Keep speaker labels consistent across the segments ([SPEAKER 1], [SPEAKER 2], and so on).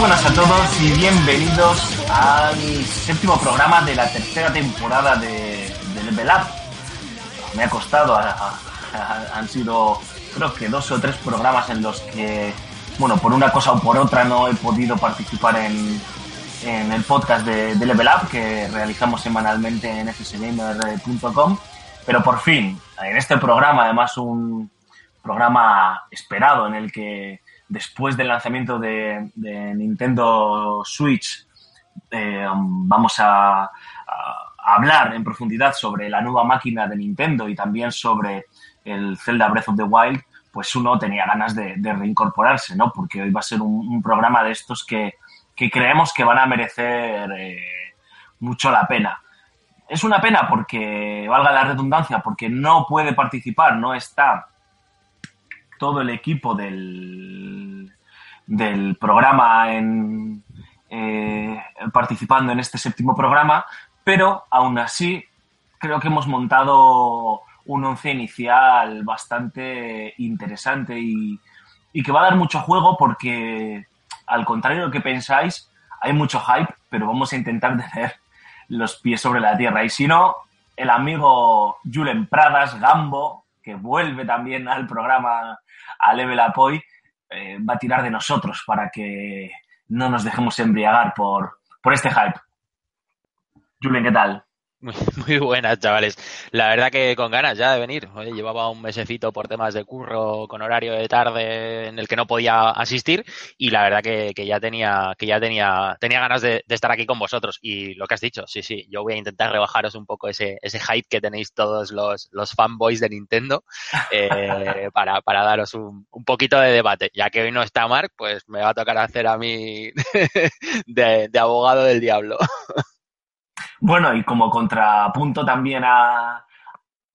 [SPEAKER 1] Buenas a todos y bienvenidos al séptimo programa de la tercera temporada de, de Level Up. Me ha costado, a- a- han sido creo que dos o tres programas en los que, bueno, por una cosa o por otra no he podido participar en, en el podcast de, de Level Up que realizamos semanalmente en fsgamer.com. Pero por fin, en este programa, además un programa esperado en el que después del lanzamiento de, Nintendo Switch eh, vamos a, hablar en profundidad sobre la nueva máquina de Nintendo y también sobre el Zelda Breath of the Wild, pues uno tenía ganas de, reincorporarse, ¿no? Porque hoy va a ser un, un programa de estos que, que creemos que van a merecer eh, mucho la pena. Es una pena porque, valga la redundancia, porque no puede participar, no está todo el equipo del, del programa en, eh, participando en este séptimo programa, pero aún así creo que hemos montado un once inicial bastante interesante y, y que va a dar mucho juego porque, al contrario de lo que pensáis, hay mucho hype, pero vamos a intentar tener los pies sobre la tierra. Y si no, el amigo Julen Pradas, Gambo, que vuelve también al programa a Level Up hoy, eh, va a tirar de nosotros para que no nos dejemos embriagar por, por este hype. Julen, ¿qué tal?
[SPEAKER 2] Muy, muy buenas, chavales. La verdad que con ganas ya de venir. Oye, llevaba un mesecito por temas de curro con horario de tarde en el que no podía asistir y la verdad que, que ya tenía que ya tenía tenía ganas de, de estar aquí con vosotros. Y lo que has dicho, sí, sí, yo voy a intentar rebajaros un poco ese, ese hype que tenéis todos los, los fanboys de Nintendo eh, para, para daros un, un poquito de debate. Ya que hoy no está Mark, pues me va a tocar hacer a mí de, de abogado del diablo.
[SPEAKER 1] Bueno, y como contrapunto también a,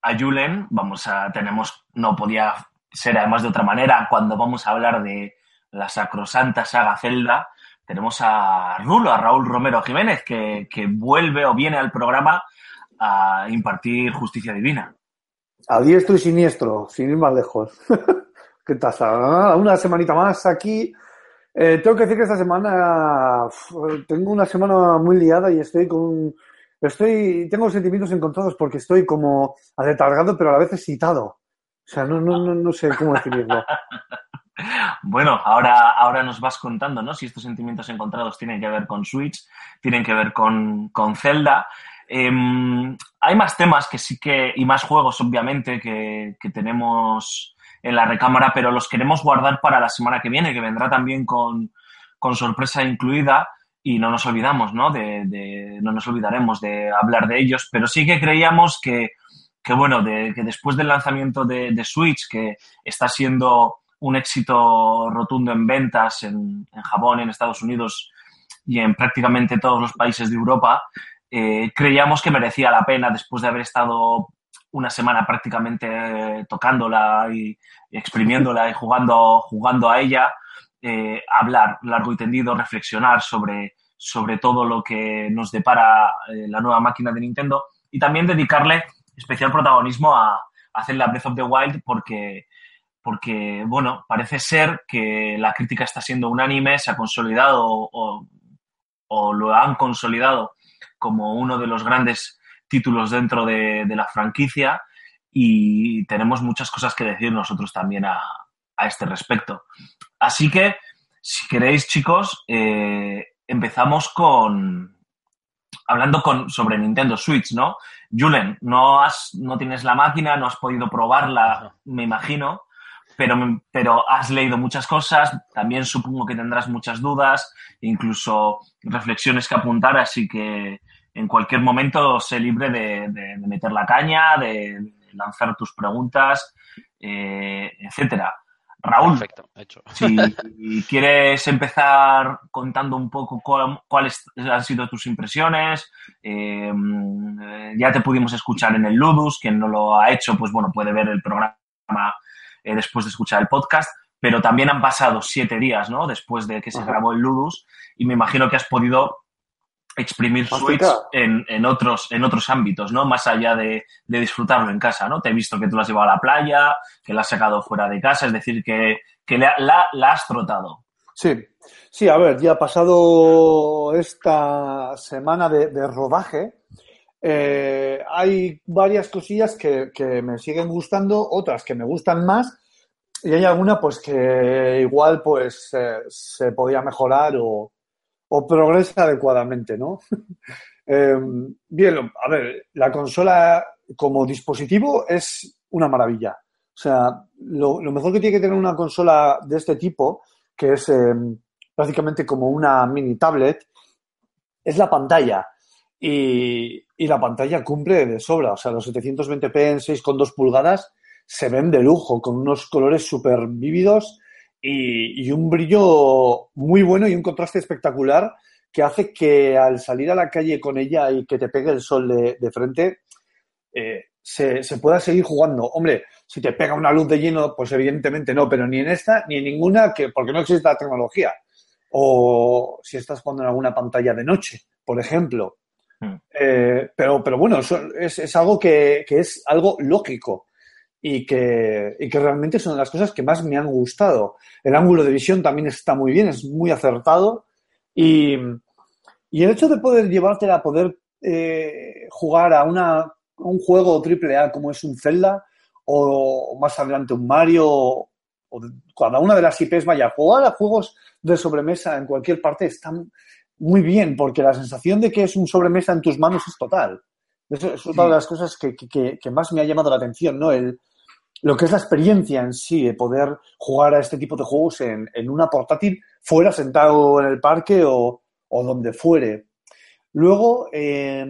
[SPEAKER 1] a Julen, vamos a, tenemos, no podía ser además de otra manera, cuando vamos a hablar de la sacrosanta saga Zelda, tenemos a Rulo, a Raúl Romero Jiménez, que, que vuelve o viene al programa a impartir justicia divina.
[SPEAKER 3] A diestro y siniestro, sin ir más lejos. ¿Qué tasa? Una semanita más aquí. Eh, tengo que decir que esta semana tengo una semana muy liada y estoy con estoy tengo sentimientos encontrados porque estoy como aletargado pero a la vez excitado. O sea, no, no, no, no sé cómo definirlo.
[SPEAKER 1] Bueno, ahora, ahora nos vas contando, ¿no? Si estos sentimientos encontrados tienen que ver con Switch, tienen que ver con, con Zelda. Em, hay más temas que sí que, y más juegos, obviamente, que, que tenemos en la recámara, pero los queremos guardar para la semana que viene, que vendrá también con, con sorpresa incluida. Y no nos olvidamos, ¿no? De, de- no nos olvidaremos de hablar de ellos, pero sí que creíamos que, que bueno, de, que después del lanzamiento de, Switch, que está siendo un éxito rotundo en ventas en, en Japón, en Estados Unidos y en prácticamente todos los países de Europa, eh, creíamos que merecía la pena después de haber estado una semana prácticamente tocándola y, y exprimiéndola y jugando, jugando a ella, eh, hablar largo y tendido, reflexionar sobre, sobre todo lo que nos depara eh, la nueva máquina de Nintendo y también dedicarle especial protagonismo a, a hacer la Breath of the Wild porque, porque, bueno, parece ser que la crítica está siendo unánime, se ha consolidado o, o lo han consolidado como uno de los grandes títulos dentro de, de la franquicia y tenemos muchas cosas que decir nosotros también a, a este respecto. Así que, si queréis, chicos, eh, empezamos con hablando con, sobre Nintendo Switch, ¿no? Julen, no, has, no tienes la máquina, no has podido probarla, me imagino, pero, pero has leído muchas cosas, también supongo que tendrás muchas dudas, incluso reflexiones que apuntar, así que en cualquier momento sé libre de, de- de meter la caña, de, de lanzar tus preguntas, eh, etcétera. Raúl,
[SPEAKER 2] Perfecto, hecho.
[SPEAKER 1] si quieres empezar contando un poco cuál- cuáles han sido tus impresiones, eh, ya te pudimos escuchar en el Ludus, quien no lo ha hecho, pues bueno, puede ver el programa eh, después de escuchar el podcast, pero también han pasado siete días, ¿no? Después de que se grabó el Ludus y me imagino que has podido exprimir Switch en, en otros, en otros ámbitos, ¿no? Más allá de, de disfrutarlo en casa, ¿no? Te he visto que tú lo has llevado a la playa, que la has sacado fuera de casa, es decir, que, que la, la- la has trotado.
[SPEAKER 3] Sí, sí, a ver, ya ha pasado esta semana de, de rodaje. eh, hay varias cosillas que, que me siguen gustando, otras que me gustan más, y hay alguna pues que igual pues eh, se podía mejorar o, o progresa adecuadamente, ¿no? Eh, bien, a ver, la consola como dispositivo es una maravilla. O sea, lo, mejor que tiene que tener una consola de este tipo, que es eh, prácticamente como una mini tablet, es la pantalla. Y, y la pantalla cumple de sobra. O sea, los 720p en 6,2 pulgadas se ven de lujo, con unos colores súper vívidos y, y un brillo muy bueno y un contraste espectacular que hace que al salir a la calle con ella y que te pegue el sol de, de frente, eh, se, se pueda seguir jugando. Hombre, si te pega una luz de lleno, pues evidentemente no, pero ni en esta ni en ninguna, que, porque no existe la tecnología. O si estás jugando en alguna pantalla de noche, por ejemplo.
[SPEAKER 1] Mm.
[SPEAKER 3] Eh, pero, pero bueno, eso es, es algo que, que es algo lógico y que, y que realmente son las cosas que más me han gustado. El ángulo de visión también está muy bien, es muy acertado. Y, y el hecho de poder llevártela a poder eh, jugar a una, un juego triple A como es un Zelda o más adelante un Mario o cada una de las IPs, vaya, jugar a juegos de sobremesa en cualquier parte está muy bien porque la sensación de que es un sobremesa en tus manos es total. Eso es
[SPEAKER 1] Sí.
[SPEAKER 3] de las cosas que, que- que- que más me ha llamado la atención, ¿no? El, lo que es la experiencia en sí de poder jugar a este tipo de juegos en, en una portátil, fuera sentado en el parque o, o donde fuere. Luego, eh,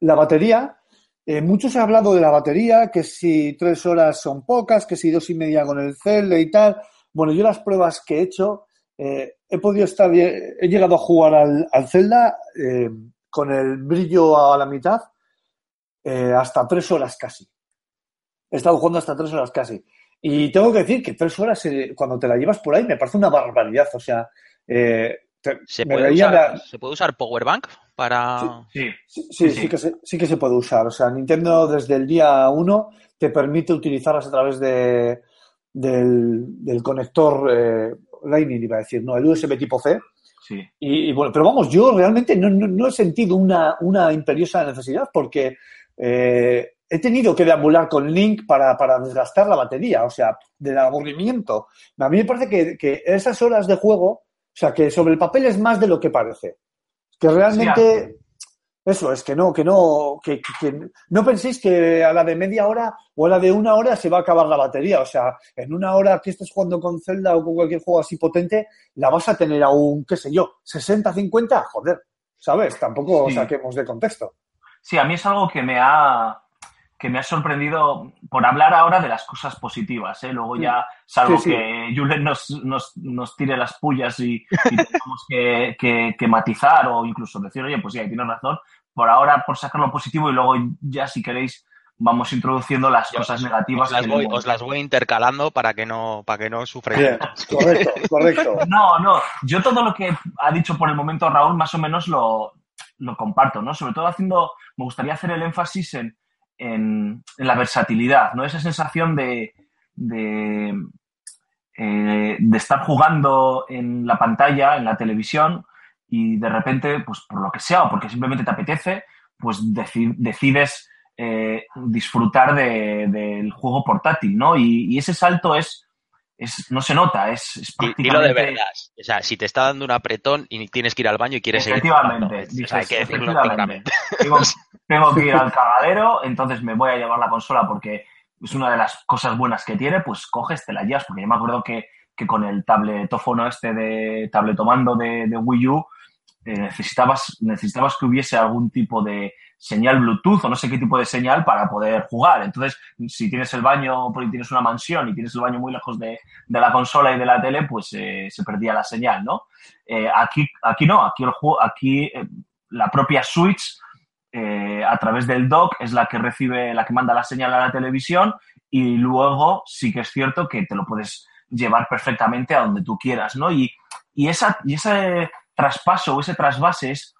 [SPEAKER 3] la batería. Eh, mucho se ha hablado de la batería, que si tres horas son pocas, que si dos y media con el Zelda y tal. Bueno, yo las pruebas que he hecho, eh, he podido estar, bien- he llegado a jugar al, al Zelda eh, con el brillo a la mitad eh, hasta tres horas casi. He estado jugando hasta tres horas casi. Y tengo que decir que tres horas, eh, cuando te la llevas por ahí, me parece una barbaridad. O sea, eh, te-
[SPEAKER 2] ¿Se puede, usar,
[SPEAKER 3] la-
[SPEAKER 2] ¿Se puede usar Powerbank para...?
[SPEAKER 1] Sí.
[SPEAKER 3] Sí, sí,
[SPEAKER 1] Sí,
[SPEAKER 3] sí
[SPEAKER 1] sí.
[SPEAKER 3] que se, sí que se puede usar. O sea, Nintendo desde el día 1 te permite utilizarlas a través de, del, del conector eh, Lightning, iba a decir, no, el USB tipo C.
[SPEAKER 1] Sí.
[SPEAKER 3] Y, y bueno, pero vamos, yo realmente no, no- no he sentido una, una imperiosa necesidad porque eh, he tenido que deambular con Link para, para desgastar la batería, o sea, del aburrimiento. A mí me parece que, que esas horas de juego, o sea, que sobre el papel es más de lo que parece. Que realmente, eso es, que no, que no, que, que- que no penséis que a la de media hora o a la de una hora se va a acabar la batería. O sea, en una hora que estés jugando con Zelda o con cualquier juego así potente, la vas a tener aún, qué sé yo, 60, 50, joder, ¿sabes? Tampoco
[SPEAKER 1] Sí.
[SPEAKER 3] saquemos de contexto.
[SPEAKER 1] Sí, a mí es algo que me ha que me ha sorprendido por hablar ahora de las cosas positivas. ¿eh? Luego ya, salvo
[SPEAKER 3] Sí, sí.
[SPEAKER 1] que Julen nos, nos, nos tire las pullas y, y tengamos que, que- que matizar o incluso decir, oye, pues sí, ahí tienes razón. Por ahora, por sacar lo positivo y luego ya, si queréis, vamos introduciendo las
[SPEAKER 2] Yo
[SPEAKER 1] cosas
[SPEAKER 2] os-
[SPEAKER 1] negativas.
[SPEAKER 2] Os las, voy, os las voy intercalando para que no, para que no sufráis.
[SPEAKER 3] Bien, correcto, correcto.
[SPEAKER 1] No, no. Yo todo lo que ha dicho por el momento Raúl más o menos lo, lo comparto, ¿no? Sobre todo haciendo, me gustaría hacer el énfasis en, en, la versatilidad, ¿no? Esa sensación de, eh, de estar jugando en la pantalla, en la televisión, y de repente, pues por lo que sea, o porque simplemente te apetece, pues deci- decides eh, disfrutar de- del juego portátil, ¿no? Y ese salto es, es, no se nota, es, es prácticamente...
[SPEAKER 2] Dilo de verdad. O sea, si te está dando un apretón y tienes que ir al baño y quieres seguir
[SPEAKER 1] Efectivamente,
[SPEAKER 2] jugando, es- o
[SPEAKER 1] dices,
[SPEAKER 2] sea, hay que decirlo
[SPEAKER 1] efectivamente. tengo que ir al cagadero, entonces me voy a llevar la consola porque es una de las cosas buenas que tiene, pues coges, te la llevas, porque yo me acuerdo que, que con el tabletófono este de tabletomando de, de Wii U, eh, necesitabas, necesitabas que hubiese algún tipo de señal Bluetooth o no sé qué tipo de señal para poder jugar. Entonces, si tienes el baño, porque tienes una mansión y tienes el baño muy lejos de, de la consola y de la tele, pues eh, se perdía la señal, ¿no? Eh, aquí, aquí no, aquí, el juego, aquí eh, la propia Switch a través del dock es la que recibe, la que manda la señal a la televisión y luego sí que es cierto que te lo puedes llevar perfectamente a donde tú quieras, ¿no? Y, y, esa, y ese traspaso o ese trasvase es,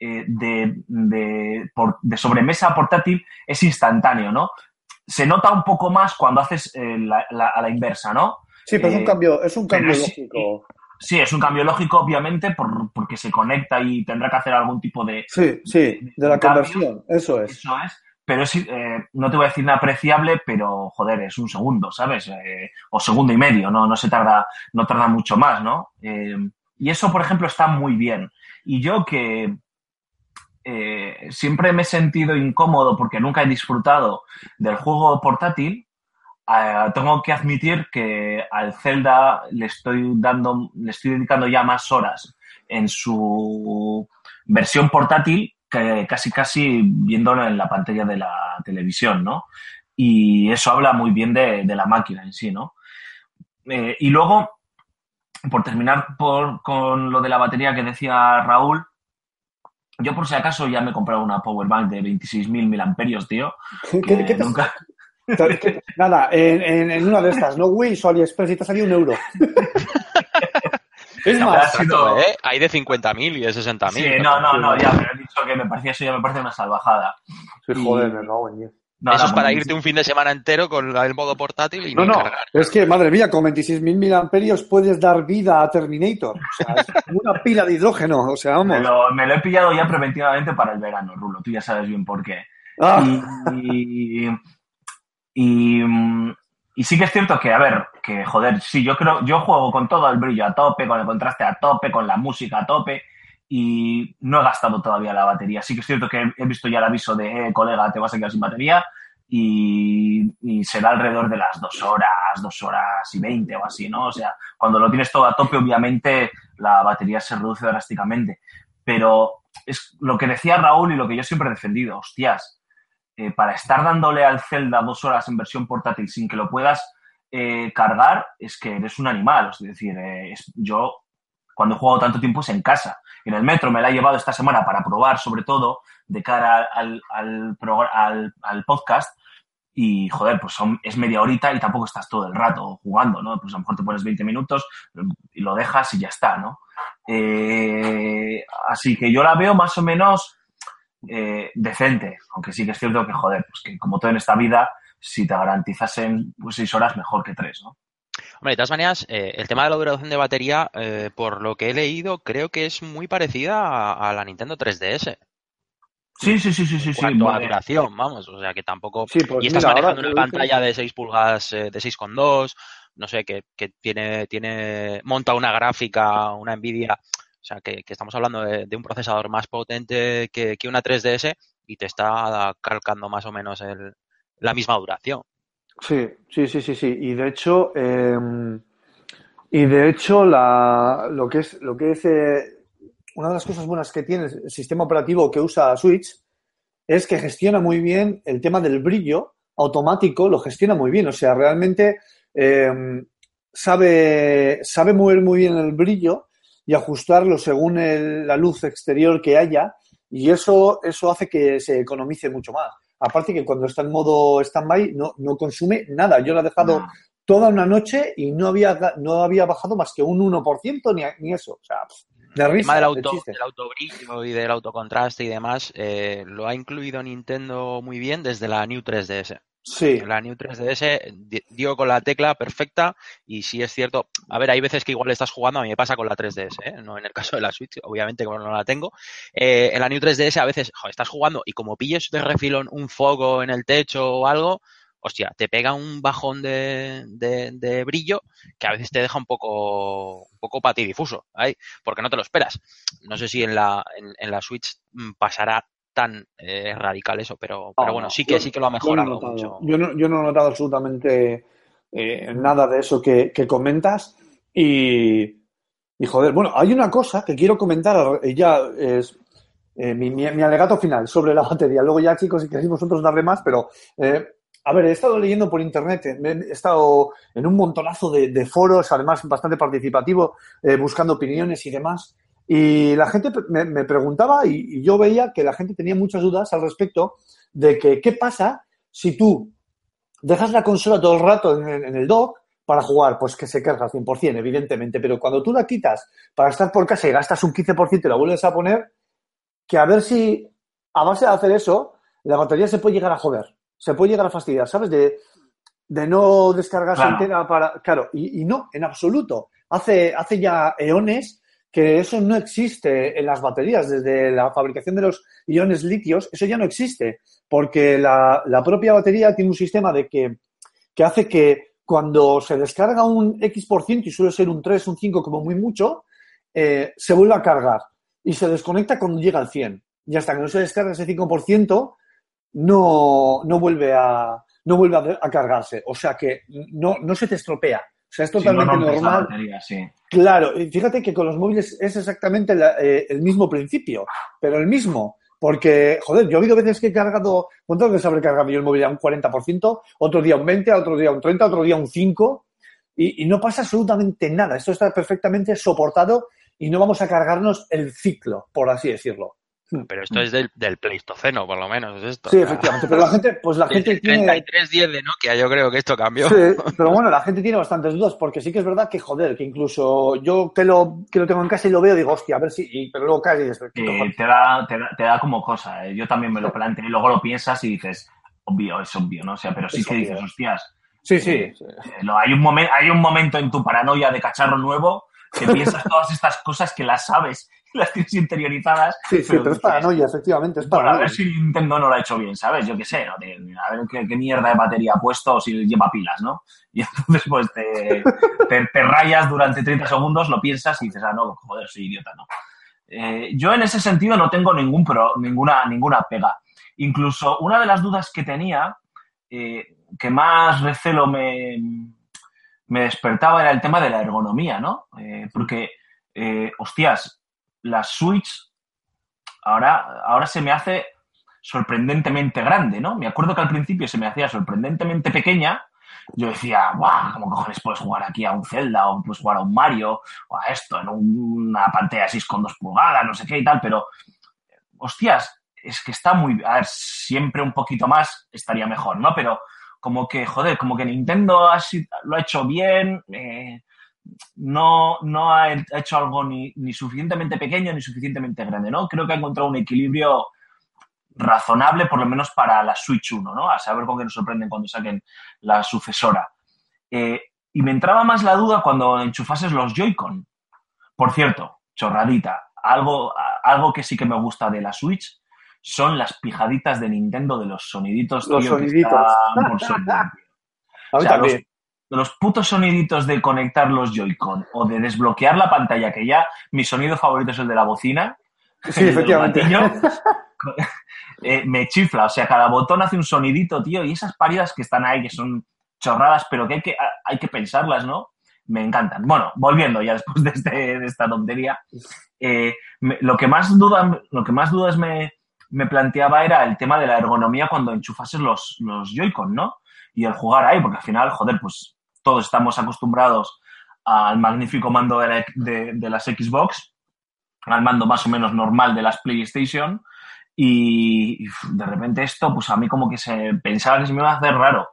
[SPEAKER 1] eh, de, de, por- de sobremesa portátil es instantáneo, ¿no? Se nota un poco más cuando haces eh, la- la- a la inversa, ¿no?
[SPEAKER 3] Sí, pero es un
[SPEAKER 1] Eh,
[SPEAKER 3] cambio, es un cambio lógico.
[SPEAKER 1] Sí, es un cambio lógico, obviamente, por- porque se conecta y tendrá que hacer algún tipo de,
[SPEAKER 3] Sí, sí, de la
[SPEAKER 1] cambio.
[SPEAKER 3] conversión, eso es.
[SPEAKER 1] Eso es. Pero es, eh, no te voy a decir inapreciable, pero joder, es un segundo, ¿sabes? Eh, o segundo y medio, no, no se tarda, no tarda mucho más, ¿no? Eh, y eso, por ejemplo, está muy bien. Y yo que eh, siempre me he sentido incómodo porque nunca he disfrutado del juego portátil, eh, tengo que admitir que al Zelda le estoy dando, le estoy dedicando ya más horas en su versión portátil que casi casi viéndolo en la pantalla de la televisión, ¿no? Y eso habla muy bien de, la máquina en sí, ¿no? Eh, y luego, por terminar con lo de la batería que decía Raúl, yo por si acaso ya me he comprado una powerbank de 26.000 miliamperios, tío.
[SPEAKER 3] ¿Qué,
[SPEAKER 1] que
[SPEAKER 3] qué te-
[SPEAKER 1] nunca-
[SPEAKER 3] Nada, en, en- en una de estas, no Wish o AliExpress y te ha salido un euro. es
[SPEAKER 1] No,
[SPEAKER 3] más,
[SPEAKER 1] sido-
[SPEAKER 2] ¿eh? Hay de 50.000 y de 60.000.
[SPEAKER 1] Sí, no, no, no, ya, pero he dicho que me parecía eso, ya me parece una salvajada.
[SPEAKER 3] Sí, joder, me cago en.
[SPEAKER 1] No,
[SPEAKER 2] Eso
[SPEAKER 1] no,
[SPEAKER 2] es para irte un fin de semana entero con el modo portátil y
[SPEAKER 3] No, no,
[SPEAKER 2] cargar.
[SPEAKER 3] es que, madre mía, con 26.000 miliamperios puedes dar vida a Terminator. O sea, es una pila de hidrógeno. O sea,
[SPEAKER 1] Me
[SPEAKER 3] vamos.
[SPEAKER 1] lo, me lo he pillado ya preventivamente para el verano, Rulo. Tú ya sabes bien por qué.
[SPEAKER 3] Ah,
[SPEAKER 1] Y, y, y sí que es cierto que, a ver, que joder, sí, yo creo, yo juego con todo el brillo a tope, con el contraste a tope, con la música a tope y no he gastado todavía la batería. Sí que es cierto que he visto ya el aviso de, eh, colega, te vas a quedar sin batería y, será alrededor de las dos horas, dos horas y veinte o así, ¿no? O sea, cuando lo tienes todo a tope, obviamente la batería se reduce drásticamente. Pero es lo que decía Raúl y lo que yo siempre he defendido, hostias, eh, para estar dándole al Zelda dos horas en versión portátil sin que lo puedas eh, cargar, es que eres un animal. Es decir, eh, yo cuando he jugado tanto tiempo es en casa. En el metro me la he llevado esta semana para probar, sobre todo, de cara al, al, al- al podcast. Y, joder, pues es media horita y tampoco estás todo el rato jugando, ¿no? Pues a lo mejor te pones 20 minutos y lo dejas y ya está, ¿no? Eh, así que yo la veo más o menos eh, decente, aunque sí que es cierto que, joder, pues que como todo en esta vida, si te garantizasen pues, seis horas, mejor que tres, ¿no?
[SPEAKER 2] Hombre, de todas maneras, eh, el tema de la duración de batería, eh, por lo que he leído, creo que es muy parecida a, a la Nintendo 3DS.
[SPEAKER 1] Sí, sí, sí, sí, sí.
[SPEAKER 2] En
[SPEAKER 1] sí,
[SPEAKER 2] cuanto a
[SPEAKER 1] vale.
[SPEAKER 2] duración, vamos, o sea que tampoco...
[SPEAKER 3] sí, pues
[SPEAKER 2] y estás
[SPEAKER 3] mira,
[SPEAKER 2] manejando una pantalla de 6 pulgadas, eh, de 6,2, no sé, que, que tiene, tiene, monta una gráfica, una Nvidia, o sea, que, que estamos hablando de, de un procesador más potente que, que una 3DS y te está calcando más o menos el, la misma duración.
[SPEAKER 3] Sí, sí, sí, sí, sí. Y de hecho, eh, y de hecho, la, lo que es, lo que es eh, una de las cosas buenas que tiene el sistema operativo que usa Switch es que gestiona muy bien el tema del brillo automático, lo gestiona muy bien. O sea, realmente eh, sabe, sabe mover muy bien el brillo y ajustarlo según el- la luz exterior que haya. Y eso, eso hace que se economice mucho más. Aparte que cuando está en modo stand-by no, no consume nada. Yo lo he dejado
[SPEAKER 1] No.
[SPEAKER 3] toda una noche y no había, no había bajado más que un 1% ni, ni eso. O sea, de
[SPEAKER 2] El
[SPEAKER 3] risa.
[SPEAKER 2] tema del
[SPEAKER 3] de
[SPEAKER 2] auto, del autobrillo y del autocontraste y demás, eh, lo ha incluido Nintendo muy bien desde la New 3DS.
[SPEAKER 3] Sí,
[SPEAKER 2] La New 3DS di- dio con la tecla perfecta y sí es cierto, a ver, hay veces que igual estás jugando, a mí me pasa con la 3DS, ¿eh? no en el caso de la Switch, obviamente como no la tengo. Eh, en la New 3DS a veces estás jugando y como pilles de refilón un foco en el techo o algo, hostia, te pega un bajón de, de- brillo que a veces te deja un poco, un poco patidifuso, porque no te lo esperas. No sé si en la, en la Switch mm, pasará tan eh, radical eso, pero, pero
[SPEAKER 3] No,
[SPEAKER 2] bueno,
[SPEAKER 3] no,
[SPEAKER 2] sí que
[SPEAKER 3] yo-
[SPEAKER 2] sí que lo ha
[SPEAKER 3] yo no he
[SPEAKER 2] mejorado mucho.
[SPEAKER 3] Yo no, yo no he notado absolutamente eh, nada de eso que, que comentas. Y, y, joder, bueno, hay una cosa que quiero comentar, eh, ya es, eh, mi, mi- mi alegato final sobre la batería. Luego ya, chicos, si queréis vosotros darle más, pero a ver, he estado leyendo por internet, he estado en un montonazo de, de foros, además bastante participativo, buscando opiniones y demás. Y la gente me, me preguntaba y, y yo veía que la gente tenía muchas dudas al respecto de que qué pasa si tú dejas la consola todo el rato en, en el dock para jugar, pues que se carga al 100%, evidentemente, pero cuando tú la quitas para estar por casa y gastas un 15% y la vuelves a poner, que a ver si a base de hacer eso, la batería se puede llegar a joder, se puede llegar a fastidiar, ¿sabes? De, de no descargarse
[SPEAKER 1] Claro.
[SPEAKER 3] entera para... Claro, y, y no, en absoluto. Hace, hace ya eones que eso no existe en las baterías, desde la fabricación de los iones litios, eso ya no existe, porque la, la propia batería tiene un sistema de que, que hace que cuando se descarga un X por ciento, y suele ser un 3, un 5 como muy mucho, eh, se vuelve a cargar y se desconecta cuando llega al 100. Y hasta que no se descarga ese 5%, no, no vuelve, a, no vuelve a, a cargarse. O sea que no, no se te estropea. O sea, es
[SPEAKER 1] Si no
[SPEAKER 3] totalmente normal.
[SPEAKER 1] batería, sí.
[SPEAKER 3] Claro, y fíjate que con los móviles es exactamente la- eh, el mismo principio, pero el mismo. Porque, joder, yo he habido veces que he cargado, ¿cuántas veces habré cargado yo el móvil a un 40%? Otro día un 20%, otro día un 30%, otro día un 5%, y, y no pasa absolutamente nada. Esto está perfectamente soportado y no vamos a cargarnos el ciclo, por así decirlo.
[SPEAKER 2] Pero esto es del, del Pleistoceno, por lo menos, es esto.
[SPEAKER 3] Sí, efectivamente, pero la gente, pues la gente
[SPEAKER 2] el
[SPEAKER 3] tiene...
[SPEAKER 2] 3310 de Nokia, yo creo que esto cambió.
[SPEAKER 3] Sí, pero bueno, la gente tiene bastantes dudas, porque sí que es verdad que, joder, que incluso yo que lo, que lo tengo en casa y lo veo, digo, hostia, a ver si, y- pero luego cae y dices, ¿qué
[SPEAKER 1] Eh, te, da, te, da, te da como cosa. eh. Yo también me lo planteo y luego lo piensas y dices, obvio, es obvio, ¿no? O sea, pero sí
[SPEAKER 3] Es
[SPEAKER 1] que
[SPEAKER 3] obvio.
[SPEAKER 1] dices, hostias,
[SPEAKER 3] Sí, sí.
[SPEAKER 1] eh, lo- hay, un momen- hay un momento en tu paranoia de cacharro nuevo que piensas todas estas cosas que las sabes y las tienes interiorizadas.
[SPEAKER 3] Sí, sí, pero es
[SPEAKER 1] dices,
[SPEAKER 3] paranoia, efectivamente, es
[SPEAKER 1] Bueno, a
[SPEAKER 3] paranoia.
[SPEAKER 1] ver si Nintendo no lo ha hecho bien, ¿sabes? Yo qué sé, ¿no? A ver qué, qué mierda de batería ha puesto o si lleva pilas, ¿no? Y entonces, pues, te, te, te rayas durante 30 segundos, lo piensas y dices, ah, no, joder, soy idiota, ¿no? Eh, yo en ese sentido no tengo ningún pro, ninguna, ninguna pega. Incluso una de las dudas que tenía, eh, que más recelo me, me despertaba era el tema de la ergonomía, ¿no? Eh, porque, eh, hostias, la Switch ahora, ahora se me hace sorprendentemente grande, ¿no? Me acuerdo que al principio se me hacía sorprendentemente pequeña. Yo decía, ¡guau! ¿Cómo cojones puedes jugar aquí a un Zelda o puedes jugar a un Mario o a esto en un- una pantalla 6,2 pulgadas, no sé qué y tal? Pero, hostias, es que está muy... A ver, siempre un poquito más estaría mejor, ¿no? Pero como que, joder, como que Nintendo ha lo ha hecho bien, eh, no, no ha he- ha hecho algo ni, ni suficientemente pequeño ni suficientemente grande, ¿no? Creo que ha encontrado un equilibrio razonable, por lo menos para la Switch 1, ¿no? A saber con qué nos sorprenden cuando saquen la sucesora. Eh, y me entraba más la duda cuando enchufases los Joy-Con. Por cierto, chorradita, algo, algo que sí que me gusta de la Switch son las pijaditas de Nintendo de los soniditos,
[SPEAKER 3] Los
[SPEAKER 1] tío,
[SPEAKER 3] soniditos.
[SPEAKER 1] están por software, tío.
[SPEAKER 3] A mí
[SPEAKER 1] O sea,
[SPEAKER 3] también.
[SPEAKER 1] los putos soniditos de conectar los Joy-Con o de desbloquear la pantalla, que ya mi sonido favorito es el de la bocina.
[SPEAKER 3] Sí, efectivamente.
[SPEAKER 1] eh, me chifla. O sea, cada botón hace un sonidito, tío, y esas paridas que están ahí, que son chorradas, pero que hay que, hay que pensarlas, ¿no? Me encantan. Bueno, volviendo ya después de, este- de esta tontería, eh, me- lo que más duda, lo que más dudas me, me planteaba era el tema de la ergonomía cuando enchufases los, los Joy-Con, ¿no? Y el jugar ahí, porque al final, joder, pues todos estamos acostumbrados al magnífico mando de, de- las Xbox, al mando más o menos normal de las PlayStation, y, y, de repente esto, pues a mí como que se pensaba que se me iba a hacer raro.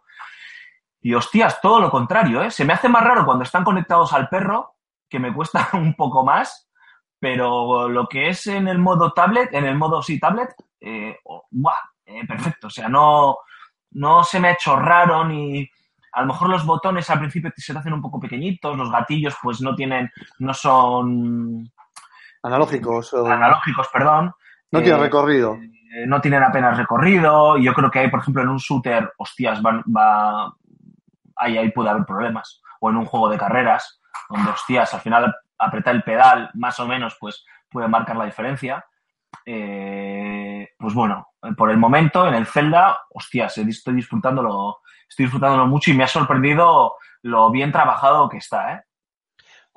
[SPEAKER 1] Y hostias, todo lo contrario, ¿eh? Se me hace más raro cuando están conectados al perro, que me cuesta un poco más, pero lo que es en el modo tablet, en el modo sí tablet, eh, ¡buah! Eh, perfecto. O sea, no, no se me ha hecho raro ni... A lo mejor los botones al principio se te hacen un poco pequeñitos, los gatillos pues no tienen, no son
[SPEAKER 3] Analógicos. o-
[SPEAKER 1] analógicos, perdón.
[SPEAKER 3] No tiene
[SPEAKER 1] Eh,
[SPEAKER 3] recorrido.
[SPEAKER 1] eh, no tienen apenas recorrido. y Yo creo que hay, por ejemplo, en un shooter, hostias, van- va, ahí, ahí puede haber problemas. O en un juego de carreras, donde, hostias, al final apretar el pedal, más o menos, pues puede marcar la diferencia. Eh, pues bueno, por el momento, en el Zelda, hostias, estoy disfrutándolo, estoy disfrutándolo mucho y me ha sorprendido lo bien trabajado que está, ¿eh?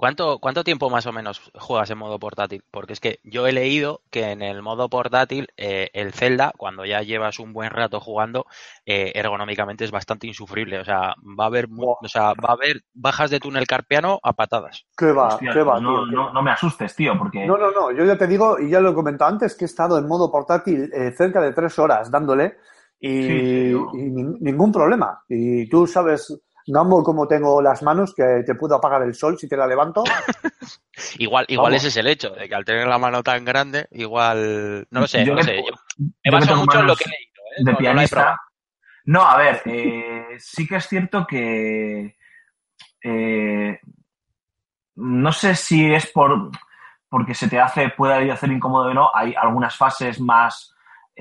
[SPEAKER 2] ¿Cuánto, ¿Cuánto tiempo más o menos juegas en modo portátil? Porque es que yo he leído que en el modo portátil eh, el Zelda, cuando ya llevas un buen rato jugando, eh, ergonómicamente es bastante insufrible. O sea, va a haber, o sea, va a haber bajas de túnel carpiano a patadas.
[SPEAKER 3] ¿Qué va?
[SPEAKER 1] Hostia,
[SPEAKER 3] ¿Qué va,
[SPEAKER 1] no,
[SPEAKER 3] tío?
[SPEAKER 1] no, no me asustes, tío, porque
[SPEAKER 3] No, no, no, yo ya te digo, y ya lo he comentado antes, que he estado en modo portátil eh, cerca de tres horas dándole y,
[SPEAKER 1] Sí,
[SPEAKER 3] ningún problema. Y tú sabes, Gambo, cómo tengo las manos, que te puedo apagar el sol si te la levanto.
[SPEAKER 2] Igual, igual
[SPEAKER 3] Vamos.
[SPEAKER 2] ese es el hecho, de que al tener la mano tan grande, igual, no lo sé,
[SPEAKER 1] Yo
[SPEAKER 2] no
[SPEAKER 1] que-
[SPEAKER 2] sé. Yo
[SPEAKER 1] yo
[SPEAKER 2] me
[SPEAKER 1] que
[SPEAKER 2] baso mucho en lo que he leído, ¿eh?
[SPEAKER 1] de
[SPEAKER 2] No- no
[SPEAKER 1] pianista. No, a ver, eh, sí que es cierto que eh, no sé si es por porque se te hace, puede hacer incómodo o no. Hay algunas fases más,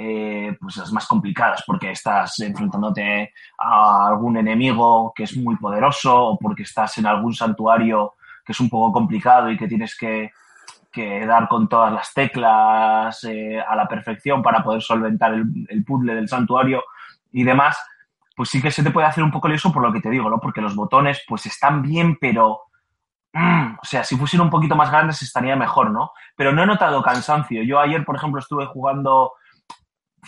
[SPEAKER 1] eh, pues las más complicadas, porque estás enfrentándote a algún enemigo que es muy poderoso, o porque estás en algún santuario que es un poco complicado y que tienes que, que dar con todas las teclas eh, a la perfección para poder solventar el, puzzle del santuario y demás, pues sí que se te puede hacer un poco lioso por lo que te digo, ¿no? Porque los botones pues están bien, pero... mm, o sea, si fuesen un poquito más grandes estaría mejor, ¿no? Pero no he notado cansancio. Yo ayer, por ejemplo, estuve jugando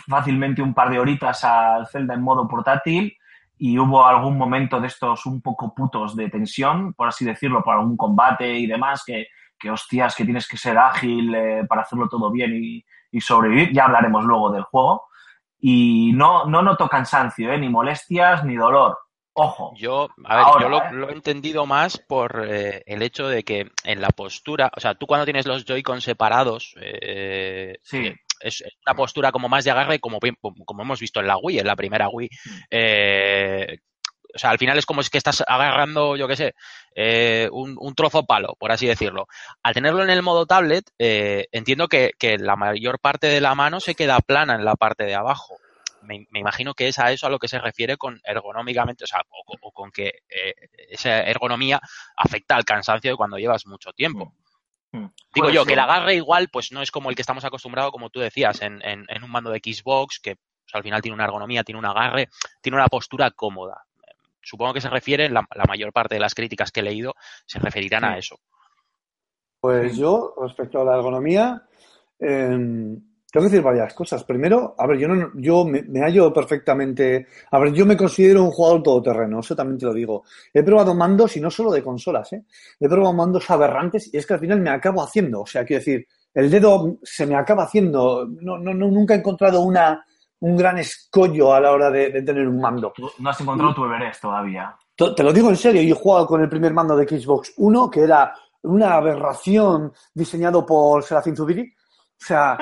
[SPEAKER 1] fácilmente un par de horitas al Zelda en modo portátil y hubo algún momento de estos un poco putos de tensión, por así decirlo, por algún combate y demás, que, que hostias, que tienes que ser ágil eh, para hacerlo todo bien y, y sobrevivir. Ya hablaremos luego del juego. Y no, no noto cansancio, ¿eh? ni molestias, ni dolor. Ojo.
[SPEAKER 2] Yo, a ver,
[SPEAKER 1] Ahora,
[SPEAKER 2] yo lo,
[SPEAKER 1] ¿eh?
[SPEAKER 2] lo he entendido más por eh, el hecho de que en la postura, o sea, tú cuando tienes los Joy-Con separados, eh,
[SPEAKER 1] Sí.
[SPEAKER 2] Es es una postura como más de agarre, como, como hemos visto en la Wii, en la primera Wii. eh, o sea, al final es como si que estás agarrando, yo qué sé, eh, un, trozo palo, por así decirlo. Al tenerlo en el modo tablet, eh, entiendo que, que la mayor parte de la mano se queda plana en la parte de abajo. Me, me imagino que es a eso a lo que se refiere con ergonómicamente, o sea, o con que eh, esa ergonomía afecta al cansancio de cuando llevas mucho tiempo.
[SPEAKER 1] Mm.
[SPEAKER 2] Digo
[SPEAKER 1] Puede
[SPEAKER 2] yo, que el agarre igual, pues no es como el que estamos acostumbrados, como tú decías, en, en- en un mando de Xbox, que pues, al final tiene una ergonomía, tiene un agarre, tiene una postura cómoda. Supongo que se refiere, la, la mayor parte de las críticas que he leído se referirán a
[SPEAKER 1] Sí.
[SPEAKER 2] eso.
[SPEAKER 3] Pues yo, respecto a la ergonomía, eh, tengo que decir varias cosas. Primero, a ver, yo, no, yo me, me hallo perfectamente. A ver, yo me considero un jugador todoterreno, eso también te lo digo. He probado mandos y no solo de consolas, ¿eh? He probado mandos aberrantes y es que al final me acabo haciendo. O sea, quiero decir, el dedo se me acaba haciendo. No, no, no, nunca he encontrado una, un gran escollo a la hora de, de tener un mando.
[SPEAKER 1] No has encontrado tu Everest todavía.
[SPEAKER 3] Te lo digo en serio, yo he jugado con el primer mando de Xbox 1, que era una aberración diseñado por Serafín Zubiri. O sea,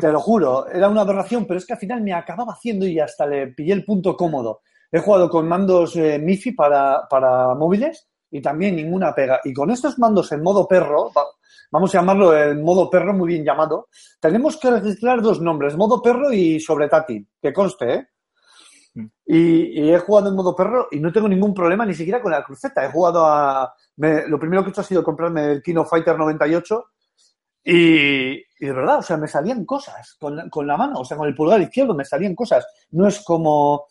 [SPEAKER 3] te lo juro, era una aberración, pero es que al final me acababa haciendo y hasta le pillé el punto cómodo. He jugado con mandos eh, MIFI para, para móviles y también ninguna pega. Y con estos mandos en modo perro, va- vamos a llamarlo el modo perro, muy bien llamado, tenemos que registrar dos nombres, modo perro y sobre táctil, que conste, ¿eh? Y, y he jugado en modo perro y no tengo ningún problema ni siquiera con la cruceta. He jugado a. me- lo primero que he hecho ha sido comprarme el Kino Fighter 98 y, y de verdad, o sea, me salían cosas con, con la mano, o sea, con el pulgar izquierdo me salían cosas. No es como.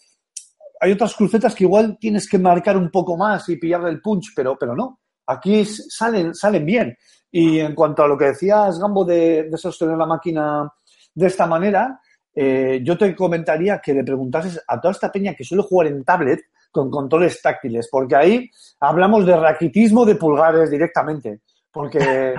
[SPEAKER 3] Hay otras crucetas que igual tienes que marcar un poco más y pillarle el punch, pero, pero no. Aquí salen, salen bien. Y en cuanto a lo que decías, Gambo, de, de sostener la máquina de esta manera, eh, yo te comentaría que le preguntases a toda esta peña que suele jugar en tablet con controles táctiles, porque ahí hablamos de raquitismo de pulgares directamente. Porque,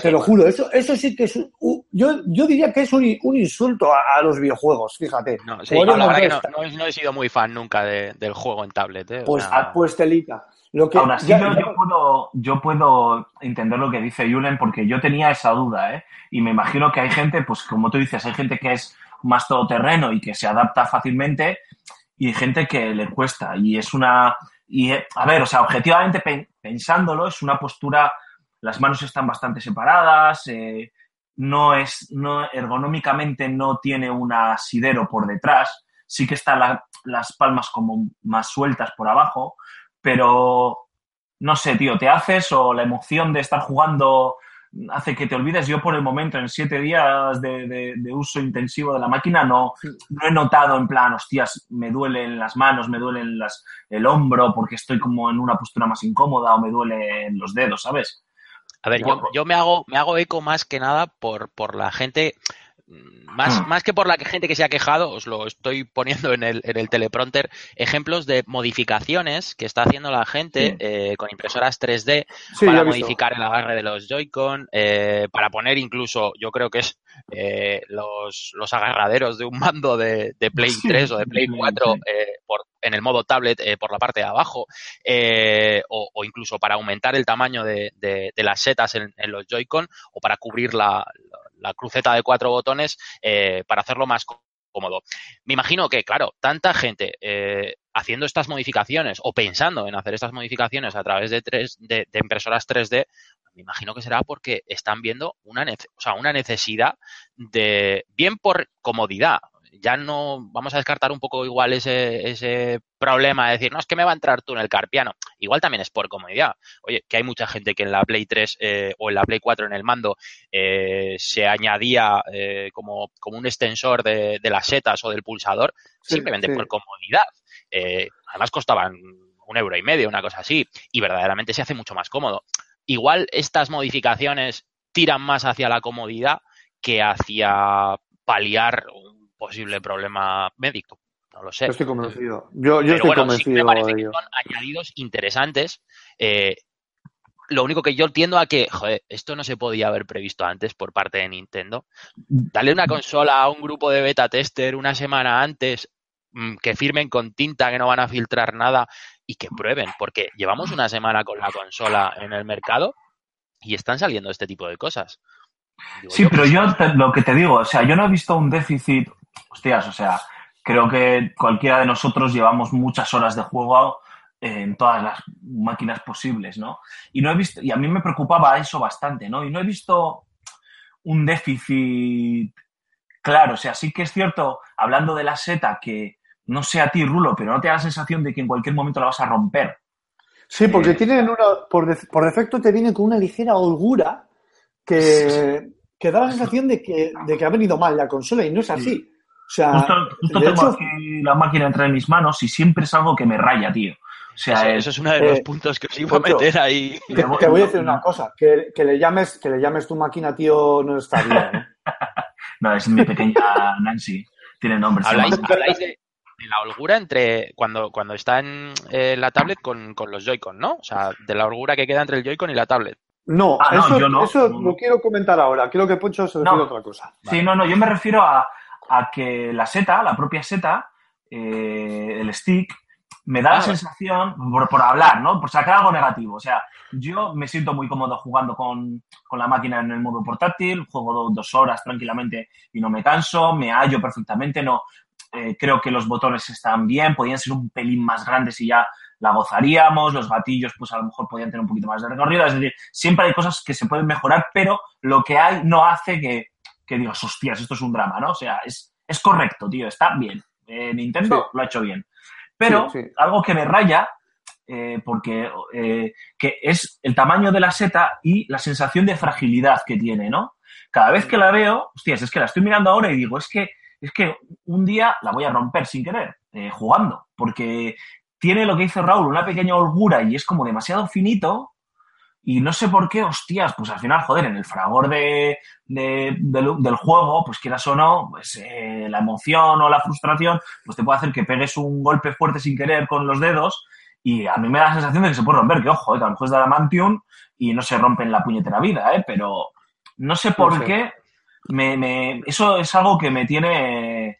[SPEAKER 3] te, lo juro, eso, eso sí que es. un- yo, yo diría que es un, un insulto a, a los videojuegos, fíjate.
[SPEAKER 2] No, sí, no, la verdad que no, he- no he sido muy fan nunca de- del juego en tablet. ¿eh?
[SPEAKER 3] Pues,
[SPEAKER 2] sea,
[SPEAKER 3] ah, pues telita. Lo que,
[SPEAKER 1] Aún así,
[SPEAKER 3] ya-
[SPEAKER 1] yo,
[SPEAKER 3] ya-
[SPEAKER 1] yo puedo, yo puedo entender lo que dice Julen porque yo tenía esa duda, ¿eh? Y me imagino que hay gente, pues como tú dices, hay gente que es más todoterreno y que se adapta fácilmente y hay gente que le cuesta. Y es una... Y, eh, a ver, o sea, objetivamente pen- pensándolo, es una postura... Las manos están bastante separadas, eh, no es... No, ergonómicamente no tiene un asidero por detrás, sí que están la- las palmas como más sueltas por abajo, pero no sé, tío, te haces o la emoción de estar jugando hace que te olvides. Yo por el momento, en siete días de, de- de uso intensivo de la máquina, no, no he notado en plan, hostias, me duelen las manos, me duelen las, el hombro porque estoy como en una postura más incómoda o me duelen los dedos, ¿sabes?
[SPEAKER 2] A ver, yo, yo me hago, me hago eco más que nada por, por la gente, mm, más,
[SPEAKER 1] Hmm.
[SPEAKER 2] más que por la gente que se ha quejado, os lo estoy poniendo en el, en el teleprompter, ejemplos de modificaciones que está haciendo la gente
[SPEAKER 1] Sí.
[SPEAKER 2] eh, con impresoras 3D
[SPEAKER 3] Sí,
[SPEAKER 2] para modificar el agarre de los Joy-Con, eh, para poner incluso, yo creo que es eh, los, los agarraderos de un mando de, de Play
[SPEAKER 1] Sí,
[SPEAKER 2] 3 o de Play
[SPEAKER 1] sí,
[SPEAKER 2] 4
[SPEAKER 1] sí.
[SPEAKER 2] eh, por, en el modo tablet eh, por la parte de abajo, o, o incluso para aumentar el tamaño de, de- de las setas en, en los Joy-Con o para cubrir la, la cruceta de cuatro botones para hacerlo más có- cómodo. Me imagino que, claro, tanta gente eh, haciendo estas modificaciones o pensando en hacer estas modificaciones a través de, tres, de, de impresoras 3D, me imagino que será porque están viendo una, o sea, una necesidad de, bien por comodidad, ya no vamos a descartar un poco igual ese, ese problema de decir, no, es que me va a entrar tú en el carpiano. Igual también es por comodidad. Oye, que hay mucha gente que en la Play 3 eh, o en la Play 4 en el mando eh, se añadía eh, como, como un extensor de, de las setas o del pulsador
[SPEAKER 3] Sí,
[SPEAKER 2] simplemente
[SPEAKER 3] sí.
[SPEAKER 2] por comodidad. Eh, además costaban un euro y medio, una cosa así, y verdaderamente se hace mucho más cómodo. Igual estas modificaciones tiran más hacia la comodidad que hacia paliar un posible problema médico. No lo sé.
[SPEAKER 3] Yo estoy convencido. Yo, yo
[SPEAKER 2] Pero
[SPEAKER 3] estoy
[SPEAKER 2] bueno, sí me
[SPEAKER 3] convencido
[SPEAKER 2] parece que son añadidos interesantes. Eh, lo único que yo entiendo a que, joder, esto no se podía haber previsto antes por parte de Nintendo. Darle una consola a un grupo de beta tester una semana antes, que firmen con tinta que no van a filtrar nada y que prueben, porque llevamos una semana con la consola en el mercado y están saliendo este tipo de cosas. Digo
[SPEAKER 1] Sí,
[SPEAKER 2] yo,
[SPEAKER 1] pero yo te- lo que te digo, o sea, yo no he visto un déficit, hostias, o sea, creo que cualquiera de nosotros llevamos muchas horas de juego en todas las máquinas posibles, ¿no? Y no he visto, y a mí me preocupaba eso bastante, ¿no? Y no he visto un déficit claro, o sea, sí que es cierto, hablando de la seta, que no sé a ti, Rulo, pero no te da la sensación de que en cualquier momento la vas a romper.
[SPEAKER 3] Sí, porque
[SPEAKER 1] Eh,
[SPEAKER 3] tienen una, por, de- por defecto te viene con una ligera holgura que, que da la sensación de que, de que ha venido mal la consola y no es así. O sea,
[SPEAKER 1] Justo, justo
[SPEAKER 3] de
[SPEAKER 1] tengo
[SPEAKER 3] hecho,
[SPEAKER 1] aquí la máquina entre mis manos y siempre es algo que me raya, tío. O sea,
[SPEAKER 2] eso,
[SPEAKER 1] es-
[SPEAKER 2] eso es uno de los
[SPEAKER 3] eh,
[SPEAKER 2] puntos que os iba a meter ahí.
[SPEAKER 3] te, te voy a decir una cosa, que, que le llames, que le llames tu máquina, tío, no está bien. ¿eh?
[SPEAKER 1] No, es mi pequeña Nancy. Tiene nombre.
[SPEAKER 2] habláis de, de la holgura entre cuando, cuando está en eh, la tablet con, con los Joy-Con, ¿no? O sea, de la holgura que queda entre el Joy-Con y la tablet.
[SPEAKER 3] No,
[SPEAKER 1] Ah, no,
[SPEAKER 3] eso,
[SPEAKER 1] yo no.
[SPEAKER 3] eso
[SPEAKER 1] No, no.
[SPEAKER 3] lo quiero comentar ahora. Quiero que Poncho se refiere
[SPEAKER 1] No.
[SPEAKER 3] a otra cosa.
[SPEAKER 1] Sí, no, no, yo me refiero a, a que la seta, la propia seta, eh, el stick, me da
[SPEAKER 2] Ah,
[SPEAKER 1] la sensación, por, por hablar, ¿no? Por sacar algo negativo. O sea, yo me siento muy cómodo jugando con, con la máquina en el modo portátil, juego do- dos horas tranquilamente y no me canso, me hallo perfectamente, no. Eh, creo que los botones están bien, podían ser un pelín más grandes y ya la gozaríamos, los gatillos pues a lo mejor podían tener un poquito más de recorrido, es decir, siempre hay cosas que se pueden mejorar, pero lo que hay no hace que, que digas, hostias, esto es un drama, ¿no? O sea, es, es correcto, tío, está bien. Eh, Nintendo
[SPEAKER 3] Sí.
[SPEAKER 1] lo ha hecho bien. Pero
[SPEAKER 3] Sí, sí.
[SPEAKER 1] algo que me raya, eh, porque eh, que es el tamaño de la seta y la sensación de fragilidad que tiene, ¿no? Cada vez que la veo, hostias, es que la estoy mirando ahora y digo, es que, es que un día la voy a romper sin querer, eh, jugando, porque tiene lo que dice Raúl, una pequeña holgura y es como demasiado finito. Y no sé por qué, hostias, pues al final, joder, en el fragor de, de- del, del juego, pues quieras o no, pues eh, la emoción o la frustración, pues te puede hacer que pegues un golpe fuerte sin querer con los dedos. Y a mí me da la sensación de que se puede romper, que ojo, eh, que a lo mejor es de Adamantium y no se rompe en la puñetera vida, ¿eh? Pero no sé por
[SPEAKER 3] No sé.
[SPEAKER 1] qué, me, me- eso es algo que me tiene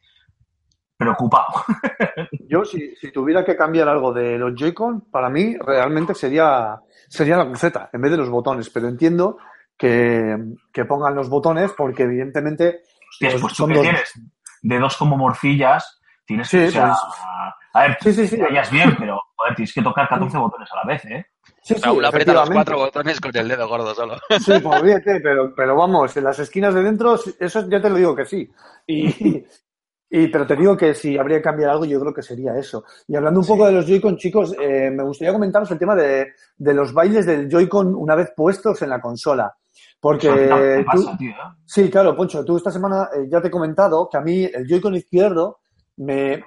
[SPEAKER 1] preocupado.
[SPEAKER 3] Yo, si, si tuviera que cambiar algo de los Joy-Con, para mí realmente sería, sería la cruceta en vez de los botones. Pero entiendo que, que pongan los botones porque, evidentemente,
[SPEAKER 1] Hostias,
[SPEAKER 3] pues
[SPEAKER 1] pues tú
[SPEAKER 3] son
[SPEAKER 1] que
[SPEAKER 3] dos-
[SPEAKER 1] tienes dedos como morcillas, tienes
[SPEAKER 3] Sí,
[SPEAKER 1] que, o sea,
[SPEAKER 3] pues-
[SPEAKER 1] a ver,
[SPEAKER 3] Sí, sí, sí.
[SPEAKER 1] bien, pero joder, tienes que tocar 14 botones a la vez, ¿eh?
[SPEAKER 3] Sí,
[SPEAKER 2] aprieta los cuatro botones con el dedo gordo solo.
[SPEAKER 3] Sí, pues fíjate, pero, pero vamos, en las esquinas de dentro, eso ya te lo digo que sí. Y, y- pero te digo que si habría que cambiar algo, yo creo que sería eso. Y hablando un poco de los Joy-Con, chicos, eh, me gustaría comentaros el tema de, de los bailes del Joy-Con una vez puestos en la consola. Porque tú,
[SPEAKER 1] pasa, tío, ¿eh?
[SPEAKER 3] sí, claro, Poncho, tú esta semana eh, ya te he comentado que a mí el Joy-Con izquierdo me,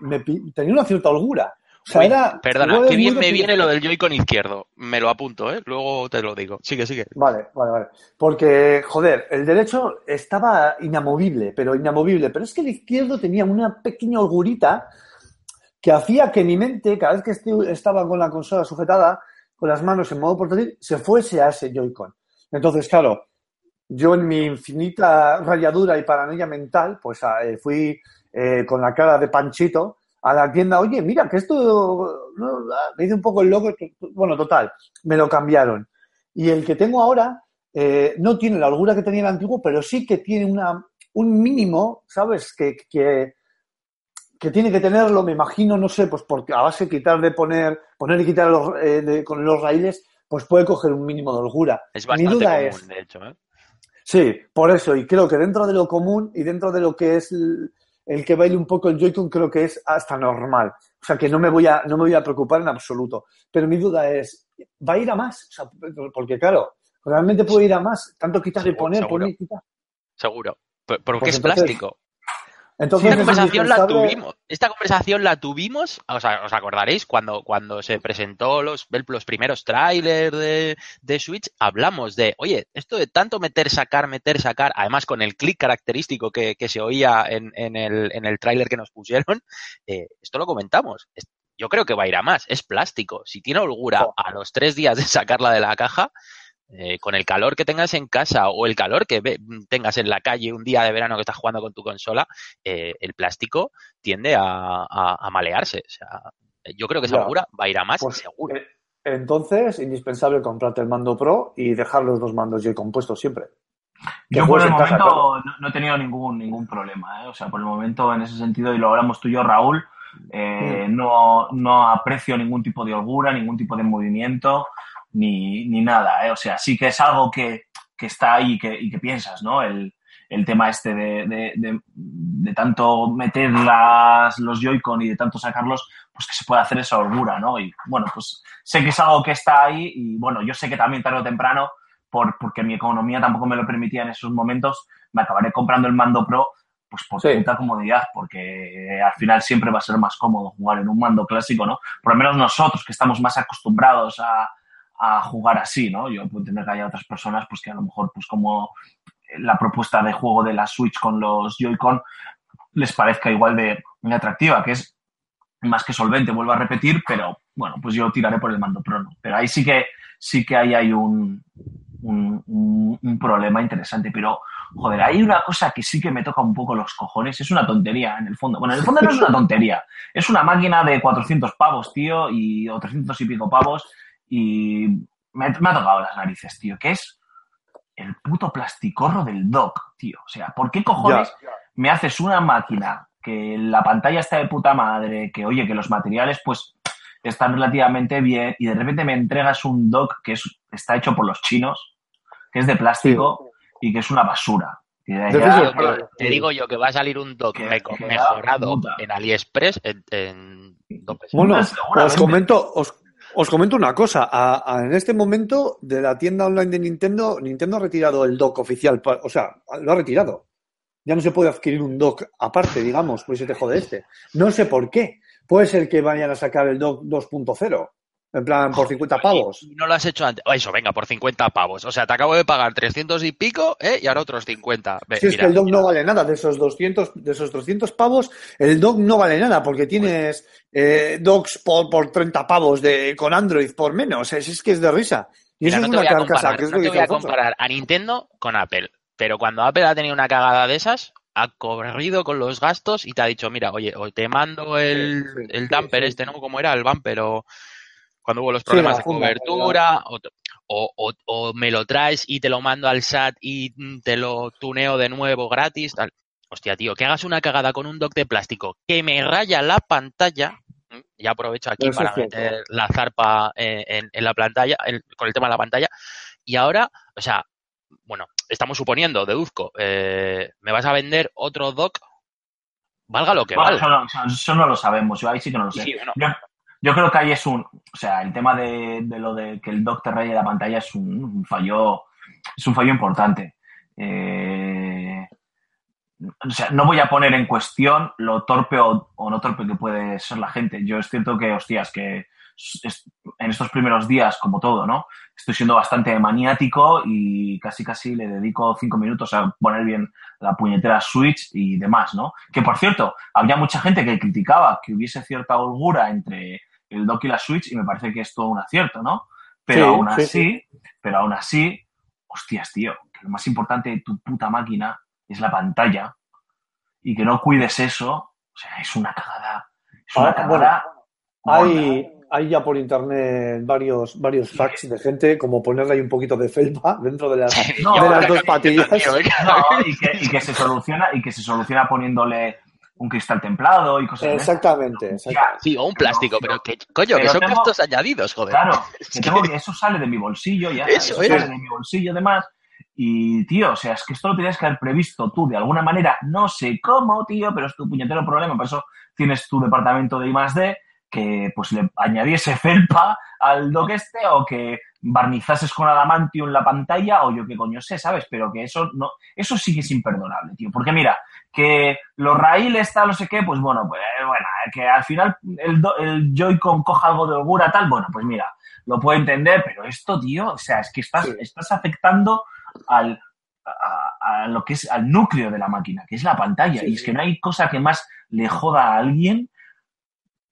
[SPEAKER 3] tenía una cierta holgura. Sea, era.
[SPEAKER 2] perdona, qué bien me viene lo del Joy-Con izquierdo. Me lo apunto, ¿eh? Luego te lo digo. Sigue, sigue.
[SPEAKER 3] Vale, vale, vale. Porque, joder, el derecho estaba inamovible, pero inamovible. Pero es que el izquierdo tenía una pequeña holgurita que hacía que mi mente, cada vez que estaba con la consola sujetada, con las manos en modo portátil, se fuese a ese Joy-Con. Entonces, claro, yo en mi infinita rayadura y paranoia mental, pues ah, eh, fui eh, con la cara de Panchito a la tienda, oye, mira, que esto, no, ah", me hice un poco el loco, bueno, total, me lo cambiaron. Y el que tengo ahora eh, no tiene la holgura que tenía el antiguo, pero sí que tiene una, un mínimo, ¿sabes? Que, que, que tiene que tenerlo, me imagino, no sé, pues porque a base de quitar de poner, poner y quitar los, eh, de- con los raíles, pues puede coger un mínimo de holgura.
[SPEAKER 2] Es
[SPEAKER 3] Mi
[SPEAKER 2] bastante
[SPEAKER 3] duda
[SPEAKER 2] común,
[SPEAKER 3] es,
[SPEAKER 2] de hecho, ¿eh?
[SPEAKER 3] Sí, por eso, y creo que dentro de lo común y dentro de lo que es el que baile un poco el Joy-Con, creo que es hasta normal. O sea, que no me voy a, no me voy a preocupar en absoluto. Pero mi duda es, ¿va a ir a más? O sea, porque claro, realmente puede ir a más. Tanto quitar y poner,
[SPEAKER 2] seguro.
[SPEAKER 3] poner y quitar.
[SPEAKER 2] Seguro. Por- Porque
[SPEAKER 3] Pues
[SPEAKER 2] es
[SPEAKER 3] entonces,
[SPEAKER 2] plástico.
[SPEAKER 3] Entonces,
[SPEAKER 2] Esta
[SPEAKER 3] es
[SPEAKER 2] conversación la tuvimos. Esta conversación la tuvimos, o sea, os acordaréis, cuando, cuando se presentó los, los primeros trailers de, de Switch, hablamos de, oye, esto de tanto meter, sacar, meter, sacar, además con el clic característico que, que se oía en, en el, en el tráiler que nos pusieron, eh, esto lo comentamos. Yo creo que va a ir a más. Es plástico. Si tiene holgura
[SPEAKER 3] Oh.
[SPEAKER 2] a los tres días de sacarla de la caja, eh, con el calor que tengas en casa o el calor que ve- tengas en la calle un día de verano que estás jugando con tu consola, eh, el plástico tiende a, a- a malearse. O sea, yo creo que esa holgura va a ir a más,
[SPEAKER 3] Pues,
[SPEAKER 2] seguro.
[SPEAKER 3] eh, entonces, indispensable comprarte el mando Pro y dejar los dos mandos Joy-Con puestos siempre.
[SPEAKER 1] Yo por el
[SPEAKER 3] casa,
[SPEAKER 1] momento
[SPEAKER 3] claro.
[SPEAKER 1] no, no he tenido ningún, ningún problema, ¿eh? O sea, por el momento en ese sentido, y lo hablamos tú y yo, Raúl, eh, no, no aprecio ningún tipo de holgura, ningún tipo de movimiento, ni, ni nada, ¿eh? O sea, sí que es algo que, que está ahí y que, y que piensas, ¿no? El, el tema este de, de, de- de tanto meter las, los Joy-Con y de tanto sacarlos, pues que se puede hacer esa holgura, ¿no? Y bueno, pues sé que es algo que está ahí y bueno, yo sé que también tarde o temprano por, porque mi economía tampoco me lo permitía en esos momentos, me acabaré comprando el mando Pro pues por
[SPEAKER 3] Sí.
[SPEAKER 1] comodidad, porque al final siempre va a ser más cómodo jugar en un mando clásico, ¿no? Por lo menos nosotros que estamos más acostumbrados a, a jugar así, ¿no? Yo puedo entender que haya otras personas pues que a lo mejor pues como la propuesta de juego de la Switch con los Joy-Con les parezca igual de, atractiva, que es más que solvente, vuelvo a repetir, pero bueno, pues yo tiraré por el mando Pro, ¿no? Pero ahí sí que sí que ahí hay un, un, un- un problema interesante, pero joder, hay una cosa que sí que me toca un poco los cojones, es una tontería en el fondo. Bueno, en el fondo no es una tontería, es una máquina de 400 pavos, tío, y, o 300 y pico pavos, y me, me ha tocado las narices, tío, que es el puto plasticorro del dock, tío. O sea, ¿por qué cojones me haces una máquina que la pantalla está de puta madre, que oye, que los materiales pues están relativamente bien y de repente me entregas un dock que es, está hecho por los chinos, que es de plástico y que es una basura. Ya-
[SPEAKER 2] te digo yo que va a salir un dock mejorado en AliExpress en, en.
[SPEAKER 3] Bueno, os comento, os, os comento una cosa. En este momento, de la tienda online de Nintendo, Nintendo ha retirado el dock oficial. O sea, lo ha retirado. Ya no se puede adquirir un dock aparte, digamos, pues se te jode este. No sé por qué. Puede ser que vayan a sacar el dock 2.0. En plan, por 50 pavos.
[SPEAKER 2] Y no lo has hecho antes. Oh, Eso, venga, por 50 pavos. O sea, te acabo de pagar 300 y pico, ¿eh? Y ahora otros 50. Ve,
[SPEAKER 3] Si es que el dock no vale nada, de esos 200, de esos 300 pavos, el dock no vale nada, porque tienes eh, docks por, por 30 pavos de, con Android por menos. Es, es que es de risa. Y
[SPEAKER 2] mira,
[SPEAKER 3] eso
[SPEAKER 2] no
[SPEAKER 3] es una carcasa,
[SPEAKER 2] no te voy a comparar a Nintendo con Apple. Pero cuando Apple ha tenido una cagada de esas, ha corrido con los gastos y te ha dicho, mira, oye, o te mando el, el dumper este. ¿no? Como era el bumper o cuando hubo los problemas de cobertura, o, o- o- o me lo traes y te lo mando al SAT y mm, te lo tuneo de nuevo gratis, tal. Hostia, tío, que hagas una cagada con un dock de plástico que me raya la pantalla. Ya aprovecho aquí
[SPEAKER 3] Eso
[SPEAKER 2] para meter la zarpa eh, en, en la pantalla, en- con el tema de la pantalla. Y ahora, o sea, bueno, estamos suponiendo, deduzco, eh, me vas a vender otro dock, valga lo que
[SPEAKER 1] Bueno,
[SPEAKER 2] valga.
[SPEAKER 1] eso, no, eso- eso no lo sabemos, yo ahí sí que no lo sé.
[SPEAKER 2] Sí, bueno.
[SPEAKER 1] Yo, yo creo que ahí es un, o sea, el tema de, de lo de que el dock te raye la pantalla es un, fallo es un fallo importante. Eh, o sea, no voy a poner en cuestión lo torpe o, no torpe que puede ser la gente. Yo es cierto que, hostias, que en estos primeros días, como todo, ¿no? Estoy siendo bastante maniático y casi casi le dedico cinco minutos a poner bien la puñetera Switch y demás, ¿no? Que por cierto, había mucha gente que criticaba que hubiese cierta holgura entre el dock y la Switch y me parece que es todo un acierto, ¿no? Pero
[SPEAKER 3] Sí,
[SPEAKER 1] aún
[SPEAKER 3] sí,
[SPEAKER 1] así, pero aún así, hostias, tío, que lo más importante de tu puta máquina es la pantalla y que no cuides eso, o sea, es una cagada. Es una
[SPEAKER 3] Ah,
[SPEAKER 1] cagada.
[SPEAKER 3] Hay, hay ya por internet varios, varios facts de gente, como ponerle ahí un poquito de felpa dentro de las,
[SPEAKER 1] No,
[SPEAKER 3] de las
[SPEAKER 1] la
[SPEAKER 3] dos patillas.
[SPEAKER 2] Tío, venga.
[SPEAKER 1] No, y que, y que se soluciona, y que se soluciona poniéndole un cristal templado y cosas.
[SPEAKER 3] Exactamente, exactamente.
[SPEAKER 2] Sí, o un plástico, pero que, coño, que
[SPEAKER 1] Pero
[SPEAKER 2] son
[SPEAKER 1] tengo-
[SPEAKER 2] gastos añadidos, joder.
[SPEAKER 1] Claro,
[SPEAKER 2] Es
[SPEAKER 1] que
[SPEAKER 2] que-
[SPEAKER 1] tengo que- eso sale de mi bolsillo ya.
[SPEAKER 2] Eso
[SPEAKER 1] sale
[SPEAKER 2] es.
[SPEAKER 1] de mi bolsillo además. Y, tío, o sea, es que esto lo tienes que haber previsto tú de alguna manera, no sé cómo, tío, pero es tu puñetero problema. Por eso tienes tu departamento de I más D que pues le añadiese felpa al dock este o que barnizases con adamantium la pantalla o yo qué coño sé, ¿sabes? Pero que eso no, eso sí que es imperdonable, tío. Porque mira, que los raíles tal, no sé qué, pues bueno, pues eh, bueno, que al final el, el Joy-Con coja algo de holgura tal, bueno, pues mira, lo puedo entender, pero esto, tío, o sea, es que estás,
[SPEAKER 3] Sí.
[SPEAKER 1] estás afectando al, a, a lo que es al núcleo de la máquina, que es la pantalla.
[SPEAKER 3] Sí,
[SPEAKER 1] y es que no hay cosa que más le joda a alguien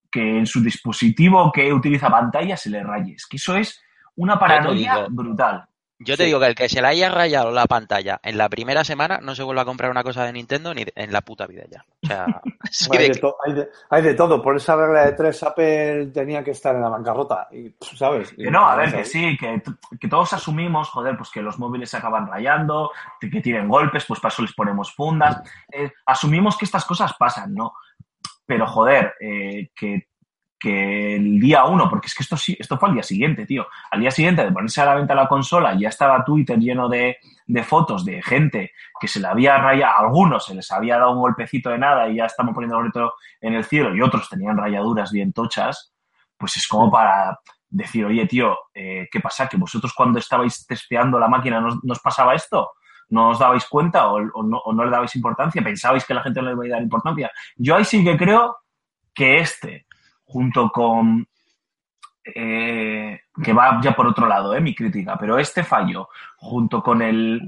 [SPEAKER 1] que en su dispositivo que utiliza pantalla se le raye. Es que eso es una paranoia
[SPEAKER 2] digo.
[SPEAKER 1] brutal.
[SPEAKER 2] Yo te
[SPEAKER 3] Sí.
[SPEAKER 2] digo que el que se le haya rayado la pantalla en la primera semana no se vuelve a comprar una cosa de Nintendo ni de- en la puta vida ya. O sea,
[SPEAKER 3] Bueno, hay, de
[SPEAKER 2] que-
[SPEAKER 3] to- hay de- hay de todo. Por esa regla de tres, Apple tenía que estar en la bancarrota. Y, ¿Sabes?
[SPEAKER 1] Que no, a ver, que sí, que, que todos asumimos, joder, pues que los móviles se acaban rayando, que que tienen golpes, pues para eso les ponemos fundas. Eh, asumimos que estas cosas pasan, ¿no? Pero, joder, eh, que, que el día uno, porque es que esto esto fue al día siguiente, tío. Al día siguiente de ponerse a la venta la consola, ya estaba Twitter lleno de, de fotos de gente que se le había rayado, algunos se les había dado un golpecito de nada y ya estamos poniendo el grito en el cielo, y otros tenían rayaduras bien tochas, pues es como para decir, oye, tío, eh, ¿qué pasa? ¿Que vosotros cuando estabais testeando la máquina nos, nos pasaba esto? ¿No os dabais cuenta o, o no, o no le dabais importancia? ¿Pensabais que la gente no le iba a dar importancia? Yo ahí sí que creo que este, junto con... eh, que va ya por otro lado, eh, mi crítica, pero este fallo, junto con el,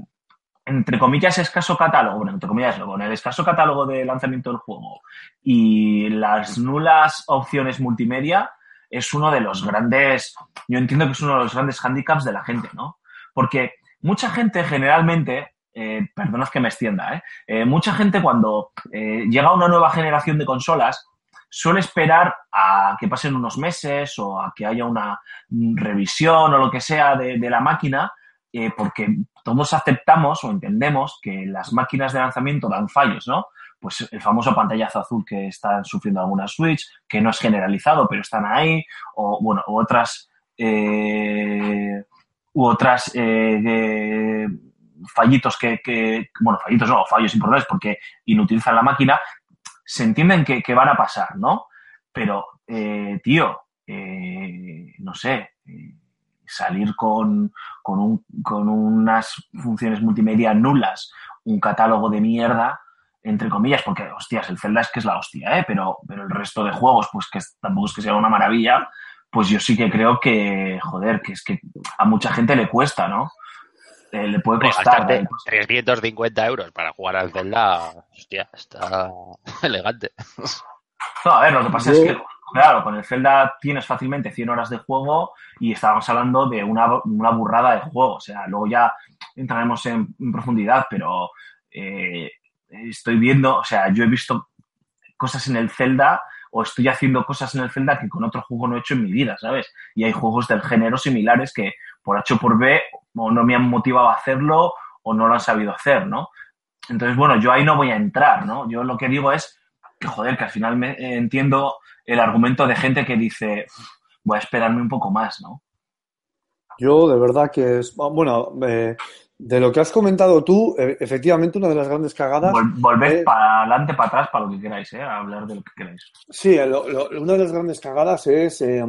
[SPEAKER 1] entre comillas, escaso catálogo, bueno, entre comillas, con el escaso catálogo de lanzamiento del juego y las nulas opciones multimedia, es uno de los grandes, yo entiendo que es uno de los grandes handicaps de la gente, ¿no? Porque mucha gente generalmente, eh, que me extienda, ¿eh? Eh, mucha gente cuando eh, llega una nueva generación de consolas suele esperar a que pasen unos meses o a que haya una revisión o lo que sea de, la máquina, eh, porque todos aceptamos o entendemos que las máquinas de lanzamiento dan fallos, ¿no? Pues el famoso pantallazo azul que están sufriendo algunas Switch, que no es generalizado, pero están ahí, o bueno, otras eh, u otras eh, fallitos que, que, bueno, fallitos no, fallos importantes porque inutilizan la máquina, se entienden que, que van a pasar, ¿no? Pero, eh, tío, eh, no sé, eh, salir con, con, un, con unas funciones multimedia nulas, un catálogo de mierda, entre comillas, porque, hostias, el Zelda es que es la hostia, ¿eh? Pero, pero el resto de juegos, pues que tampoco es que sea una maravilla, pues yo sí que creo que, joder, que es que a mucha gente le cuesta, ¿no? Eh, le puede costar. ¿eh?
[SPEAKER 2] 350 euros para jugar al Zelda, hostia, está elegante.
[SPEAKER 1] No, a ver, lo que pasa
[SPEAKER 3] Yo-
[SPEAKER 1] es que, claro, con el Zelda tienes fácilmente 100 horas de juego y estábamos hablando de una, una burrada de juego. O sea, luego ya entraremos en, en profundidad, pero eh, estoy viendo, o sea, yo he visto cosas en el Zelda o estoy haciendo cosas en el Zelda que con otro juego no he hecho en mi vida, ¿sabes? Y hay juegos del género similares que por H o por B o no me han motivado a hacerlo o no lo han sabido hacer, ¿no? Entonces, bueno, yo ahí no voy a entrar, ¿no? Yo lo que digo es que, joder, que al final me, eh, entiendo el argumento de gente que dice, "Uf, voy a esperarme un poco más, ¿no?
[SPEAKER 3] Yo, de verdad que es. Bueno, eh, de lo que has comentado tú, e- efectivamente, una de las grandes cagadas.
[SPEAKER 1] Vol- volved
[SPEAKER 3] eh,
[SPEAKER 1] para adelante, para atrás, para lo que queráis, ¿eh? A hablar de lo que queráis.
[SPEAKER 3] Sí, lo- lo- una de las grandes cagadas es eh,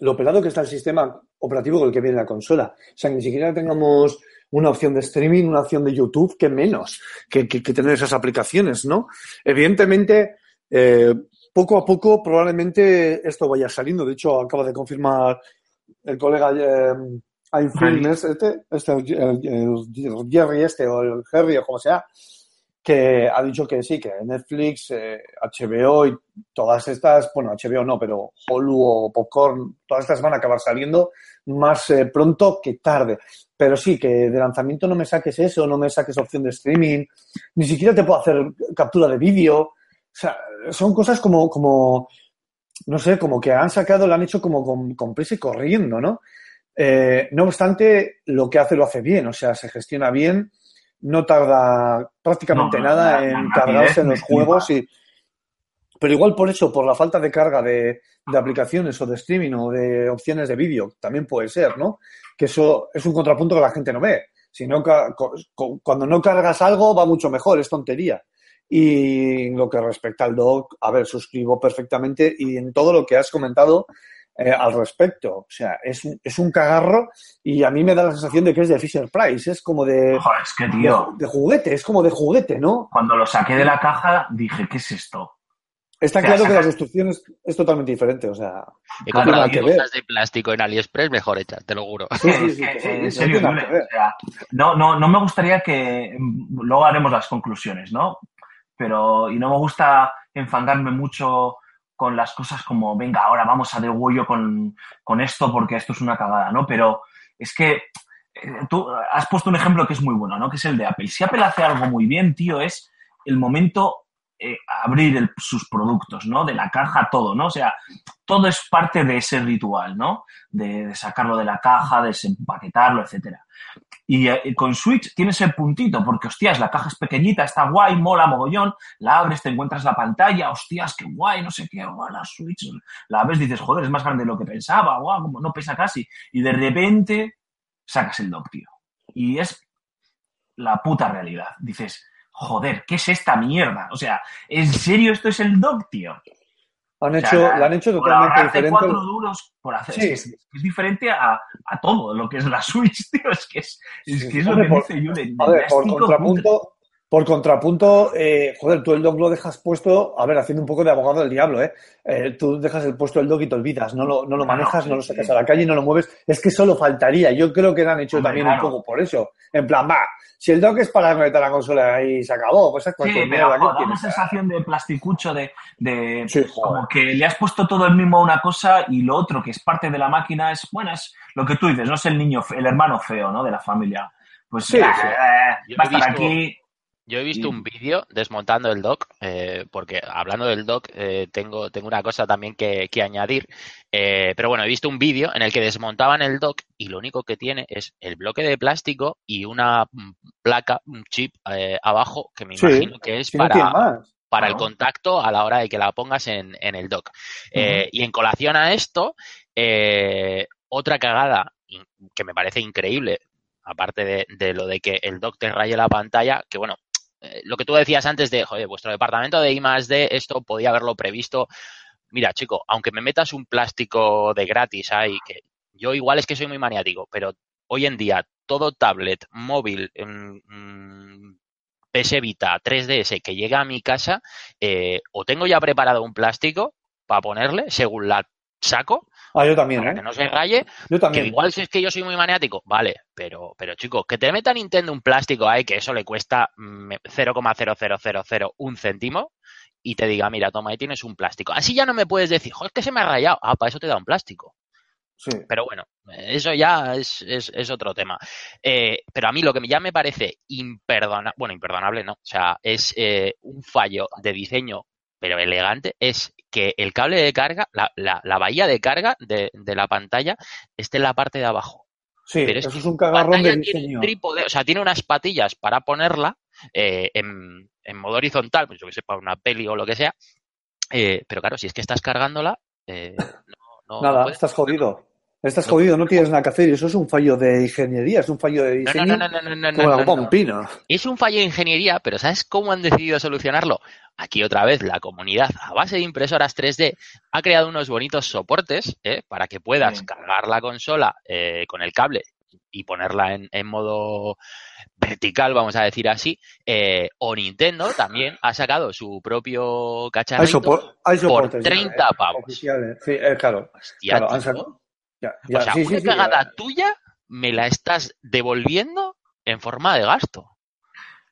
[SPEAKER 3] lo pelado que está el sistema operativo con el que viene la consola. O sea, que ni siquiera tengamos una opción de streaming, una opción de YouTube, que menos que, que- que tener esas aplicaciones, ¿no? Evidentemente, eh, poco a poco probablemente esto vaya saliendo. De hecho, acaba de confirmar el colega eh, este, este, el, el Jerry este o el Harry o como sea, que ha dicho que sí, que Netflix, eh, HBO y todas estas, bueno, HBO no, pero Hulu o Popcorn, todas estas van a acabar saliendo más eh, pronto que tarde. Pero sí, que de lanzamiento no me saques eso, no me saques opción de streaming, ni siquiera te puedo hacer captura de vídeo. O sea, son cosas como, como, no sé, como que han sacado, lo han hecho como con, con prisa y corriendo, ¿no? Eh, no obstante, lo que hace lo hace bien, o sea, se gestiona bien, no tarda prácticamente
[SPEAKER 1] No,
[SPEAKER 3] nada
[SPEAKER 1] la-
[SPEAKER 3] en cargarse en los juegos y pero igual por eso, por la falta de carga de, de aplicaciones o de streaming o de opciones de vídeo, también puede ser, ¿no? Que eso es un contrapunto que la gente no ve. Si no, cuando no cargas algo va mucho mejor, es tontería. Y en lo que respecta al doc, a ver, suscribo perfectamente y en todo lo que has comentado eh, al respecto. O sea, es un, es un cagarro y a mí me da la sensación de que es de Fisher Price, es como de,
[SPEAKER 1] Joder, es que,
[SPEAKER 3] de,
[SPEAKER 1] tío,
[SPEAKER 3] de juguete, es como de juguete, ¿no?
[SPEAKER 1] cuando lo saqué de la caja dije, ¿qué es esto?
[SPEAKER 3] Está
[SPEAKER 1] O sea,
[SPEAKER 3] claro que la construcción es, es totalmente diferente, o sea, que ver.
[SPEAKER 2] cosas de plástico en AliExpress mejor hechas, te lo juro.
[SPEAKER 3] Sí, sí,
[SPEAKER 1] Es
[SPEAKER 3] sí,
[SPEAKER 1] que,
[SPEAKER 3] sí,
[SPEAKER 1] en
[SPEAKER 3] no
[SPEAKER 1] serio,
[SPEAKER 3] tiene nada
[SPEAKER 1] Yule,
[SPEAKER 3] que ver.
[SPEAKER 1] o sea, no, no, no me gustaría que mm, luego haremos las conclusiones, ¿no? Pero, y no me gusta enfangarme mucho con las cosas como, venga, ahora vamos a degüello con, con esto porque esto es una cagada, ¿no? Pero es que eh, tú has puesto un ejemplo que es muy bueno, ¿no? Que es el de Apple. Si Apple hace algo muy bien, tío, es el momento eh, abrir sus productos, ¿no? De la caja, todo, ¿no? O sea, todo es parte de ese ritual, ¿no? De, de sacarlo de la caja, desempaquetarlo, etcétera. Y eh, con Switch tiene ese puntito, porque, hostias, la caja es pequeñita, está guay, mola mogollón, la abres, te encuentras la pantalla, hostias, qué guay, no sé qué, guau, la Switch, la abres, dices, joder, es más grande de lo que pensaba, guau, como no pesa casi. Y de repente sacas el dock, tío. Y es la puta realidad. Dices, joder, ¿qué es esta mierda? O sea, ¿en serio esto es el dock, tío?
[SPEAKER 3] Han
[SPEAKER 1] O sea,
[SPEAKER 3] hecho,
[SPEAKER 1] la-
[SPEAKER 3] han hecho totalmente diferente.
[SPEAKER 1] cuatro duros por hacer.
[SPEAKER 3] Sí.
[SPEAKER 1] Es, que es, es diferente a, a todo lo que es la Switch, tío. Es que es, es,
[SPEAKER 3] Sí,
[SPEAKER 1] que es lo que
[SPEAKER 3] por-
[SPEAKER 1] dice Yule.
[SPEAKER 3] A ver, por contrapunto, por contrapunto, eh, joder, tú el dock lo dejas puesto, a ver, haciendo un poco de abogado del diablo, ¿eh? Eh, tú dejas el puesto del dock y te olvidas, no lo, no lo manejas,
[SPEAKER 1] sí,
[SPEAKER 3] no lo
[SPEAKER 1] sí.
[SPEAKER 3] sacas a la calle, no lo mueves. Es que solo faltaría. Yo creo que lo han hecho
[SPEAKER 1] Hombre,
[SPEAKER 3] también
[SPEAKER 1] claro.
[SPEAKER 3] un poco por eso. En plan, va, si el dock es para meter la consola y se acabó, pues es
[SPEAKER 1] Sí,
[SPEAKER 3] cualquier
[SPEAKER 1] pero
[SPEAKER 3] mierda
[SPEAKER 1] joder, da una sensación de plasticucho, de, de
[SPEAKER 3] Sí,
[SPEAKER 1] como que le has puesto todo el mismo a una cosa y lo otro, que es parte de la máquina, es, bueno, es lo que tú dices, no es el niño, el hermano feo, ¿no? De la familia. Pues
[SPEAKER 3] Sí,
[SPEAKER 1] eh,
[SPEAKER 3] sí.
[SPEAKER 1] eh, va a estar
[SPEAKER 2] visto-
[SPEAKER 1] aquí.
[SPEAKER 2] Yo he visto un vídeo desmontando el dock, eh, porque hablando del dock, eh, tengo, tengo una cosa también que, que añadir. Eh, pero bueno, he visto un vídeo en el que desmontaban el dock y lo único que tiene es el bloque de plástico y una mm, placa, un chip eh, abajo, que me
[SPEAKER 3] Sí,
[SPEAKER 2] imagino que es para, para el contacto a la hora de que la pongas en, en el dock. Eh, Y en colación a esto, eh, otra cagada que me parece increíble, aparte de, de lo de que el dock te raye la pantalla, que bueno, eh, lo que tú decías antes de, joder, vuestro departamento de I más D, esto podía haberlo previsto. Mira, chico, aunque me metas un plástico de gratis ahí, que yo igual es que soy muy maniático, pero hoy en día todo tablet, móvil, mm, mm, PS Vita, 3DS que llega a mi casa, eh, o tengo ya preparado un plástico para ponerle según la saco,
[SPEAKER 3] Ah, yo también,
[SPEAKER 2] para
[SPEAKER 3] ¿eh?
[SPEAKER 2] que no se raye,
[SPEAKER 3] Yo
[SPEAKER 2] que
[SPEAKER 3] también.
[SPEAKER 2] igual si es que yo soy muy maniático, vale, pero, pero chico, que te meta Nintendo un plástico ahí que eso le cuesta mm, 0,00001 céntimo y te diga, mira, toma, ahí tienes un plástico. Así ya no me puedes decir, joder, es que se me ha rayado. Ah, para eso te da un plástico.
[SPEAKER 3] Sí.
[SPEAKER 2] Pero bueno, eso ya es, es, es otro tema. Eh, pero a mí lo que ya me parece imperdonable, bueno, imperdonable no, o sea, es eh, un fallo de diseño, pero elegante, es que el cable de carga, la, la, la bahía de carga de, de la pantalla esté en la parte de abajo.
[SPEAKER 3] Sí,
[SPEAKER 2] Pero es
[SPEAKER 3] eso es un cagarrón de diseño.
[SPEAKER 2] trípode, o sea, tiene unas patillas para ponerla eh, en, en modo horizontal, pues yo que sé, para una peli o lo que sea. Eh, pero claro, si es que estás cargándola, eh, no, no- no
[SPEAKER 3] Nada,
[SPEAKER 2] puedes-
[SPEAKER 3] estás jodido. Estás jodido, no tienes nada que hacer. Y eso es un fallo de ingeniería, es un fallo de diseño.
[SPEAKER 2] no, no, no, no, no, no, no,
[SPEAKER 3] pino.
[SPEAKER 2] Es un fallo de ingeniería, pero ¿sabes cómo han decidido solucionarlo? Aquí otra vez la comunidad, a base de impresoras 3D, ha creado unos bonitos soportes ¿eh? para que puedas
[SPEAKER 1] Sí.
[SPEAKER 2] cargar la consola eh, con el cable y ponerla en, en modo vertical, vamos a decir así, eh, o Nintendo también ha sacado su propio
[SPEAKER 3] Hay,
[SPEAKER 2] cacharrito
[SPEAKER 3] sopor- hay
[SPEAKER 2] por
[SPEAKER 3] soportes. ya,
[SPEAKER 2] 30
[SPEAKER 3] eh,
[SPEAKER 2] pavos.
[SPEAKER 3] oficiales. Sí, claro.
[SPEAKER 2] Hostia,
[SPEAKER 3] claro, han sacado- ya, ya,
[SPEAKER 2] o sea,
[SPEAKER 3] sí,
[SPEAKER 2] una
[SPEAKER 3] sí,
[SPEAKER 2] cagada
[SPEAKER 3] ya.
[SPEAKER 2] tuya me la estás devolviendo en forma de gasto.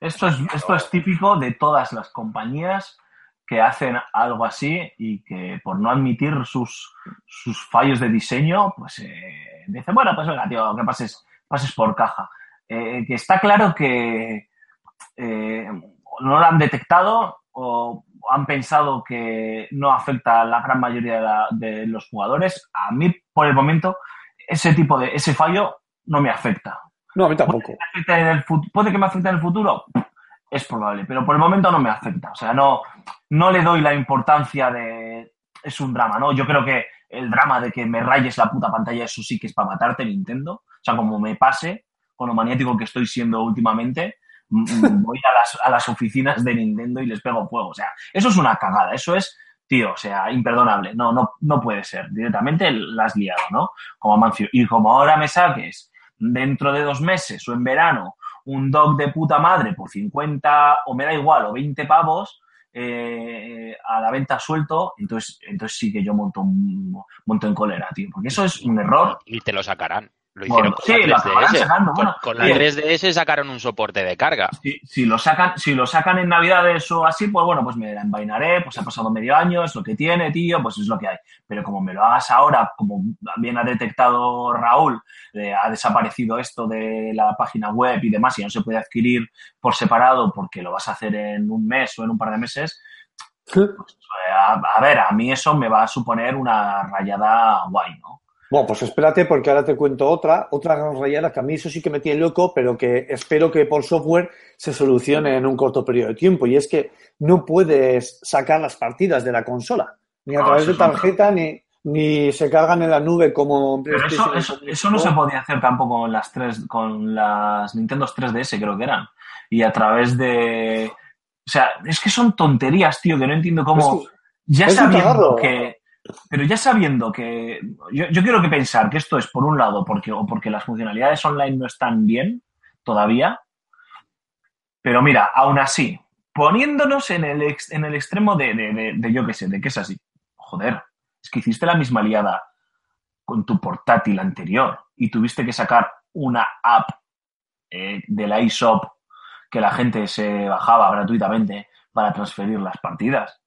[SPEAKER 1] Esto es, esto es típico de todas las compañías que hacen algo así y que por no admitir sus, sus fallos de diseño, pues eh, dicen, bueno, pues venga, tío, que pases, pases por caja. Eh, que está claro que eh, no lo han detectado o han pensado que no afecta a la gran mayoría de, la- de los jugadores. A mí, por el momento, ese tipo de, ese fallo no me afecta.
[SPEAKER 3] No, a mí tampoco.
[SPEAKER 1] ¿Puede que me afecte en el ¿Puede que me afecte en el futuro? Es probable, pero por el momento no me afecta. O sea, no, no le doy la importancia de... Es un drama, ¿no? Yo creo que el drama de que me rayes la puta pantalla, eso sí que es para matarte, Nintendo. O sea, como me pase, con lo maniático que estoy siendo últimamente, voy a las, a las oficinas de Nintendo y les pego fuego. O sea, eso es una cagada. Eso es, tío, o sea, imperdonable. No, no, no puede ser. Directamente la has liado, ¿no? Como Amancio. Y como ahora me saques dentro de dos meses o en verano un dog de puta madre por 50 o me da igual o 20 pavos eh, a la venta suelto, entonces, entonces sí que yo monto, monto en cólera, tío. Porque eso es un error.
[SPEAKER 2] Y te lo sacarán. Lo
[SPEAKER 1] Bueno,
[SPEAKER 2] hicieron con
[SPEAKER 1] sí,
[SPEAKER 2] la
[SPEAKER 1] acabarán
[SPEAKER 2] 3DS.
[SPEAKER 1] sacando,
[SPEAKER 2] Con-
[SPEAKER 1] bueno,
[SPEAKER 2] con la
[SPEAKER 1] tío.
[SPEAKER 2] 3DS sacaron un soporte de carga.
[SPEAKER 1] Si, si lo sacan, si lo sacan en Navidades o así, pues bueno, pues me la envainaré, pues ha pasado medio año, es lo que tiene, tío, pues es lo que hay. Pero como me lo hagas ahora, como bien ha detectado Raúl, eh, ha desaparecido esto de la página web y demás, y no se puede adquirir por separado porque lo vas a hacer en un mes o en un par de meses, eh, a, a ver, a mí eso me va a suponer una rayada guay, ¿no?
[SPEAKER 3] Bueno, pues espérate porque ahora te cuento otra, otra gran rayada que a mí eso sí que me tiene loco, pero que espero que por software se solucione en un corto periodo de tiempo. Y es que no puedes sacar las partidas de la consola, ni a
[SPEAKER 1] No,
[SPEAKER 3] través de
[SPEAKER 1] un-
[SPEAKER 3] tarjeta, ni, ni se cargan en la nube como en
[SPEAKER 1] Pero eso, eso, eso no se podía hacer tampoco con las tres, con las Nintendo 3DS, creo que eran. Y a través de. O sea, es que son tonterías, tío, que no entiendo cómo.
[SPEAKER 3] Es
[SPEAKER 1] Ya
[SPEAKER 3] es cagarro.
[SPEAKER 1] que. Pero ya sabiendo que. Yo, quiero que pensar que esto es, por un lado, porque, o porque las funcionalidades online no están bien todavía. Pero mira, aún así, poniéndonos en el, ex- en el extremo de, de, de- de yo qué sé, de que es así. Joder, es que hiciste la misma liada con tu portátil anterior y tuviste que sacar una app eh, de la eShop que la gente se bajaba gratuitamente para transferir las partidas.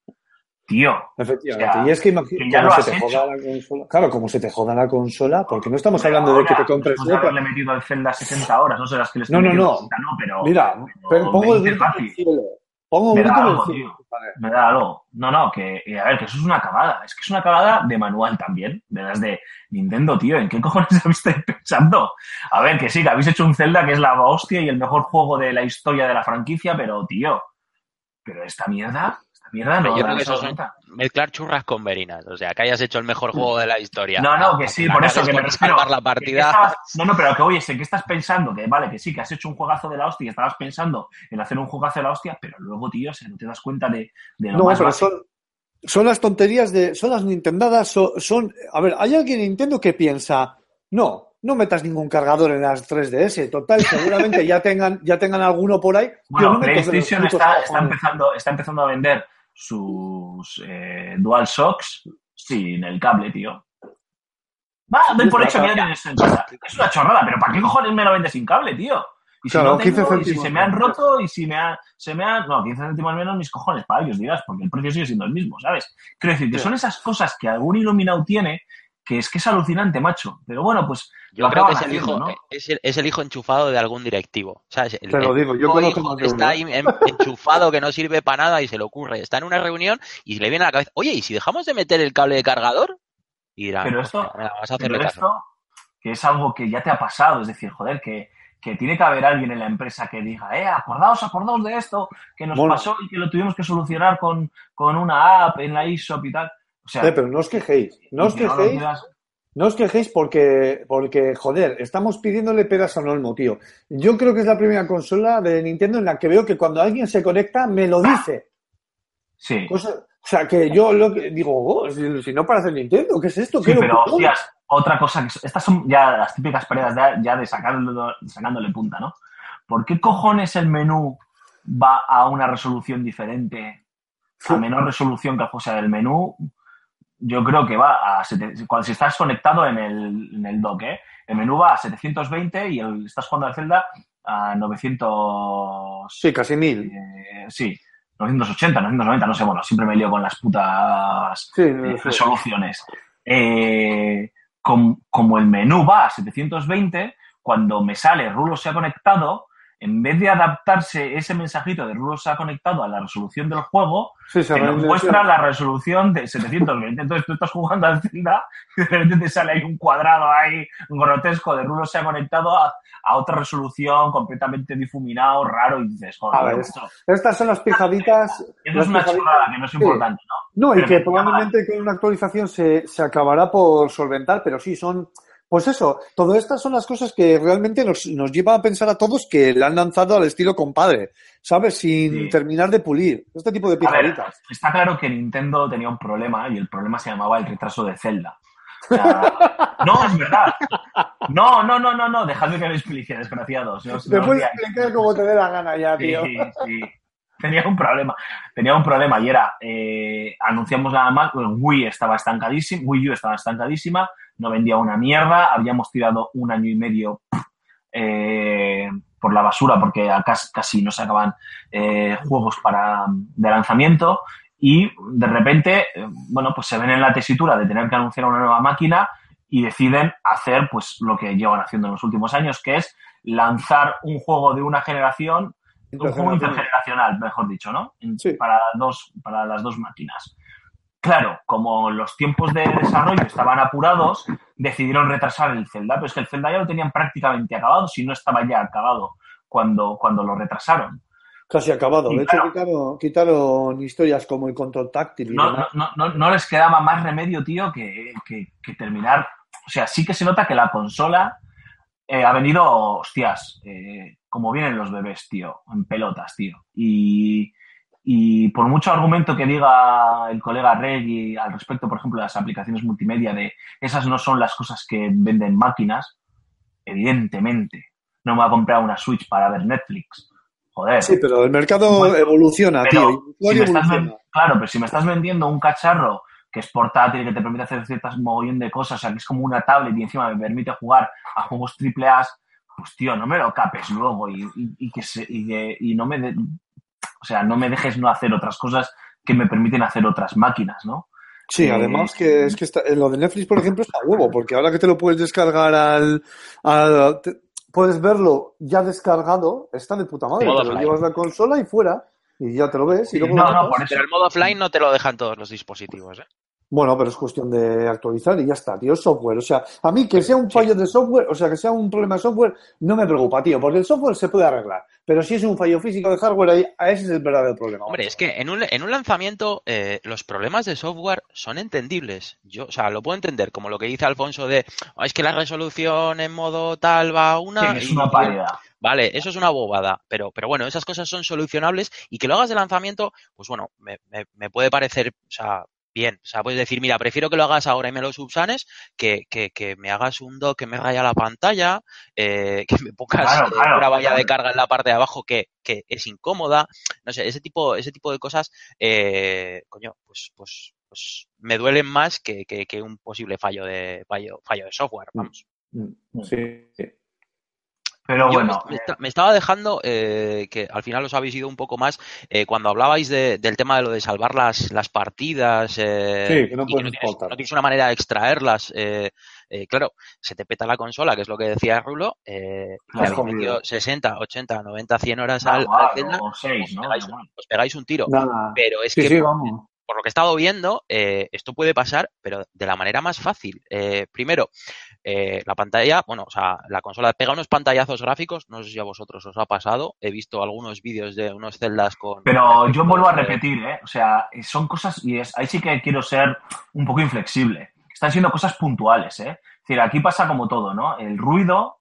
[SPEAKER 1] Tío,
[SPEAKER 3] Efectivamente.
[SPEAKER 1] O sea,
[SPEAKER 3] y es que imagínate
[SPEAKER 1] lo
[SPEAKER 3] se te
[SPEAKER 1] hecho.
[SPEAKER 3] joda la consola. Claro, como se te joda la consola, porque no estamos
[SPEAKER 1] pero
[SPEAKER 3] hablando de que te compres otra.
[SPEAKER 1] haberle metido al Zelda 60 horas, no sé las que le
[SPEAKER 3] No, no, no.
[SPEAKER 1] 60, no, pero,
[SPEAKER 3] Mira, pero pongo el
[SPEAKER 1] 20
[SPEAKER 3] grito en el
[SPEAKER 1] fácil.
[SPEAKER 3] cielo. Pongo un
[SPEAKER 1] Me da
[SPEAKER 3] grito en el
[SPEAKER 1] algo,
[SPEAKER 3] cielo. Vale.
[SPEAKER 1] me da algo. No, no, que eh, a ver, que eso es una cagada. Es que es una cagada de manual también, de las de Nintendo, tío. ¿En qué cojones habéis estado pensando? A ver, que sí, que habéis hecho un Zelda que es la hostia y el mejor juego de la historia de la franquicia, pero, tío, pero esta mierda, mierda no,
[SPEAKER 2] Yo creo que
[SPEAKER 1] se
[SPEAKER 2] eso son mezclar churras con verinas. O sea, que hayas hecho el mejor juego de la historia.
[SPEAKER 1] No, no, que sí, por eso que me refiero.
[SPEAKER 2] la
[SPEAKER 1] que
[SPEAKER 2] partida.
[SPEAKER 1] estabas- no, no, pero que oye, sé que estás pensando que vale, que sí, que has hecho un juegazo de la hostia y estabas pensando en hacer un juegazo de la hostia, pero luego, tío, o sea, no te das cuenta de, de lo
[SPEAKER 3] No,
[SPEAKER 1] más
[SPEAKER 3] pero
[SPEAKER 1] básico.
[SPEAKER 3] son, son las tonterías de. Son las Nintendadas. Son, son- A ver, hay alguien en Nintendo que piensa. No, no metas ningún cargador en las 3DS. Total, seguramente ya tengan, ya tengan alguno por ahí.
[SPEAKER 1] Bueno,
[SPEAKER 3] no
[SPEAKER 1] PlayStation está, está, empezando, está empezando a vender sus eh, DualShocks sin el cable, tío. Va, doy por hecho que ya tienes en casa. Es una chorrada, pero ¿para qué cojones me lo vendes sin cable, tío? Y si,
[SPEAKER 3] Claro,
[SPEAKER 1] no tengo,
[SPEAKER 3] 15
[SPEAKER 1] y si se me han roto y si me ha, se me ha... No, 15 céntimos menos mis cojones, para ellos dirás, porque el precio sigue siendo el mismo, ¿sabes? Quiero decir que
[SPEAKER 3] Sí.
[SPEAKER 1] son esas cosas que algún iluminado tiene que es que es alucinante, macho. Pero bueno, pues
[SPEAKER 2] Yo
[SPEAKER 1] lo
[SPEAKER 2] creo que es el,
[SPEAKER 1] haciendo,
[SPEAKER 2] hijo,
[SPEAKER 1] ¿no?
[SPEAKER 2] es, el, es el hijo enchufado de algún directivo. ¿sabes? El,
[SPEAKER 3] Te lo
[SPEAKER 2] el
[SPEAKER 3] digo, yo
[SPEAKER 2] único
[SPEAKER 3] conozco
[SPEAKER 2] hijo
[SPEAKER 3] más
[SPEAKER 2] que está ahí en- enchufado que no sirve para nada y se le ocurre. Está en una reunión y le viene a la cabeza, oye, ¿y si dejamos de meter el cable de cargador? Y dirán,
[SPEAKER 1] Pero esto-
[SPEAKER 2] "Hostia, venga, vamos a hacerle
[SPEAKER 1] Pero
[SPEAKER 2] caso.
[SPEAKER 1] esto, que es algo que ya te ha pasado, es decir, joder, que, que tiene que haber alguien en la empresa que diga, eh, acordaos, acordaos de esto, que nos
[SPEAKER 3] Bueno.
[SPEAKER 1] pasó y que lo tuvimos que solucionar con, con una app en la eShop y tal. O sea,
[SPEAKER 3] Eh, pero no os quejéis. No os quejéis. No os quejéis porque, porque, joder, estamos pidiéndole peras al olmo, tío. Yo creo que es la primera consola de Nintendo en la que veo que cuando alguien se conecta me lo dice.
[SPEAKER 1] Sí,
[SPEAKER 3] Cosa- o sea, que yo lo que digo, oh, si, si no para hacer Nintendo, ¿qué es esto?
[SPEAKER 1] sí,
[SPEAKER 3] ¿Qué
[SPEAKER 1] pero hostias, otra cosa que estas son ya las típicas peleas ya, ya de sacarlo- sacándole punta, ¿no? ¿Por qué cojones el menú va a una resolución diferente, a menor resolución que sea del menú? Yo creo que va a cuando si estás conectado en el, en el dock, ¿eh? El menú va a 720 y el, estás jugando al Zelda a 900
[SPEAKER 3] Sí, casi mil.
[SPEAKER 1] eh, sí, 980, 990, no sé, bueno, siempre me lío con las putas
[SPEAKER 3] Sí,
[SPEAKER 1] eh, resoluciones. Eh, com- como el menú va a 720, cuando me sale Rulo se ha conectado, en vez de adaptarse ese mensajito de Rulo se ha conectado a la resolución del juego,
[SPEAKER 3] Sí, se
[SPEAKER 1] te nos muestra la resolución de 720. Entonces tú estás jugando al Zelda y de repente te sale ahí un cuadrado ahí grotesco de Rulo se ha conectado a, a otra resolución completamente difuminado, raro, y dices, joder,
[SPEAKER 3] A ver,
[SPEAKER 1] esto-
[SPEAKER 3] Estas son las pijaditas.
[SPEAKER 1] eso es una
[SPEAKER 3] pijaditas-
[SPEAKER 1] chorrada que no es
[SPEAKER 3] Sí.
[SPEAKER 1] importante, ¿no?
[SPEAKER 3] No, y
[SPEAKER 1] Pero
[SPEAKER 3] que
[SPEAKER 1] me
[SPEAKER 3] probablemente con una actualización se, se acabará por solventar, pero sí, son. Pues eso, todas estas son las cosas que realmente nos, nos lleva a pensar a todos que le han lanzado al estilo compadre, ¿sabes? Sin
[SPEAKER 1] Sí.
[SPEAKER 3] terminar de pulir. Este tipo de pijaditas.
[SPEAKER 1] está claro que Nintendo tenía un problema y el problema se llamaba el retraso de Zelda. O sea, no, es verdad. No, no, no, no, no. Dejadme que lo explique, desgraciados. No no
[SPEAKER 3] Te
[SPEAKER 1] os
[SPEAKER 3] puedes explicar como te dé la gana ya,
[SPEAKER 1] Sí,
[SPEAKER 3] tío.
[SPEAKER 1] sí. Tenía un problema. Tenía un problema y era, eh, anunciamos nada más, Wii estaba estancadísima, Wii U estaba estancadísima, no vendía una mierda, habíamos tirado un año y medio eh, por la basura porque casi no sacaban eh, juegos para de lanzamiento y de repente, eh, bueno, pues se ven en la tesitura de tener que anunciar una nueva máquina y deciden hacer pues lo que llevan haciendo en los últimos años, que es lanzar un juego de una generación un juego intergeneracional, mejor dicho, ¿no?
[SPEAKER 3] Sí.
[SPEAKER 1] Para, dos, para las dos máquinas. Claro, como los tiempos de desarrollo estaban apurados, decidieron retrasar el Zelda, pero es que el Zelda ya lo tenían prácticamente acabado, si no estaba ya acabado cuando, cuando lo retrasaron.
[SPEAKER 3] Casi acabado.
[SPEAKER 1] Sí,
[SPEAKER 3] De hecho,
[SPEAKER 1] claro.
[SPEAKER 3] quitaron, quitaron historias como el control táctil y
[SPEAKER 1] No,
[SPEAKER 3] demás.
[SPEAKER 1] no, no, no- no les quedaba más remedio, tío, que, que- que terminar. O sea, sí que se nota que la consola eh, ha venido, hostias, eh, como vienen los bebés, tío, en pelotas, tío. Y, y por mucho argumento que diga el colega Reggie al respecto, por ejemplo, de las aplicaciones multimedia, de esas no son las cosas que venden máquinas, evidentemente. No me voy a comprar una Switch para ver Netflix. Joder.
[SPEAKER 3] Sí, pero el mercado
[SPEAKER 1] Bueno,
[SPEAKER 3] evoluciona, tío.
[SPEAKER 1] si
[SPEAKER 3] evoluciona.
[SPEAKER 1] claro, pero si me estás vendiendo un cacharro que es portátil y que te permite hacer ciertas mogollón de cosas, o sea, que es como una tablet y encima me permite jugar a juegos triple A, pues tío, no me lo capes luego y, y- y que se- y que- y no me de- o sea, no me dejes no hacer otras cosas que me permiten hacer otras máquinas, ¿no?
[SPEAKER 3] Sí,
[SPEAKER 1] Eh,
[SPEAKER 3] además que es que está, en lo de Netflix, por ejemplo, está huevo, porque ahora que te lo puedes descargar al... al- te- puedes verlo ya descargado, está de puta madre. Te lo llevas la consola y fuera, y ya te lo ves. Y luego
[SPEAKER 1] no, no, por eso.
[SPEAKER 2] Pero el modo offline no te lo dejan todos los dispositivos, ¿eh?
[SPEAKER 3] Bueno, pero es cuestión de actualizar y ya está, tío, es software. O sea, a mí que sea un fallo de software, o sea, que sea un problema de software, no me preocupa, tío, porque el software se puede arreglar. Pero si es un fallo físico de hardware, ahí, a ese es el verdadero problema.
[SPEAKER 2] Hombre, es que en un, en un lanzamiento eh, los problemas de software son entendibles. Yo, o sea, lo puedo entender, como lo que dice Alfonso de "Oh, es que la resolución en modo tal va a una.
[SPEAKER 1] Sí, es una paridad.
[SPEAKER 2] Vale, eso es una bobada, pero, pero bueno, esas cosas son solucionables y que lo hagas de lanzamiento, pues bueno, me, me- me puede parecer, o sea, bien. O sea, puedes decir, mira, prefiero que lo hagas ahora y me lo subsanes que, que, que me hagas un dock que me raya la pantalla, eh, que me pongas
[SPEAKER 1] Claro, claro,
[SPEAKER 2] una valla de carga en la parte de abajo que, que es incómoda. No sé, ese tipo, ese tipo de cosas, eh, coño, pues, pues, pues me duelen más que, un posible fallo de, fallo, fallo de software, vamos.
[SPEAKER 3] Mm, Sí, sí.
[SPEAKER 1] Pero
[SPEAKER 2] Yo
[SPEAKER 1] bueno,
[SPEAKER 2] me, me esta- me estaba dejando eh, que al final os habéis ido un poco más eh, cuando hablabais de- del tema de lo de salvar las, las partidas eh,
[SPEAKER 3] Sí, que no
[SPEAKER 2] y que
[SPEAKER 3] puedes
[SPEAKER 2] no tienes, no una manera de extraerlas. eh, eh, claro, se te peta la consola, que es lo que decía Rulo, eh,
[SPEAKER 1] Claro.
[SPEAKER 2] habéis metido 60, 80, 90, 100 horas al, al
[SPEAKER 1] igual,
[SPEAKER 2] Zelda,
[SPEAKER 1] o seis,
[SPEAKER 2] os
[SPEAKER 1] ¿no?
[SPEAKER 2] pegáis, os pegáis un tiro.
[SPEAKER 3] Nada.
[SPEAKER 2] Pero es
[SPEAKER 3] Sí,
[SPEAKER 2] que
[SPEAKER 3] sí, vamos.
[SPEAKER 2] Por lo que he estado viendo, eh, esto puede pasar, pero de la manera más fácil. Eh, primero, eh, la pantalla, bueno, o sea, la consola pega unos pantallazos gráficos, no sé si a vosotros os ha pasado, he visto algunos vídeos de unos celdas con...
[SPEAKER 1] Pero yo vuelvo a repetir, ¿eh? O sea, son cosas, y es, ahí sí que quiero ser un poco inflexible. Están siendo cosas puntuales, ¿eh? Es decir, aquí pasa como todo, ¿no? El ruido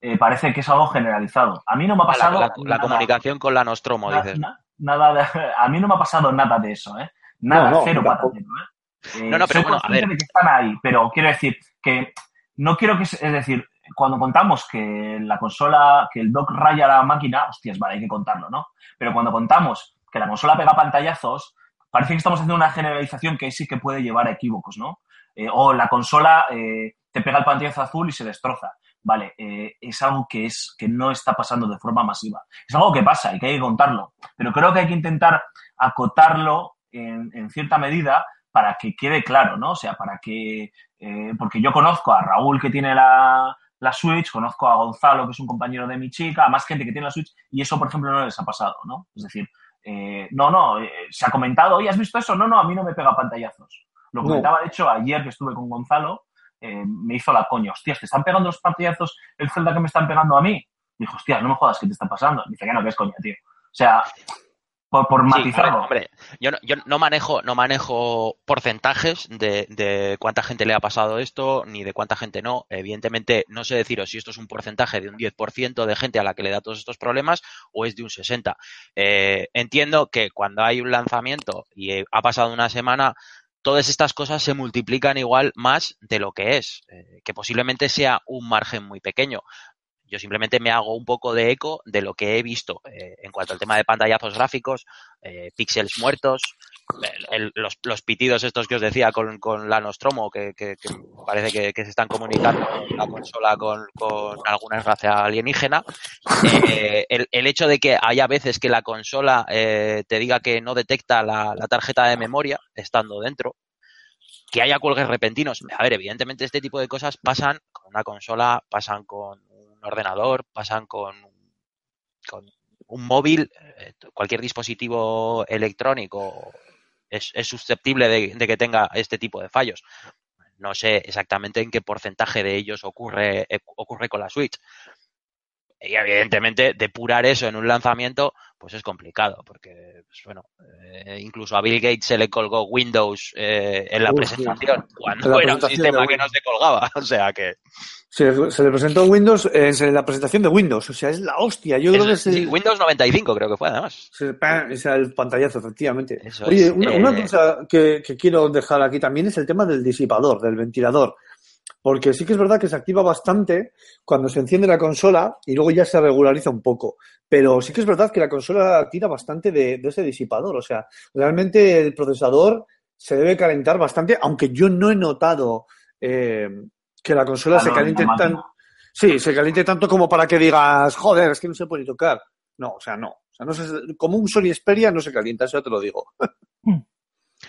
[SPEAKER 1] eh, parece que es algo generalizado. A mí no me ha
[SPEAKER 2] la,
[SPEAKER 1] pasado.
[SPEAKER 2] la- comunicación con la Nostromo, dices.
[SPEAKER 1] na- nada a mí no me ha pasado nada de eso, ¿eh? Nada,
[SPEAKER 3] No, no,
[SPEAKER 1] cero
[SPEAKER 3] tampoco.
[SPEAKER 1] patatero, ¿eh? Eh,
[SPEAKER 2] No, no, pero bueno, a
[SPEAKER 1] consciente
[SPEAKER 2] ver.
[SPEAKER 1] de que están ahí, pero quiero decir que no quiero que, es decir, cuando contamos que la consola, que el dock raya la máquina, hostias, vale, hay que contarlo, ¿no? Pero cuando contamos que la consola pega pantallazos, parece que estamos haciendo una generalización que ahí sí que puede llevar a equívocos, ¿no? Eh, o la consola eh, te pega el pantallazo azul y se destroza. Vale, eh, es algo que, es, que no está pasando de forma masiva. Es algo que pasa y que hay que contarlo. Pero creo que hay que intentar acotarlo en, en cierta medida para que quede claro, ¿no? O sea, para que... eh, porque yo conozco a Raúl que tiene la, la Switch, conozco a Gonzalo que es un compañero de mi chica, a más gente que tiene la Switch y eso, por ejemplo, no les ha pasado, ¿no? Es decir, eh, no, no, eh, se ha comentado, oye, ¿has visto eso? No, no, a mí no me pega pantallazos. Lo
[SPEAKER 3] No.
[SPEAKER 1] comentaba, de hecho, ayer que estuve con Gonzalo, eh, me hizo la coña, hostias, ¿te están pegando los pantallazos el Zelda que me están pegando a mí? Dijo, hostias, no me jodas, ¿qué te está pasando? Dice que no, que es coña, tío. O sea, por, por
[SPEAKER 2] Sí,
[SPEAKER 1] matizarlo.
[SPEAKER 2] hombre, yo, no, yo no manejo, no manejo porcentajes de, de cuánta gente le ha pasado esto, ni de cuánta gente no. Evidentemente, no sé deciros si esto es un porcentaje de un 10% de gente a la que le da todos estos problemas o es de un 60%. Eh, entiendo que cuando hay un lanzamiento y eh, ha pasado una semana, todas estas cosas se multiplican igual más de lo que es, eh, que posiblemente sea un margen muy pequeño. Yo simplemente me hago un poco de eco de lo que he visto eh, en cuanto al tema de pantallazos gráficos, eh, píxeles muertos, el- los, los pitidos estos que os decía con, con la Nostromo, que, parece que, que se están comunicando la consola con, con alguna raza alienígena. Eh, el, el hecho de que haya veces que la consola eh, te diga que no detecta la, la tarjeta de memoria estando dentro, que haya cuelgues repentinos. A ver, evidentemente este tipo de cosas pasan con una consola, pasan con un ordenador, pasan con, con un móvil, eh, cualquier dispositivo electrónico es, susceptible de, de que tenga este tipo de fallos. No sé exactamente en qué porcentaje de ellos ocurre, eh, ocurre con la Switch. Y evidentemente depurar eso en un lanzamiento pues es complicado porque pues, bueno eh, incluso a Bill Gates se le colgó Windows eh, en la
[SPEAKER 3] Uf,
[SPEAKER 2] presentación
[SPEAKER 3] En
[SPEAKER 2] cuando
[SPEAKER 3] la
[SPEAKER 2] era un sistema que no se colgaba o sea que
[SPEAKER 3] Se, se le presentó Windows eh, en la presentación de Windows. O sea, es la hostia. Yo creo que
[SPEAKER 2] es- sí,
[SPEAKER 3] el,
[SPEAKER 2] Windows 95 creo que fue además
[SPEAKER 3] es el pantallazo, efectivamente.
[SPEAKER 2] Eso
[SPEAKER 3] Oye,
[SPEAKER 2] es,
[SPEAKER 3] una,
[SPEAKER 2] eh,
[SPEAKER 3] una cosa que, que quiero dejar aquí también es el tema del disipador, del ventilador. Porque sí que es verdad que se activa bastante cuando se enciende la consola y luego ya se regulariza un poco. Pero sí que es verdad que la consola tira bastante de, de ese disipador. O sea, realmente el procesador se debe calentar bastante, aunque yo no he notado eh, que la consola se
[SPEAKER 1] en la
[SPEAKER 3] caliente tan. Sí, se caliente tanto como para que digas, joder, es que no se puede tocar. No, o sea, no. O sea, no se- como un Sony Xperia no se calienta, eso ya te lo digo.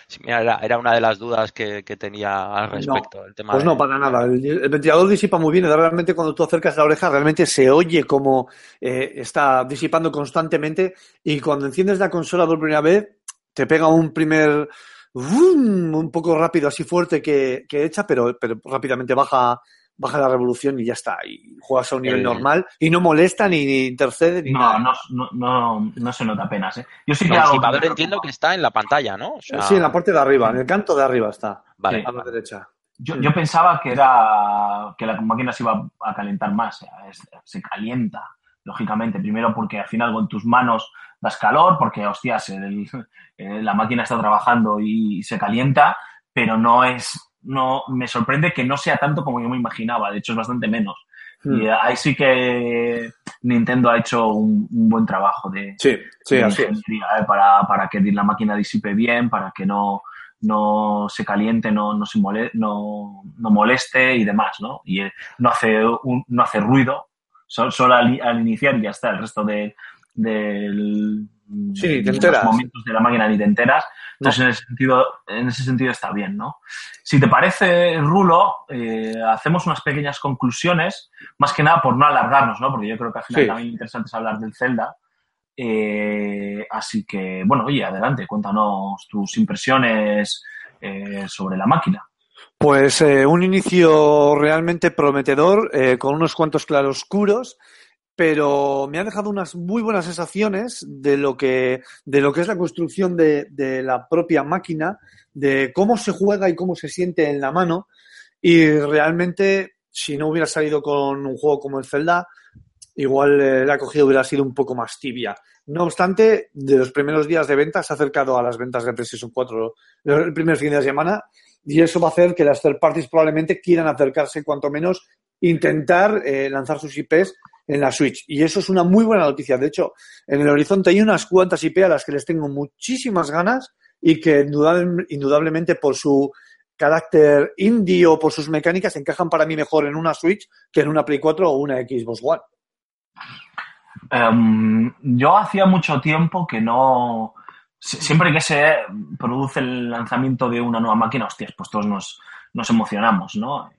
[SPEAKER 2] Sí, mira, era, era una de las dudas que, que tenía al respecto el tema
[SPEAKER 3] Pues
[SPEAKER 2] de-
[SPEAKER 3] no, para nada. El, el ventilador disipa muy bien. Realmente cuando tú acercas la oreja, realmente se oye como eh, está disipando constantemente. Y cuando enciendes la consola por primera vez, te pega un primer... ¡vum! un poco rápido, así fuerte que, que echa, pero, pero rápidamente baja, baja la revolución y ya está. Y juegas a un nivel
[SPEAKER 2] El-
[SPEAKER 3] normal y no molesta ni, ni intercede ni
[SPEAKER 1] No,
[SPEAKER 3] nada.
[SPEAKER 1] no, no, no, no se nota apenas, ¿eh? Yo sí que
[SPEAKER 2] el disipador entiendo que está en la pantalla no O sea,
[SPEAKER 3] Sí, en la parte de arriba, en el canto de arriba está.
[SPEAKER 2] vale
[SPEAKER 3] A la derecha.
[SPEAKER 1] Yo, yo pensaba que era que la máquina se iba a calentar más, es- se calienta, lógicamente. Primero porque al final con tus manos das calor, porque hostias, el- eh, la máquina está trabajando y se calienta, pero no es, no, me sorprende que no sea tanto como yo me imaginaba, de hecho es bastante menos.
[SPEAKER 3] Hmm.
[SPEAKER 1] Y eh, ahí sí que Nintendo ha hecho un, un buen trabajo de,
[SPEAKER 3] Sí, sí,
[SPEAKER 1] de
[SPEAKER 3] así es.
[SPEAKER 1] ingeniería, ¿eh? para, para que la máquina disipe bien, para que no, no se caliente, no, no, se mole- no, no moleste y demás, ¿no? Y eh, no hace, un- no hace ruido, so- solo al, al iniciar y ya está, el resto de, del,
[SPEAKER 3] Sí, ni te enteras.
[SPEAKER 1] momentos de la máquina ni te enteras. Entonces, en, ese sentido, en ese sentido está bien, ¿no? Si te parece, Rulo, eh, hacemos unas pequeñas conclusiones, más que nada por no alargarnos, ¿no? Porque yo creo que al final
[SPEAKER 3] Sí.
[SPEAKER 1] también interesante es hablar del Zelda. Eh, así que, bueno, oye, adelante, cuéntanos tus impresiones eh, sobre la máquina.
[SPEAKER 3] Pues eh, un inicio realmente prometedor, eh, con unos cuantos claroscuros, pero me ha dejado unas muy buenas sensaciones de lo que, de lo que es la construcción de, de la propia máquina, de cómo se juega y cómo se siente en la mano. Y realmente, si no hubiera salido con un juego como el Zelda, igual eh, la acogida hubiera sido un poco más tibia. No obstante, de los primeros días de venta se ha acercado a las ventas de PlayStation 4 el primer fin de semana y eso va a hacer que las third parties probablemente quieran acercarse, cuanto menos intentar eh, lanzar sus IPs en la Switch. Y eso es una muy buena noticia. De hecho, en el horizonte hay unas cuantas IP a las que les tengo muchísimas ganas y que indudable- indudablemente por su carácter indie o por sus mecánicas encajan para mí mejor en una Switch que en una Play 4 o una Xbox One.
[SPEAKER 1] Em, yo hacía mucho tiempo que no. si- Siempre que se produce el lanzamiento de una nueva máquina, hostias, pues todos nos, nos emocionamos, ¿no?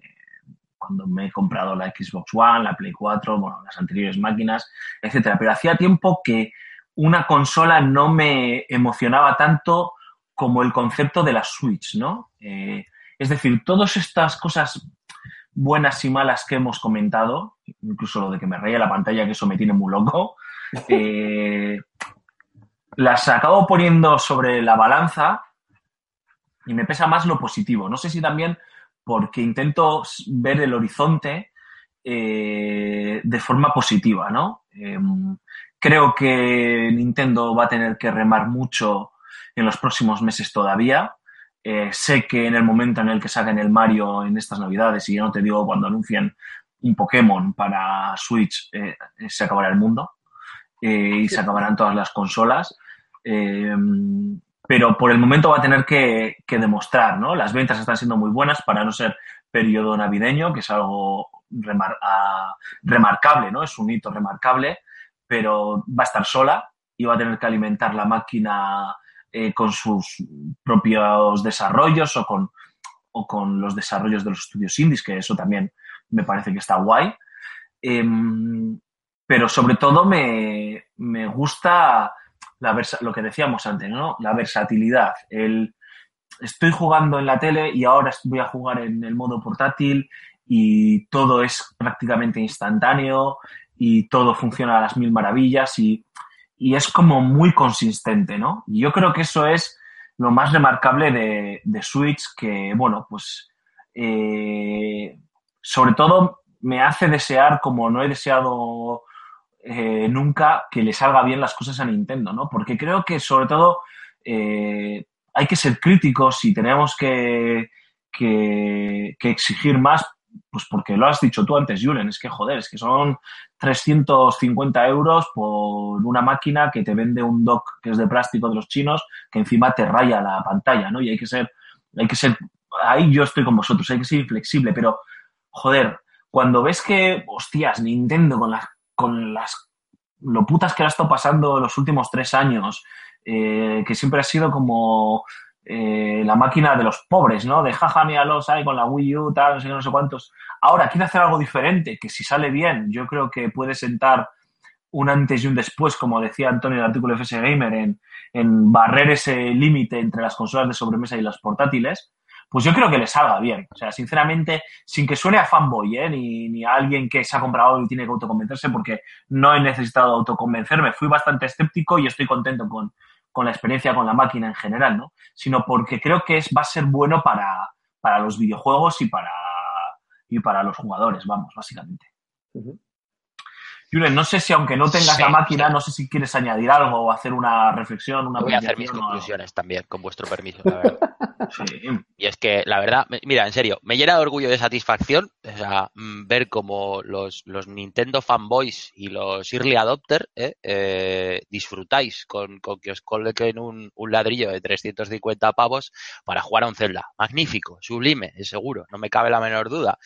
[SPEAKER 1] Cuando me he comprado la Xbox One, la Play 4, bueno, las anteriores máquinas, etcétera. Pero hacía tiempo que una consola no me emocionaba tanto como el concepto de la Switch, ¿no? Eh, es decir, todas estas cosas buenas y malas que hemos comentado, incluso lo de que me raya la pantalla, que eso me tiene muy loco, eh, las acabo poniendo sobre la balanza y me pesa más lo positivo. No sé si también porque intento ver el horizonte eh, de forma positiva, ¿no? Em, creo que Nintendo va a tener que remar mucho en los próximos meses todavía. Eh, sé que en el momento en el que saquen el Mario en estas navidades, y yo no te digo cuando anuncien un Pokémon para Switch, eh, se acabará el mundo y se acabarán todas las consolas. Eh, pero por el momento va a tener que, demostrar, ¿no? Las ventas están siendo muy buenas para no ser periodo navideño, que es algo remar- ah, remarcable, ¿no? Es un hito remarcable, pero va a estar sola y va a tener que alimentar la máquina eh, con sus propios desarrollos o con, o con los desarrollos de los estudios indies, que eso también me parece que está guay. Em, pero sobre todo me, me gusta la versa- lo que decíamos antes, ¿no? La versatilidad. El, estoy jugando en la tele y ahora voy a jugar en el modo portátil y todo es prácticamente instantáneo y todo funciona a las mil maravillas y, y es como muy consistente, ¿no? Y yo creo que eso es lo más remarcable de, de Switch que, bueno, pues eh, sobre todo me hace desear, como no he deseado eh, nunca, que le salga bien las cosas a Nintendo, ¿no? Porque creo que sobre todo eh, hay que ser críticos y tenemos que, que, exigir más, pues porque lo has dicho tú antes, Julen, es que joder, es que son 350 euros por una máquina que te vende un dock que es de plástico de los chinos, que encima te raya la pantalla, ¿no? Y hay que ser, hay que ser, ahí yo estoy con vosotros, hay que ser inflexible, pero joder, cuando ves que, hostias, Nintendo con las, con las, lo putas que le ha estado pasando los últimos tres años, eh, que siempre ha sido como eh, la máquina de los pobres, ¿no? De jaja, míralos ahí con la Wii U, tal, no sé no sé cuántos. Ahora quiere hacer algo diferente, que si sale bien, yo creo que puede sentar un antes y un después, como decía Antonio en el artículo de FS Gamer, en, en barrer ese límite entre las consolas de sobremesa y las portátiles, pues yo creo que le salga bien. O sea, sinceramente, sin que suene a fanboy, ¿eh? ni, ni a alguien que se ha comprado y tiene que autoconvencerse, porque no he necesitado autoconvencerme. Fui bastante escéptico y estoy contento con, con la experiencia con la máquina en general, ¿no? Sino porque creo que es, va a ser bueno para, para los videojuegos y para, y para los jugadores, vamos, básicamente.
[SPEAKER 3] Ujú.
[SPEAKER 1] Julen, no sé si aunque no tengas
[SPEAKER 2] Sí,
[SPEAKER 1] la máquina,
[SPEAKER 2] sí.
[SPEAKER 1] no sé si quieres añadir algo o hacer una reflexión, una
[SPEAKER 2] Voy a hacer mis conclusiones también, con vuestro permiso, la verdad.
[SPEAKER 1] Sí.
[SPEAKER 2] Y es que, la verdad, mira, en serio, me llena de orgullo y de satisfacción o sea, mm, ver como los, los Nintendo fanboys y los early adopter eh, eh, disfrutáis con, con que os coloquen un, un ladrillo de 350 pavos para jugar a un Zelda. Magnífico, sublime, es seguro, no me cabe la menor duda.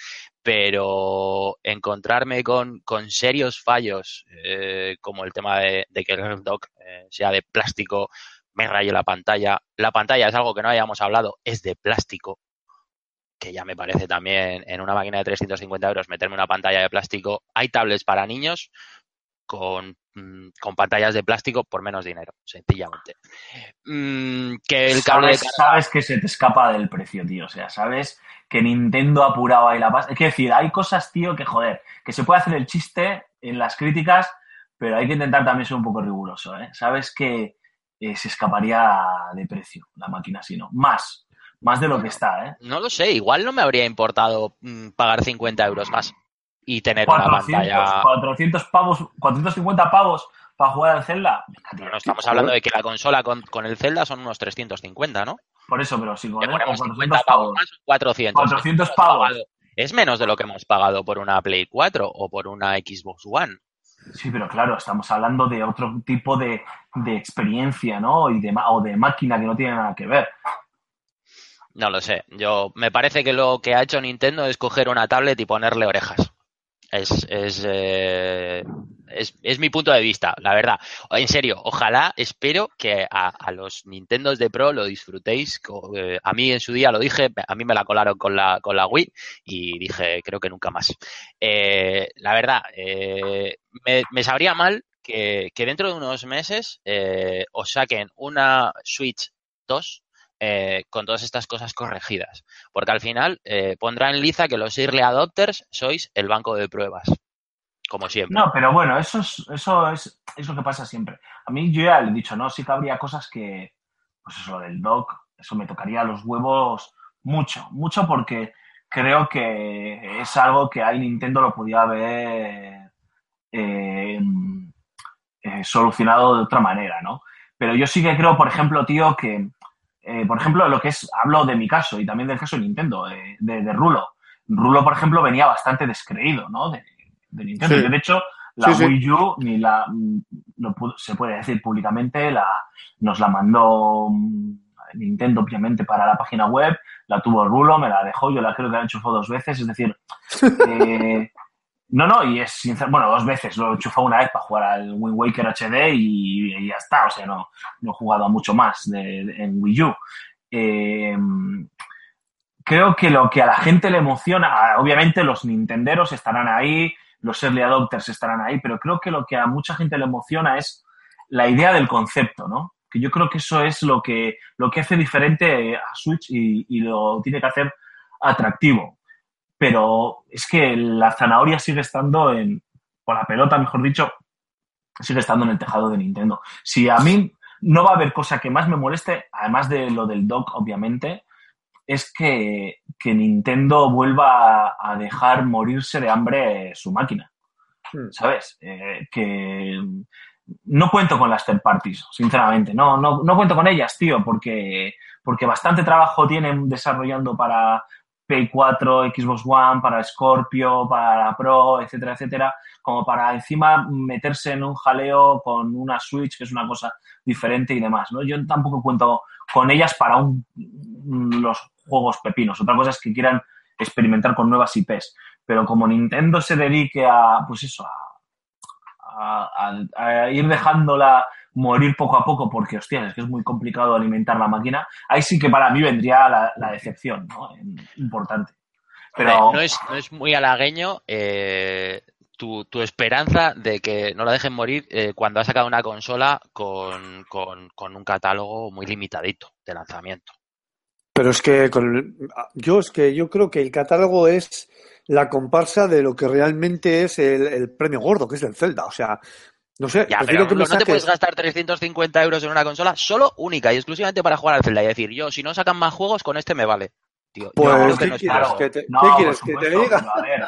[SPEAKER 2] Pero encontrarme con, con serios fallos, eh, como el tema de, de que el dock eh, sea de plástico, me raye la pantalla. La pantalla es algo que no habíamos hablado, es de plástico, que ya me parece también en una máquina de 350 euros meterme una pantalla de plástico. Hay tablets para niños con, mm, con pantallas de plástico por menos dinero, sencillamente. Mm, que el cable de
[SPEAKER 1] sabes,
[SPEAKER 2] carga-
[SPEAKER 1] sabes que se te escapa del precio, tío. O sea, sabes que Nintendo ha apurado ahí la pasta. Es que decir, hay cosas, tío, que joder, que se puede hacer el chiste en las críticas, pero hay que intentar también ser un poco riguroso, ¿eh? Sabes que eh, se escaparía de precio la máquina si no. Más, más de lo que está, ¿eh?
[SPEAKER 2] No lo sé, igual no me habría importado mm, pagar 50 euros más y tener una
[SPEAKER 1] 400,
[SPEAKER 2] pantalla.
[SPEAKER 1] 400 pavos, 450 pavos para jugar al Zelda. Venga, tío,
[SPEAKER 2] No estamos hablando de que la consola con, con el Zelda son unos 350, ¿no?
[SPEAKER 1] Por eso, pero si
[SPEAKER 2] ponemos
[SPEAKER 1] o
[SPEAKER 2] 50
[SPEAKER 1] 400
[SPEAKER 2] pavos
[SPEAKER 1] pavos.
[SPEAKER 2] más, 400.
[SPEAKER 1] 400
[SPEAKER 2] Hemos
[SPEAKER 1] pavos.
[SPEAKER 2] pagado- Es menos de lo que hemos pagado por una Play 4 o por una Xbox One.
[SPEAKER 1] Sí, pero claro, estamos hablando de otro tipo de, de experiencia, ¿no? Y de, o de máquina que no tiene nada que ver.
[SPEAKER 2] No lo sé. Yo me parece que lo que ha hecho Nintendo es coger una tablet y ponerle orejas. Es, es, eh, es, es mi punto de vista, la verdad. En serio, ojalá, espero que a, los Nintendos de Pro lo disfrutéis. Eh, A mí en su día lo dije, a mí me la colaron con la, con la Wii y dije, creo que nunca más. Eh, la verdad, eh, me, sabría mal que, que dentro de unos meses os saquen una Switch 2 eh, con todas estas cosas corregidas. Porque al final pondrá en liza que los early adopters sois el banco de pruebas. Como siempre.
[SPEAKER 1] No, pero bueno, eso es, eso es, es lo que pasa siempre. A mí yo ya le he dicho, ¿no? Sí que habría cosas que, pues eso del dock, eso me tocaría los huevos mucho, mucho porque creo que es algo que ahí Nintendo lo podía haber eh, eh, solucionado de otra manera, ¿no? Pero yo sí que creo, por ejemplo, tío, que, eh, por ejemplo, lo que es, hablo de mi caso y también del caso de Nintendo, eh, de, de Rulo. Rulo, por ejemplo, venía bastante descreído, ¿no? De, de Nintendo.
[SPEAKER 3] Sí.
[SPEAKER 1] Y de hecho, la
[SPEAKER 3] Sí.
[SPEAKER 1] Wii U, ni la, pu- se puede decir públicamente, la, nos la mandó mm, Nintendo, obviamente, para la página web, la tuvo Rulo, me la dejó, yo la creo que la he enchufado dos veces, es decir, eh, no, no, y es sincero, bueno, dos veces, lo he enchufado una vez para jugar al Wind Waker HD y, y ya está, o sea, no, no he jugado a mucho más de- de- en Wii U. Eh, creo que lo que a la gente le emociona, obviamente los nintenderos estarán ahí, los early adopters estarán ahí, pero creo que lo que a mucha gente le emociona es la idea del concepto, ¿no? Que yo creo que eso es lo que, lo que hace diferente a Switch y, lo tiene que hacer atractivo. Pero es que la zanahoria sigue estando en, o la pelota, mejor dicho, sigue estando en el tejado de Nintendo. Si a mí no va a haber cosa que más me moleste, además de lo del dock, obviamente, es que, que Nintendo vuelva a, dejar morirse de hambre su máquina.
[SPEAKER 3] Hmm.
[SPEAKER 1] ¿Sabes? Eh, que no cuento con las third parties, sinceramente. No, no, no cuento con ellas, tío, porque, porque bastante trabajo tienen desarrollando para Play 4, Xbox One, para Scorpio, para la Pro, etcétera, etcétera, como para encima meterse en un jaleo con una Switch, que es una cosa diferente y demás, ¿no? Yo tampoco cuento con ellas para un, los juegos pepinos. Otra cosa es que quieran experimentar con nuevas IPs. Pero como Nintendo se dedique a, pues eso, a, a- ir dejándola morir poco a poco, porque, hostia, es que es muy complicado alimentar la máquina, ahí sí que para mí vendría la, decepción, ¿no? Importante. Pero,
[SPEAKER 2] no, es, no es muy halagueño eh, tu, tu esperanza de que no la dejen morir eh, cuando ha sacado una consola con, con- con un catálogo muy limitadito de lanzamiento.
[SPEAKER 3] Pero es que con el- yo es que yo creo que el catálogo es la comparsa de lo que realmente es el, el premio gordo, que es el Zelda. O sea, no sé,
[SPEAKER 2] Ya, pero
[SPEAKER 3] que
[SPEAKER 2] no te puedes gastar 350 euros en una consola solo única y exclusivamente para jugar al Zelda y decir, yo, si no sacan más juegos, con este me vale. Tío, yo
[SPEAKER 3] Pues,
[SPEAKER 2] creo que
[SPEAKER 3] ¿qué
[SPEAKER 2] no
[SPEAKER 3] quieres?
[SPEAKER 2] claro.
[SPEAKER 3] que te-
[SPEAKER 1] no,
[SPEAKER 3] ¿qué quieres? ¿Que te diga?
[SPEAKER 1] pero a ver,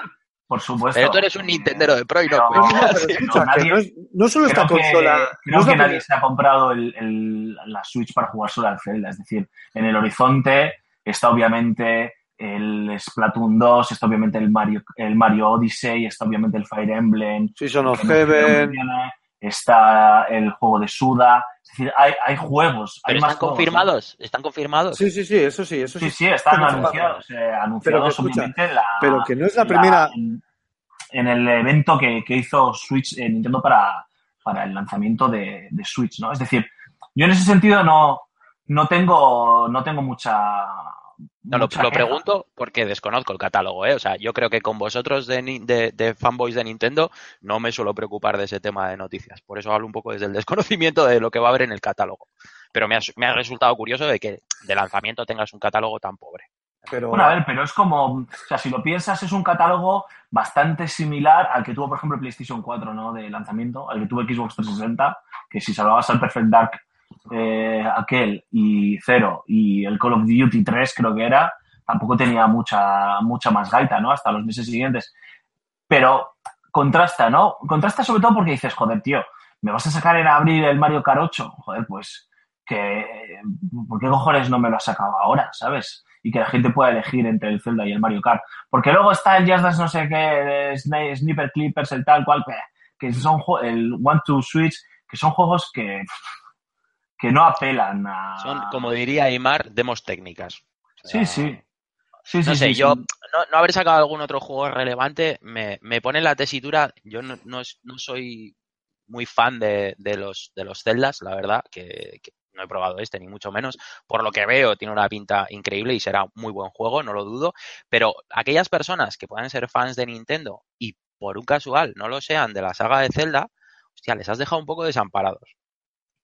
[SPEAKER 1] por supuesto.
[SPEAKER 2] Pero tú eres un Nintendero de pro y no.
[SPEAKER 3] No, escucha,
[SPEAKER 1] no, nadie-
[SPEAKER 3] no, es- no solo esta
[SPEAKER 1] creo que,
[SPEAKER 3] consola.
[SPEAKER 1] creo que
[SPEAKER 3] la
[SPEAKER 1] nadie se ha comprado el- el- la Switch para jugar solo al Zelda. Es decir, en el horizonte está obviamente el Splatoon 2, está obviamente el Mario, el Mario Odyssey, está obviamente el Fire Emblem,
[SPEAKER 3] Season of Heaven.
[SPEAKER 1] tiene, está el juego de Suda. Es decir, hay, hay juegos. Hay
[SPEAKER 2] Pero
[SPEAKER 1] más
[SPEAKER 2] están
[SPEAKER 1] juegos, ¿no?
[SPEAKER 2] confirmados, están confirmados.
[SPEAKER 3] Sí, sí, sí, eso sí, eso sí.
[SPEAKER 1] Sí, sí, están
[SPEAKER 3] Pero-
[SPEAKER 1] anunciados. eh,
[SPEAKER 3] Pero que
[SPEAKER 1] anunciados
[SPEAKER 3] escucha,
[SPEAKER 1] obviamente la,
[SPEAKER 3] pero que no es la
[SPEAKER 1] la-
[SPEAKER 3] primera-
[SPEAKER 1] en, en el evento que, que hizo Switch eh, Nintendo para, para el lanzamiento de, de Switch, ¿no? Es decir, yo en ese sentido no, no tengo no tengo mucha.
[SPEAKER 2] No, lo, pregunto porque desconozco el catálogo, ¿eh? O sea, yo creo que con vosotros de, ni- de, de fanboys de Nintendo no me suelo preocupar de ese tema de noticias. Por eso hablo un poco desde el desconocimiento de lo que va a haber en el catálogo. Pero me ha, me ha resultado curioso de que de lanzamiento tengas un catálogo tan pobre.
[SPEAKER 3] Pero,
[SPEAKER 1] Bueno, a ver, pero es como, o sea, si lo piensas, es un catálogo bastante similar al que tuvo, por ejemplo, PlayStation 4, ¿no? De lanzamiento, al que tuvo Xbox 360, que si salvabas al Perfect Dark eh, aquel y Zero y el Call of Duty 3 creo que era, tampoco tenía mucha, mucha más gaita, ¿no? Hasta los meses siguientes. Pero contrasta, ¿no? Contrasta sobre todo porque dices, joder, tío, ¿me vas a sacar en abril el Mario Kart 8? Joder, pues, que, ¿por qué cojones no me lo has sacado ahora, sabes? Y que la gente pueda elegir entre el Zelda y el Mario Kart. Porque luego está el Just Dance no sé qué, Sniper Clippers, el tal cual, que- que son el One to Switch, que son juegos que, que no apelan a...
[SPEAKER 2] Son, como diría Aymar, demos técnicas. O sea,
[SPEAKER 1] Sí, sí. Sí, sí,
[SPEAKER 2] no sé,
[SPEAKER 1] sí,
[SPEAKER 2] yo
[SPEAKER 1] sí.
[SPEAKER 2] no, no haber sacado algún otro juego relevante me, me pone en la tesitura. Yo no, no, soy muy fan de, de los de los Zeldas, la verdad, que, que no he probado este, ni mucho menos. Por lo que veo, tiene una pinta increíble y será muy buen juego, no lo dudo. Pero aquellas personas que puedan ser fans de Nintendo y por un casual no lo sean de la saga de Zelda, hostia, les has dejado un poco desamparados.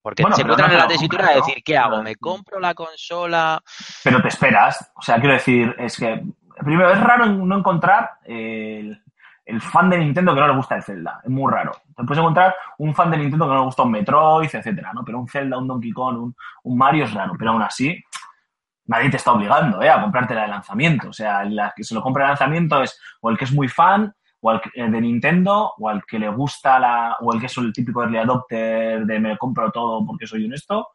[SPEAKER 2] Porque
[SPEAKER 1] Bueno,
[SPEAKER 2] se encuentran
[SPEAKER 1] no
[SPEAKER 2] en la tesitura de decir, ¿qué hago? ¿Me compro la consola?
[SPEAKER 1] pero te esperas. O sea, quiero decir, es que primero es raro no encontrar el, el fan de Nintendo que no le gusta el Zelda. Es muy raro. Te puedes encontrar un fan de Nintendo que no le gusta un Metroid, etcétera, ¿no? Pero un Zelda, un Donkey Kong, un, un Mario es raro. Pero aún así, nadie te está obligando ¿eh? a comprártela de lanzamiento. O sea, la que se lo compra de lanzamiento es o el que es muy fan o que- eh, de Nintendo o el que le gusta la o el que es el típico early adopter de me compro todo porque soy honesto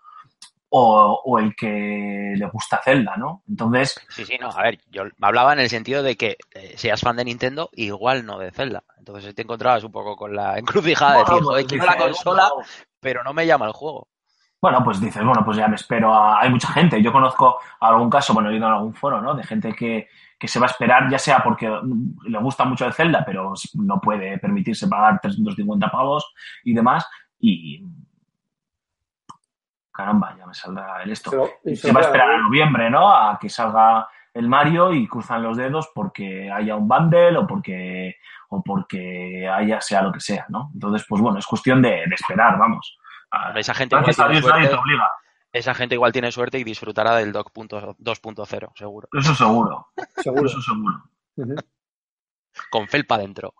[SPEAKER 1] o, o el que le gusta Zelda, ¿no? Entonces,
[SPEAKER 2] Sí, sí, no, a ver, yo hablaba en el sentido de que eh, seas fan de Nintendo, igual no de Zelda. Entonces te encontrabas un poco con la encrucijada de decir,
[SPEAKER 1] Bueno,
[SPEAKER 2] joder, quiero la consola, pero no me llama el juego.
[SPEAKER 1] Bueno, pues dices, bueno, pues ya me espero a... Hay mucha gente, yo conozco algún caso, bueno, he ido en algún foro, ¿no? De gente que, que se va a esperar, ya sea porque le gusta mucho el Zelda, pero no puede permitirse pagar 350 pavos y demás, y... Caramba, ya me saldrá el esto.
[SPEAKER 3] Y
[SPEAKER 1] se va a esperar a noviembre, ¿no? A que salga el Mario y cruzan los dedos porque haya un bundle o porque o porque haya sea lo que sea, ¿no? Entonces, pues bueno, es cuestión de, de esperar, vamos. Ah,
[SPEAKER 2] Esa gente
[SPEAKER 1] Gracias a Dios nadie te obliga.
[SPEAKER 2] Esa gente igual tiene suerte y disfrutará del Doc punto- 2.0, seguro.
[SPEAKER 1] Eso seguro.
[SPEAKER 3] Seguro.
[SPEAKER 1] Eso seguro.
[SPEAKER 3] Ujú.
[SPEAKER 2] Con felpa dentro.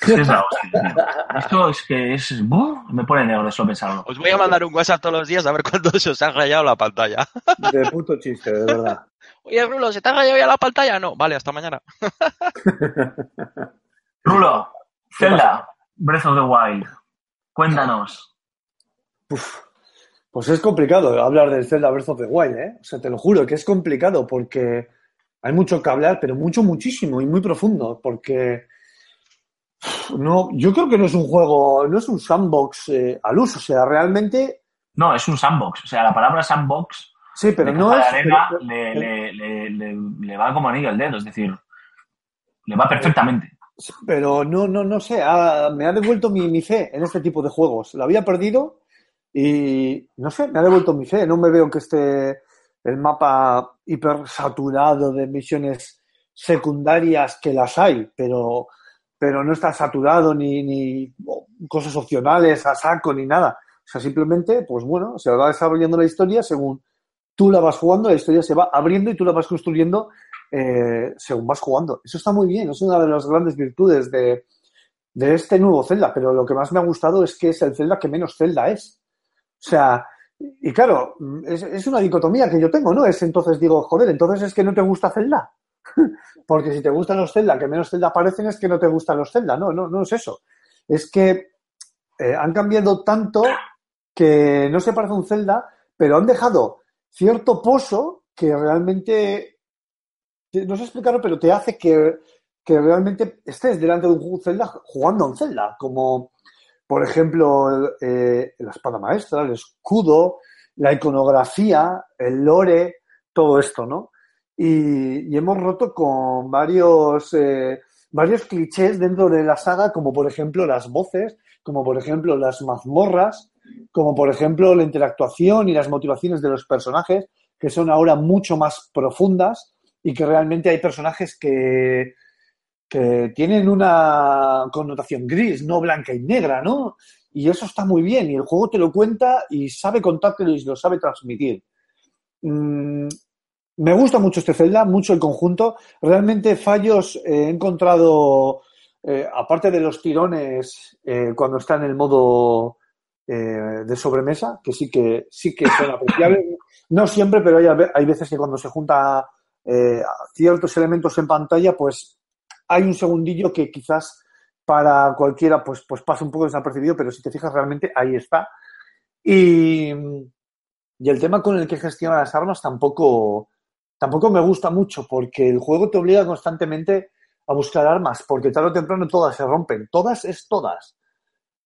[SPEAKER 1] Es la hostia. Esto es que es. ¡buh! me pone negro solo pensarlo.
[SPEAKER 2] Os voy a mandar un WhatsApp todos los días a ver cuándo se os ha rayado la pantalla.
[SPEAKER 3] De puto chiste, de verdad.
[SPEAKER 2] Oye, Rulo, ¿se te ha rayado ya la pantalla? No, vale, hasta mañana.
[SPEAKER 1] Rulo, Zelda, Breath of the Wild. Cuéntanos.
[SPEAKER 3] Uf, pues es complicado hablar del Zelda Breath of the Wild, ¿eh? O sea, te lo juro que es complicado porque hay mucho que hablar, pero mucho, muchísimo y muy profundo, porque no, yo creo que no es un juego, no es un sandbox eh, al uso, o sea, realmente
[SPEAKER 1] No, es un sandbox. O sea, la palabra sandbox
[SPEAKER 3] sí, pero
[SPEAKER 1] de
[SPEAKER 3] no es.
[SPEAKER 1] arena
[SPEAKER 3] pero-
[SPEAKER 1] le, le- le- le- le va como anillo al dedo. Es decir, le va perfectamente.
[SPEAKER 3] Pero no, no, no sé, ha- me ha devuelto mi, mi fe en este tipo de juegos. La había perdido y no sé, me ha devuelto mi fe. No me veo que esté el mapa hiper saturado de misiones secundarias que las hay, pero, pero no está saturado ni, ni cosas opcionales a saco ni nada. O sea, simplemente, pues bueno, se va desarrollando la historia según tú la vas jugando, la historia se va abriendo y tú la vas construyendo eh, según vas jugando. Eso está muy bien, es una de las grandes virtudes de, de este nuevo Zelda, pero lo que más me ha gustado es que es el Zelda que menos Zelda es. O sea, y claro, es, una dicotomía que yo tengo, ¿no? Es entonces digo, joder, entonces es que no te gusta Zelda. Porque si te gustan los Zelda que menos Zelda aparecen es que no te gustan los Zelda. No, no, no es eso. Es que eh, han cambiado tanto que no se parece un Zelda, pero han dejado cierto pozo que realmente, te- no sé explicarlo, pero te hace que, que realmente estés delante de un Zelda jugando a un Zelda, como por ejemplo eh, la espada maestra, el escudo, la iconografía, el lore, todo esto, ¿no? Y, y hemos roto con varios, eh, varios clichés dentro de la saga, como por ejemplo las voces, como por ejemplo las mazmorras, como por ejemplo la interactuación y las motivaciones de los personajes, que son ahora mucho más profundas y que realmente hay personajes que, que tienen una connotación gris, no blanca y negra, ¿no? Y eso está muy bien, y el juego te lo cuenta y sabe contártelo y lo sabe transmitir. Mm, me gusta mucho este Zelda, mucho el conjunto. Realmente fallos eh, he encontrado, eh, aparte de los tirones, eh, cuando está en el modo de sobremesa, que sí que sí que son apreciables. No siempre, pero hay, hay veces que cuando se junta ciertos elementos en pantalla, pues hay un segundillo que quizás para cualquiera, pues, pues pasa un poco desapercibido, pero si te fijas realmente ahí está. Y, y el tema con el que gestiona las armas tampoco, tampoco me gusta mucho, porque el juego te obliga constantemente a buscar armas, porque tarde o temprano todas se rompen. Todas es todas.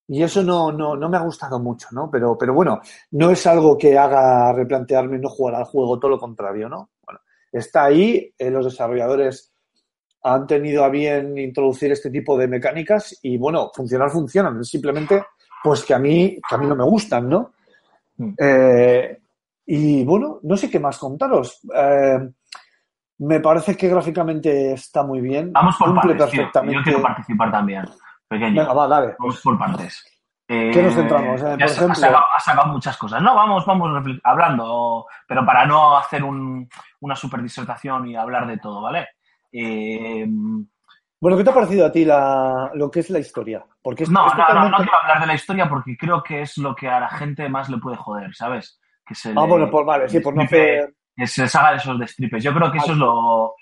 [SPEAKER 3] Y eso no, no, no me ha gustado mucho, ¿no? Pero, pero bueno, no es algo que haga replantearme no jugar al juego, todo lo contrario, ¿no? Está ahí, eh, los desarrolladores han tenido a bien introducir este tipo de mecánicas y bueno, funcionar funcionan, simplemente pues que a mí, que a mí no me gustan, ¿no?
[SPEAKER 1] Mm.
[SPEAKER 3] Eh, y bueno, no sé qué más contaros. Eh, me parece que gráficamente está muy bien.
[SPEAKER 1] Vamos por
[SPEAKER 3] cumple
[SPEAKER 1] partes,
[SPEAKER 3] perfectamente.
[SPEAKER 1] Yo quiero participar también. Pequeño.
[SPEAKER 3] Venga, va, dale.
[SPEAKER 1] Vamos por partes. Eh,
[SPEAKER 3] ¿Qué nos centramos, eh? Por
[SPEAKER 1] has-
[SPEAKER 3] ejemplo-
[SPEAKER 1] has sacado, has sacado muchas cosas. No, vamos, vamos hablando, pero para no hacer un- una super disertación y hablar de todo, ¿vale? Eh, no,
[SPEAKER 3] Bueno, ¿qué te ha parecido a ti la, lo que es la historia? Porque es,
[SPEAKER 1] no,
[SPEAKER 3] es
[SPEAKER 1] no, no
[SPEAKER 3] totalmente-
[SPEAKER 1] quiero hablar de la historia porque creo que es lo que a la gente más le puede joder, ¿sabes? Que se
[SPEAKER 3] Ah,
[SPEAKER 1] le-
[SPEAKER 3] bueno, pues vale, sí, por no hacer...
[SPEAKER 1] que se les haga esos destripes. Yo creo que eso es lo...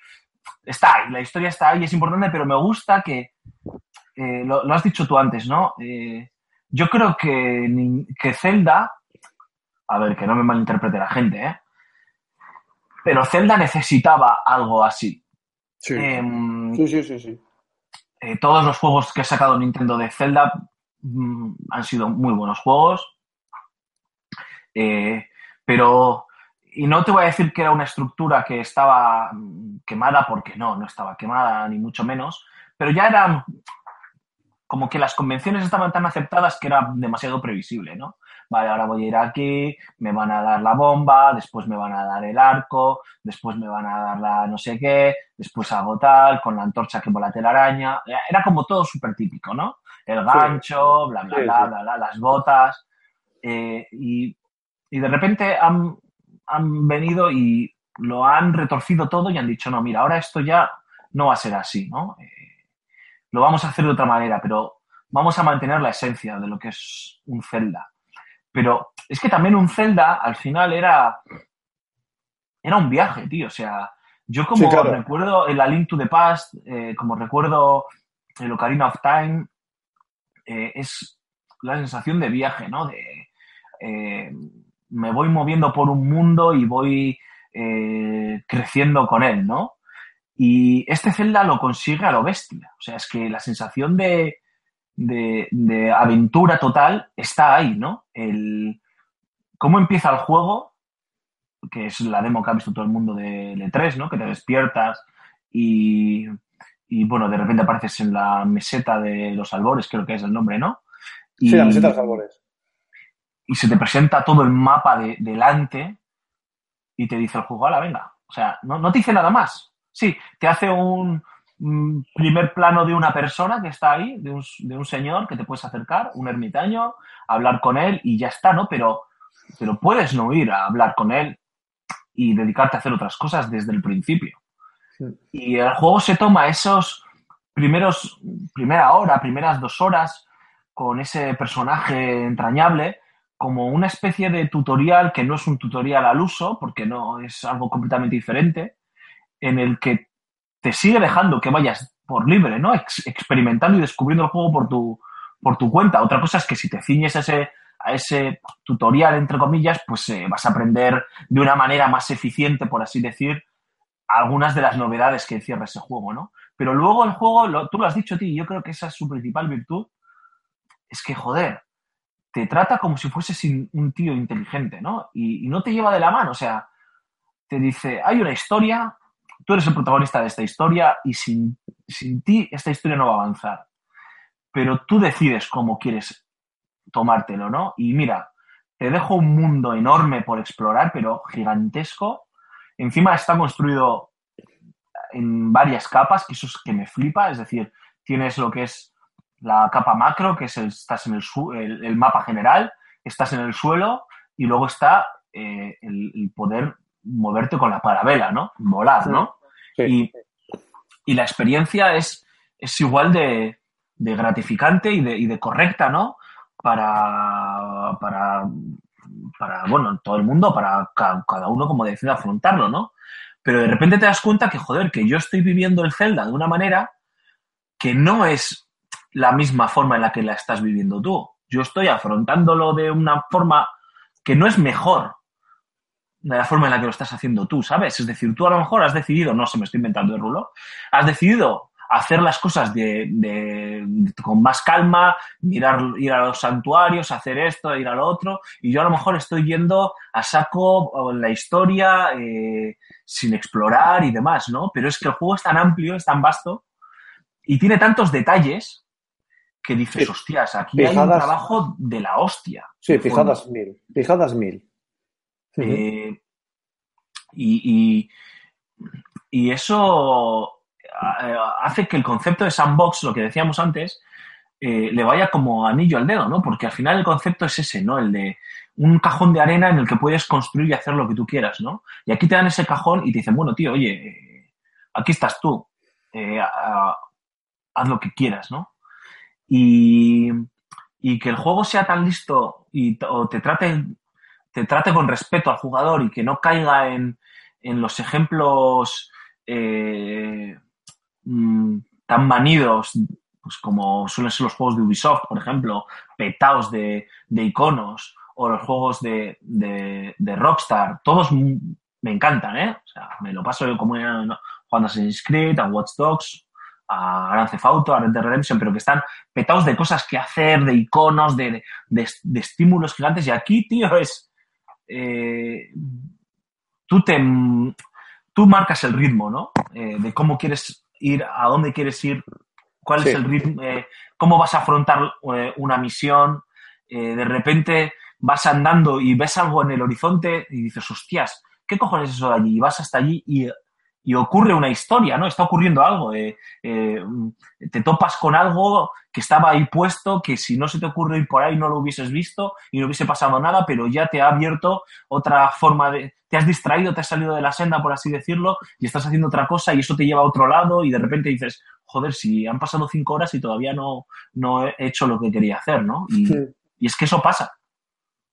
[SPEAKER 1] Está ahí, la historia está ahí, es importante, pero me gusta que... eh, lo, lo has dicho tú antes, ¿no? Eh, yo creo que, que Zelda... A ver, que no me malinterprete la gente, ¿eh? Pero Zelda necesitaba algo así.
[SPEAKER 3] Sí.
[SPEAKER 1] Em,
[SPEAKER 3] sí, sí, sí, sí.
[SPEAKER 1] eh, todos los juegos que ha sacado Nintendo de Zelda mm, han sido muy buenos juegos. Eh, pero, y no te voy a decir que era una estructura que estaba mm, quemada, porque no, no estaba quemada, ni mucho menos, pero ya eran como que las convenciones estaban tan aceptadas que era demasiado previsible, ¿no? Vale, ahora voy a ir aquí, me van a dar la bomba, después me van a dar el arco, después me van a dar la no sé qué, después hago tal, con la antorcha que la telaraña. Era como todo súper típico, ¿no? El gancho, bla, bla,
[SPEAKER 3] Sí,
[SPEAKER 1] bla,
[SPEAKER 3] sí.
[SPEAKER 1] bla, bla, las botas. eh, y, y de repente han, han venido y lo han retorcido todo y han dicho, no, mira, ahora esto ya no va a ser así, ¿no? Eh, lo vamos a hacer de otra manera, pero vamos a mantener la esencia de lo que es un Zelda. Pero es que también un Zelda al final era, era un viaje, tío. O sea, yo como
[SPEAKER 3] Sí, claro.
[SPEAKER 1] recuerdo el A Link to the Past, eh, como recuerdo el Ocarina of Time, eh, es la sensación de viaje, ¿no? De, eh, me voy moviendo por un mundo y voy creciendo con él, ¿no? Y este Zelda lo consigue a lo bestia. O sea, es que la sensación de, de, de aventura total está ahí, ¿no? El, cómo empieza el juego, que es la demo que ha visto todo el mundo de L3, ¿no? Que te despiertas y, y, bueno, de repente apareces en la meseta de los albores, creo que es el nombre, ¿no? Y,
[SPEAKER 3] Sí, la meseta de los albores.
[SPEAKER 1] y se te presenta todo el mapa de, delante y te dice el juego, la venga. O sea, no, no te dice nada más. Sí, te hace un primer plano de una persona que está ahí, de un, de un señor que te puedes acercar, un ermitaño, hablar con él y ya está, ¿no? Pero, pero puedes no ir a hablar con él y dedicarte a hacer otras cosas desde el principio.
[SPEAKER 3] Sí.
[SPEAKER 1] Y el juego se toma esos primeros, primera hora, primeras dos horas con ese personaje entrañable como una especie de tutorial que no es un tutorial al uso, porque no es algo completamente diferente, en el que te sigue dejando que vayas por libre, ¿no? Ex- experimentando y descubriendo el juego por tu, por tu cuenta. Otra cosa es que si te ciñes a ese, a ese tutorial, entre comillas, pues eh, vas a aprender de una manera más eficiente, por así decir, algunas de las novedades que encierra ese juego, ¿no? Pero luego el juego, tú lo has dicho, y yo creo que esa es su principal virtud, es que, joder, te trata como si fueses un tío inteligente, ¿no? Y, y no te lleva de la mano, o sea, te dice, hay una historia, tú eres el protagonista de esta historia y sin, sin ti esta historia no va a avanzar. Pero tú decides cómo quieres tomártelo, ¿no? Y mira, te dejo un mundo enorme por explorar, pero gigantesco. Encima está construido en varias capas, que eso es que me flipa, es decir, tienes lo que es la capa macro, que es el, estás en el, el, mapa general, estás en el suelo y luego está eh, el poder moverte con la parabela, ¿no? Volar, ¿no?
[SPEAKER 3] Sí.
[SPEAKER 1] Y, y la experiencia es, es igual de, de gratificante y de, y de correcta, ¿no? Para, para, para, bueno, todo el mundo, para ca- cada uno como decida afrontarlo, ¿no? Pero de repente te das cuenta que, joder, que yo estoy viviendo el Zelda de una manera que no es la misma forma en la que la estás viviendo tú. Yo estoy afrontándolo de una forma que no es mejor de la forma en la que lo estás haciendo tú, ¿sabes? Es decir, tú a lo mejor has decidido, no se me estoy inventando el rulo, has decidido hacer las cosas de, de- con más calma, mirar, ir a los santuarios, hacer esto, ir al otro, y yo a lo mejor estoy yendo a saco o en la historia eh, sin explorar y demás, ¿no? Pero es que el juego es tan amplio, es tan vasto y tiene tantos detalles que dices, hostias, aquí hay un trabajo de la hostia.
[SPEAKER 3] Sí, fijadas mil. Fijadas mil.
[SPEAKER 1] Eh, y, y- y eso eh, hace que el concepto de sandbox, lo que decíamos antes, eh, le vaya como anillo al dedo, ¿no? Porque al final el concepto es ese, ¿no? El de un cajón de arena en el que puedes construir y hacer lo que tú quieras, ¿no? Y aquí te dan ese cajón y te dicen, bueno, tío, oye, aquí estás tú, a- haz lo que quieras, ¿no? Y, y que el juego sea tan listo y o te trate, te trate con respeto al jugador y que no caiga en, en los ejemplos eh, mm, tan manidos, pues como suelen ser los juegos de Ubisoft, por ejemplo, petaos de, de iconos, o los juegos de, de- Rockstar, todos me encantan, ¿eh? O sea, me lo paso yo como jugando a Assassin's Creed, a Watch Dogs, a Grand Theft Auto, a Red Dead Redemption, pero que están petados de cosas que hacer, de iconos, de- de estímulos gigantes. Y aquí, tío, es. Eh, tú te. Tú marcas el ritmo, ¿no? Eh, de cómo quieres ir, a dónde quieres ir, cuál
[SPEAKER 3] Sí.
[SPEAKER 1] es el ritmo, eh, cómo vas a afrontar una misión. De repente vas andando y ves algo en el horizonte y dices, hostias, ¿qué cojones es eso de allí? Y vas hasta allí y, y ocurre una historia, ¿no? Está ocurriendo algo. eh, eh, te topas con algo que estaba ahí puesto, que si no se te ocurre ir por ahí no lo hubieses visto y no hubiese pasado nada, pero ya te ha abierto otra forma de... Te has distraído, te has salido de la senda, por así decirlo, y estás haciendo otra cosa y eso te lleva a otro lado y de repente dices, joder, si han pasado cinco horas y todavía no, no he hecho lo que quería hacer, ¿no? Y,
[SPEAKER 3] Sí.
[SPEAKER 1] y es que eso pasa.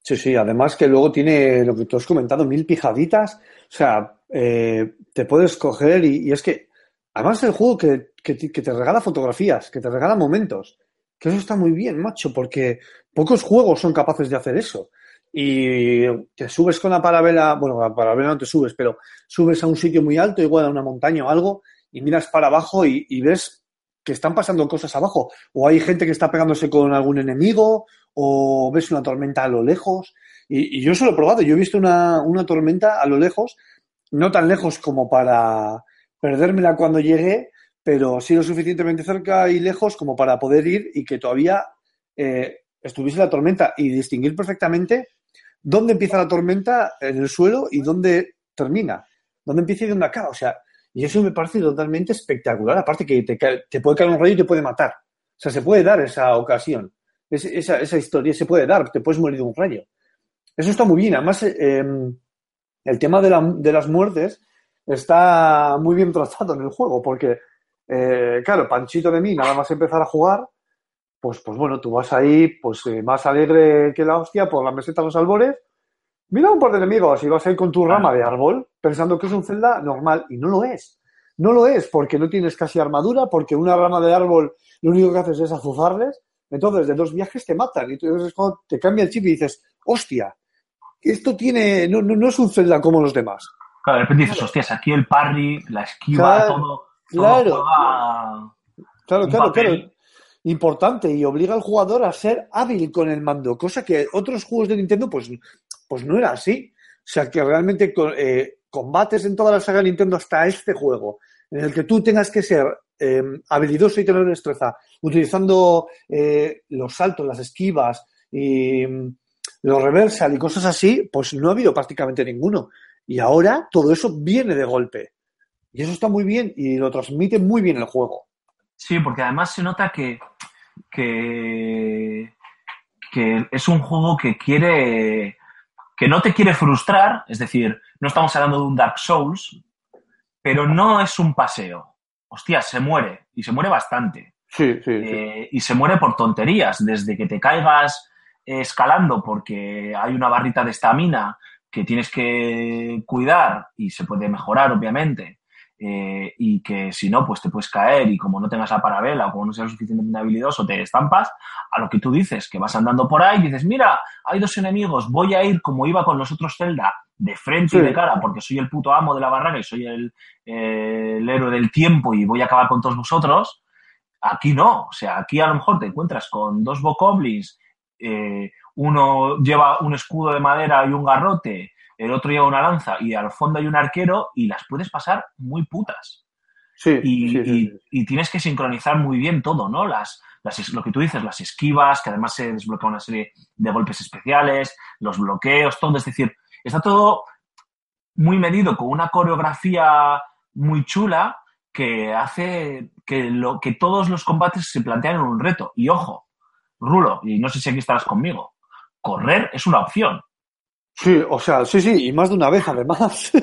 [SPEAKER 3] Sí, sí, además que luego tiene lo que tú has comentado, mil pijaditas. O sea, eh, te puedes coger y, y es que, además el juego que, que, que te regala fotografías, que te regala momentos, que eso está muy bien, macho, porque pocos juegos son capaces de hacer eso. Y te subes con la parabela, bueno, la parabela no te subes, pero subes a un sitio muy alto, igual a una montaña o algo, y miras para abajo y ves que están pasando cosas abajo. O hay gente que está pegándose con algún enemigo, o ves una tormenta a lo lejos. Y, yo eso lo he probado. Yo he visto una, una tormenta a lo lejos, no tan lejos como para perdérmela cuando llegué, pero sí lo suficientemente cerca y lejos como para poder ir y que todavía eh, estuviese la tormenta y distinguir perfectamente dónde empieza la tormenta en el suelo y dónde termina, dónde empieza y dónde acaba. O sea, y eso me parece totalmente espectacular. Aparte que te, te puede caer un rayo y te puede matar. O sea, se puede dar esa ocasión. Es- esa, esa historia se puede dar, te puedes morir de un rayo. Eso está muy bien. Además, eh, el tema de, la- de las muertes está muy bien tratado en el juego, porque, eh, claro, Panchito de mí, nada más empezar a jugar, pues, pues bueno, tú vas ahí, pues eh, más alegre que la hostia por la meseta de los albores, mira un par de enemigos y vas ahí con tu rama de árbol, pensando que es un Zelda normal, y no lo es. No lo es, porque no tienes casi armadura, porque una rama de árbol lo único que haces es azuzarles, entonces de dos viajes te matan, y entonces es cuando te cambia el chip y dices, hostia, esto tiene, no, no, no es un Zelda como los demás.
[SPEAKER 1] Claro, de repente dices, hostias, aquí el parry, la esquiva,
[SPEAKER 3] Claro,
[SPEAKER 1] todo, todo
[SPEAKER 3] claro.
[SPEAKER 1] juega-
[SPEAKER 3] Claro, claro,
[SPEAKER 1] papel.
[SPEAKER 3] claro. Importante y obliga al jugador a ser hábil con el mando, cosa que otros juegos de Nintendo pues, pues no era así. O sea, que realmente eh, combates en toda la saga Nintendo hasta este juego, en el que tú tengas que ser eh, habilidoso y tener destreza, utilizando eh, los saltos, las esquivas y mm, los reversal y cosas así, pues no ha habido prácticamente ninguno. Y ahora todo eso viene de golpe. Y eso está muy bien y lo transmite muy bien el juego.
[SPEAKER 1] Sí, porque además se nota que, que es un juego que quiere que no te quiere frustrar, es decir, no estamos hablando de un Dark Souls, pero no es un paseo. Hostia, se muere, y se muere bastante.
[SPEAKER 3] Sí, sí,
[SPEAKER 1] Eh, y se muere por tonterías, desde que te caigas escalando porque hay una barrita de estamina que tienes que cuidar y se puede mejorar, obviamente. Eh, y que si no, pues te puedes caer y como no tengas la parabela o como no seas suficientemente habilidoso, te estampas, a lo que tú dices, que vas andando por ahí y dices, mira, hay dos enemigos, voy a ir como iba con los otros Zelda, de frente y de cara, porque soy el puto amo de la barraca y soy el, eh, el héroe del tiempo y voy a acabar con todos vosotros. Aquí no, o sea, aquí a lo mejor te encuentras con dos bokoblins, eh, uno lleva un escudo de madera y un garrote, el otro lleva una lanza y al fondo hay un arquero y las puedes pasar muy putas.
[SPEAKER 3] Sí,
[SPEAKER 1] Y,
[SPEAKER 3] sí, sí,
[SPEAKER 1] y-
[SPEAKER 3] sí.
[SPEAKER 1] y tienes que sincronizar muy bien todo, ¿no? Las, lo que tú dices, las esquivas, que además se desbloquea una serie de golpes especiales, los bloqueos, todo. Es decir, está todo muy medido con una coreografía muy chula que hace que, lo, que todos los combates se plantean en un reto. Y ojo, Rulo, y no sé si aquí estarás conmigo, correr es una opción.
[SPEAKER 3] Sí, o sea, sí, sí, y más de una vez además.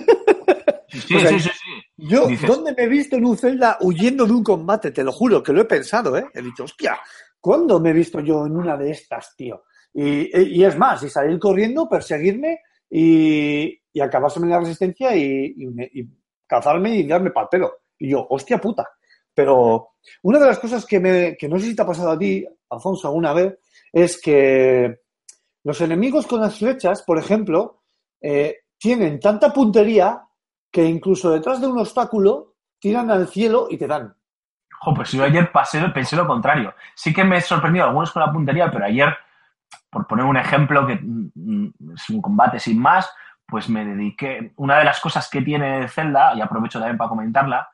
[SPEAKER 1] Sí,
[SPEAKER 3] O sea,
[SPEAKER 1] sí, sí, sí.
[SPEAKER 3] Yo,
[SPEAKER 1] Dices-
[SPEAKER 3] ¿dónde me he visto en un Zelda huyendo de un combate? Te lo juro, que lo he pensado, ¿eh? He dicho, hostia, ¿cuándo me he visto yo en una de estas, tío? Y, y es más, y salir corriendo, perseguirme y, y acabárseme en la resistencia y, y me- y cazarme y darme pal pelo. Y yo, hostia puta. Pero una de las cosas que, me, que no sé si te ha pasado a ti, Alfonso, alguna vez, es que los enemigos con las flechas, por ejemplo, eh, tienen tanta puntería que incluso detrás de un obstáculo tiran al cielo y te dan.
[SPEAKER 1] Jo, pues yo ayer pasé, pensé lo contrario. Sí que me he sorprendido algunos con la puntería, pero ayer, por poner un ejemplo que mm, es un combate sin más, pues me dediqué. Una de las cosas que tiene Zelda, y aprovecho también para comentarla,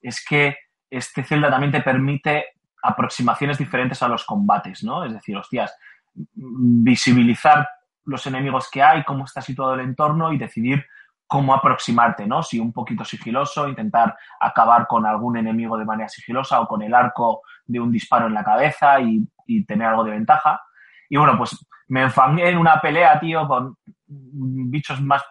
[SPEAKER 1] es que este Zelda también te permite aproximaciones diferentes a los combates, ¿no? Es decir, hostias, visibilizar los enemigos que hay, cómo está situado el entorno y decidir cómo aproximarte, ¿no? Si un poquito sigiloso, intentar acabar con algún enemigo de manera sigilosa o con el arco de un disparo en la cabeza y, tener algo de ventaja. Y bueno, pues me enfangué en una pelea, tío, con bichos más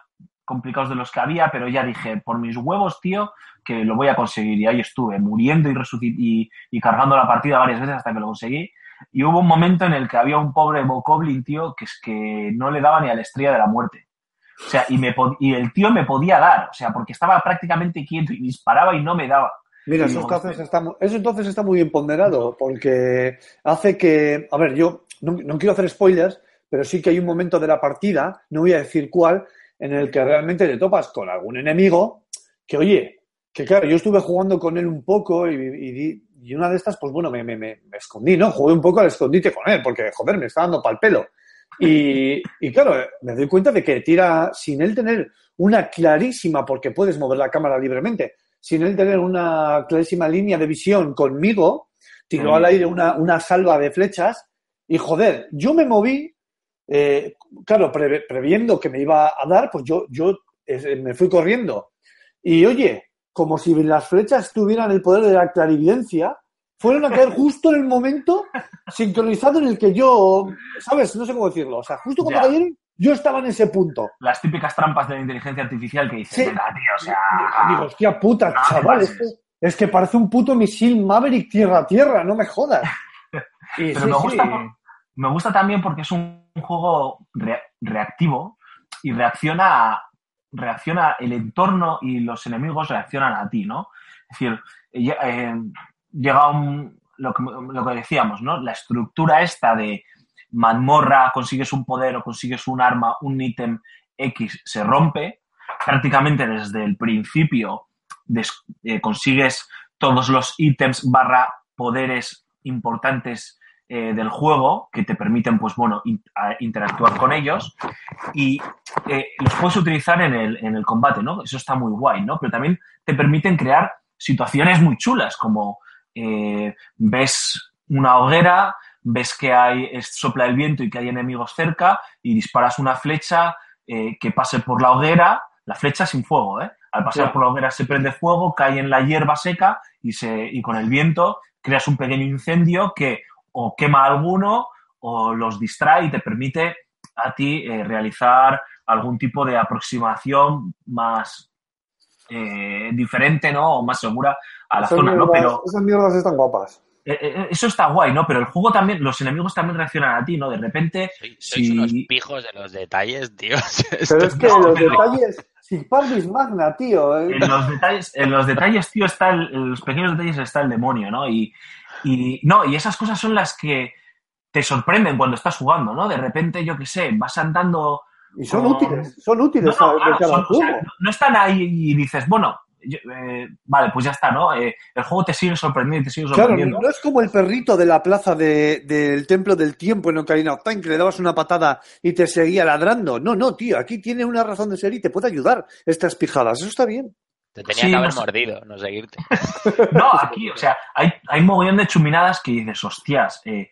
[SPEAKER 1] complicados de los que había, pero ya dije, por mis huevos, tío, que lo voy a conseguir. Y ahí estuve, muriendo y, y, y cargando la partida varias veces hasta que lo conseguí. Y hubo un momento en el que había un pobre Bokoblin, tío, que es que no le daba ni a la estrella de la muerte. O sea, y, me y el tío me podía dar, o sea, porque estaba prácticamente quieto y disparaba y no me daba.
[SPEAKER 3] Mira, eso entonces, está, eso entonces está muy bien ponderado, porque hace que, a ver, yo no, no quiero hacer spoilers, pero sí que hay un momento de la partida, no voy a decir cuál, en el que realmente te topas con algún enemigo que, oye, que claro, yo estuve jugando con él un poco y, y di- y una de estas, pues bueno, me, me- me- escondí, ¿no? Jugué un poco al escondite con él, porque, joder, me está dando pal pelo. Y, y claro, me doy cuenta de que tira, sin él tener una clarísima, porque puedes mover la cámara libremente, sin él tener una clarísima línea de visión conmigo, tiró al aire una, una salva de flechas y joder, yo me moví, eh, claro, pre- previendo que me iba a dar, pues yo, yo eh, me fui corriendo. Y oye, como si las flechas tuvieran el poder de la clarividencia, fueron a caer justo en el momento sincronizado en el que yo, ¿sabes? No sé cómo decirlo. O sea, justo cuando
[SPEAKER 1] Ya.
[SPEAKER 3] cayeron, yo estaba en ese punto.
[SPEAKER 1] Las típicas trampas de la inteligencia artificial que dices,
[SPEAKER 3] Sí.
[SPEAKER 1] tío, o sea...
[SPEAKER 3] Digo, hostia puta,
[SPEAKER 1] no
[SPEAKER 3] chaval, es que, es que parece un puto misil Maverick tierra a tierra, no me jodas. Y
[SPEAKER 1] Pero
[SPEAKER 3] sí,
[SPEAKER 1] me, gusta, me gusta también porque es un juego re- reactivo y reacciona, a- reacciona el entorno y los enemigos reaccionan a ti, ¿no? Es decir, eh, llega lo, que, decíamos, ¿no? La estructura esta de mazmorra, consigues un poder o consigues un arma, un ítem X, se rompe. Prácticamente desde el principio eh, consigues todos los ítems barra poderes importantes eh, del juego que te permiten, pues bueno, in- interactuar con ellos y eh, los puedes utilizar en el, en el combate, ¿no? Eso está muy guay, ¿no? Pero también te permiten crear situaciones muy chulas, como eh, ves una hoguera, ves que hay sopla el viento y que hay enemigos cerca y disparas una flecha eh, que pase por la hoguera, la flecha sin fuego, ¿eh? Al pasar por la hoguera se prende fuego, cae en la hierba seca y, se, y con el viento creas un pequeño incendio que o quema a alguno o los distrae y te permite a ti eh, realizar algún tipo de aproximación más eh, diferente, ¿no? O más segura a la
[SPEAKER 3] Esas
[SPEAKER 1] zona, ¿no? Pero
[SPEAKER 3] Esas mierdas están guapas.
[SPEAKER 1] eh, eh, eso está guay, ¿no? Pero el juego también, los enemigos también reaccionan a ti, ¿no? De repente,
[SPEAKER 2] Sois, sois
[SPEAKER 1] si-
[SPEAKER 2] unos pijos de los detalles, tío.
[SPEAKER 3] Pero es que
[SPEAKER 1] No,
[SPEAKER 3] los
[SPEAKER 1] pero-
[SPEAKER 3] detalles, Magna, tío. eh.
[SPEAKER 1] en los detalles, en los detalles, tío, está el, en los pequeños detalles está el demonio, ¿no? Y, y no, y esas cosas son las que te sorprenden cuando estás jugando, ¿no? De repente, yo qué sé, vas andando.
[SPEAKER 3] Y son útiles, son útiles
[SPEAKER 1] no, claro, son- o sea, están ahí y dices, bueno, eh, vale, pues ya está, ¿no? Eh, el juego te sigue sorprendiendo y te sigue
[SPEAKER 3] Claro,
[SPEAKER 1] sorprendiendo.
[SPEAKER 3] no es como el perrito de la plaza de- del Templo del Tiempo en Ocarina of Time, que le dabas una patada y te seguía ladrando. No, no, tío, aquí tiene una razón de ser y te puede ayudar estas pijadas. Eso está bien.
[SPEAKER 2] Te tenía
[SPEAKER 1] Sí,
[SPEAKER 2] que
[SPEAKER 1] no
[SPEAKER 2] haber
[SPEAKER 1] sé.
[SPEAKER 2] mordido, no seguirte.
[SPEAKER 1] No, aquí, o sea, hay, hay mogollón de chuminadas que dices, hostias, eh,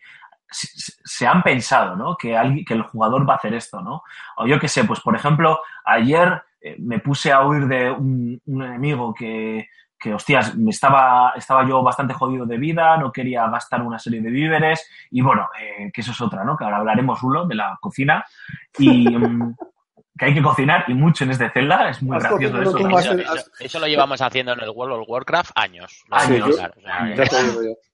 [SPEAKER 1] se han pensado, ¿no? Que, alguien, que el jugador va a hacer esto, ¿no? O yo qué sé, pues por ejemplo, ayer eh, me puse a huir de un, un enemigo que, que, hostias, me estaba, estaba yo bastante jodido de vida, no quería gastar una serie de víveres, y bueno, eh, que eso es otra, ¿no? Que ahora hablaremos, Rulo, de la cocina, y mm, que hay que cocinar, y mucho en este Zelda, es muy
[SPEAKER 3] Has
[SPEAKER 1] gracioso eso.
[SPEAKER 2] Eso, eso- eso lo llevamos haciendo en el World of Warcraft años.
[SPEAKER 1] Años.
[SPEAKER 2] tengo claro, o sea,
[SPEAKER 1] Años.
[SPEAKER 3] Ya te digo yo.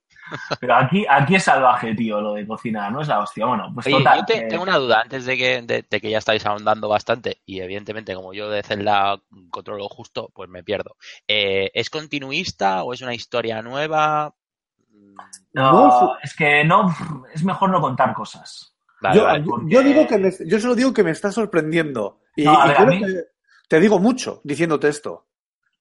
[SPEAKER 1] Pero aquí, aquí es salvaje, tío, lo de cocinar, ¿no? Es la hostia. Bueno, pues
[SPEAKER 2] Oye,
[SPEAKER 1] total.
[SPEAKER 2] yo te-
[SPEAKER 1] eh,
[SPEAKER 2] tengo una duda antes de que, de, de que ya estáis ahondando bastante y evidentemente como yo de Zelda controlo justo, pues me pierdo. Eh, ¿Es continuista o es una historia nueva?
[SPEAKER 1] No, es que no, es mejor no contar cosas.
[SPEAKER 2] Vale,
[SPEAKER 3] yo,
[SPEAKER 2] vale.
[SPEAKER 3] yo-
[SPEAKER 1] porque-
[SPEAKER 3] yo digo que me, yo solo digo que me está sorprendiendo. Y,
[SPEAKER 1] No, a
[SPEAKER 3] y
[SPEAKER 1] ver, a
[SPEAKER 3] creo
[SPEAKER 1] mí-
[SPEAKER 3] que te digo mucho diciéndote esto.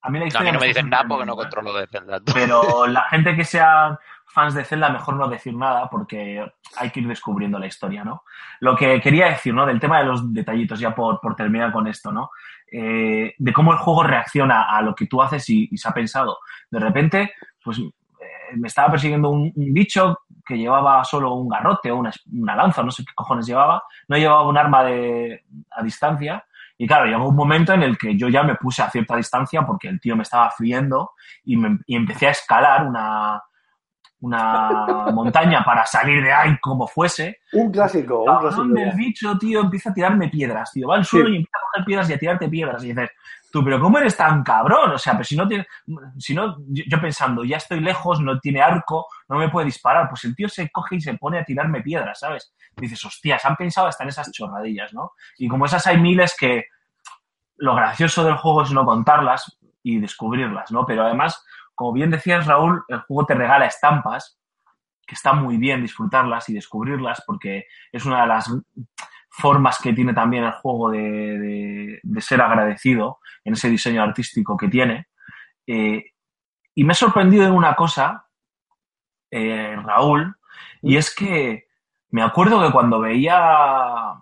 [SPEAKER 1] A mí la
[SPEAKER 2] No, a
[SPEAKER 1] historia
[SPEAKER 2] mí no me dicen nada porque no controlo de Zelda.
[SPEAKER 1] ¿eh? Pero la gente que sea fans de Zelda, mejor no decir nada porque hay que ir descubriendo la historia, ¿no? Lo que quería decir, ¿no? Del tema de los detallitos, ya por, por terminar con esto, ¿no? Eh, de cómo el juego reacciona a lo que tú haces y, y se ha pensado. De repente, pues eh, me estaba persiguiendo un, un bicho que llevaba solo un garrote o una, una lanza, no sé qué cojones llevaba, no llevaba un arma de, a distancia. Y claro, llegó un momento en el que yo ya me puse a cierta distancia porque el tío me estaba friendo y, me- y empecé a escalar una, una montaña para salir de ahí como fuese.
[SPEAKER 3] Un clásico, un clásico.
[SPEAKER 1] del bicho, tío, empieza a tirarme piedras, tío. Va al suelo
[SPEAKER 3] Sí.
[SPEAKER 1] y empieza a coger piedras y a tirarte piedras. Y dices, tú, pero ¿cómo eres tan cabrón? O sea, pero si no tiene, si no, yo, yo pensando, ya estoy lejos, no tiene arco, no me puede disparar. Pues el tío se coge y se pone a tirarme piedras, ¿sabes? dices, hostias, han pensado hasta en esas chorradillas, ¿no? Y como esas hay miles que lo gracioso del juego es no contarlas y descubrirlas, ¿no? Pero además, como bien decías, Raúl, el juego te regala estampas, que está muy bien disfrutarlas y descubrirlas, porque es una de las formas que tiene también el juego de, ser agradecido en ese diseño artístico que tiene. Eh, y me he sorprendido en una cosa, eh, Raúl, y es que me acuerdo que cuando veía...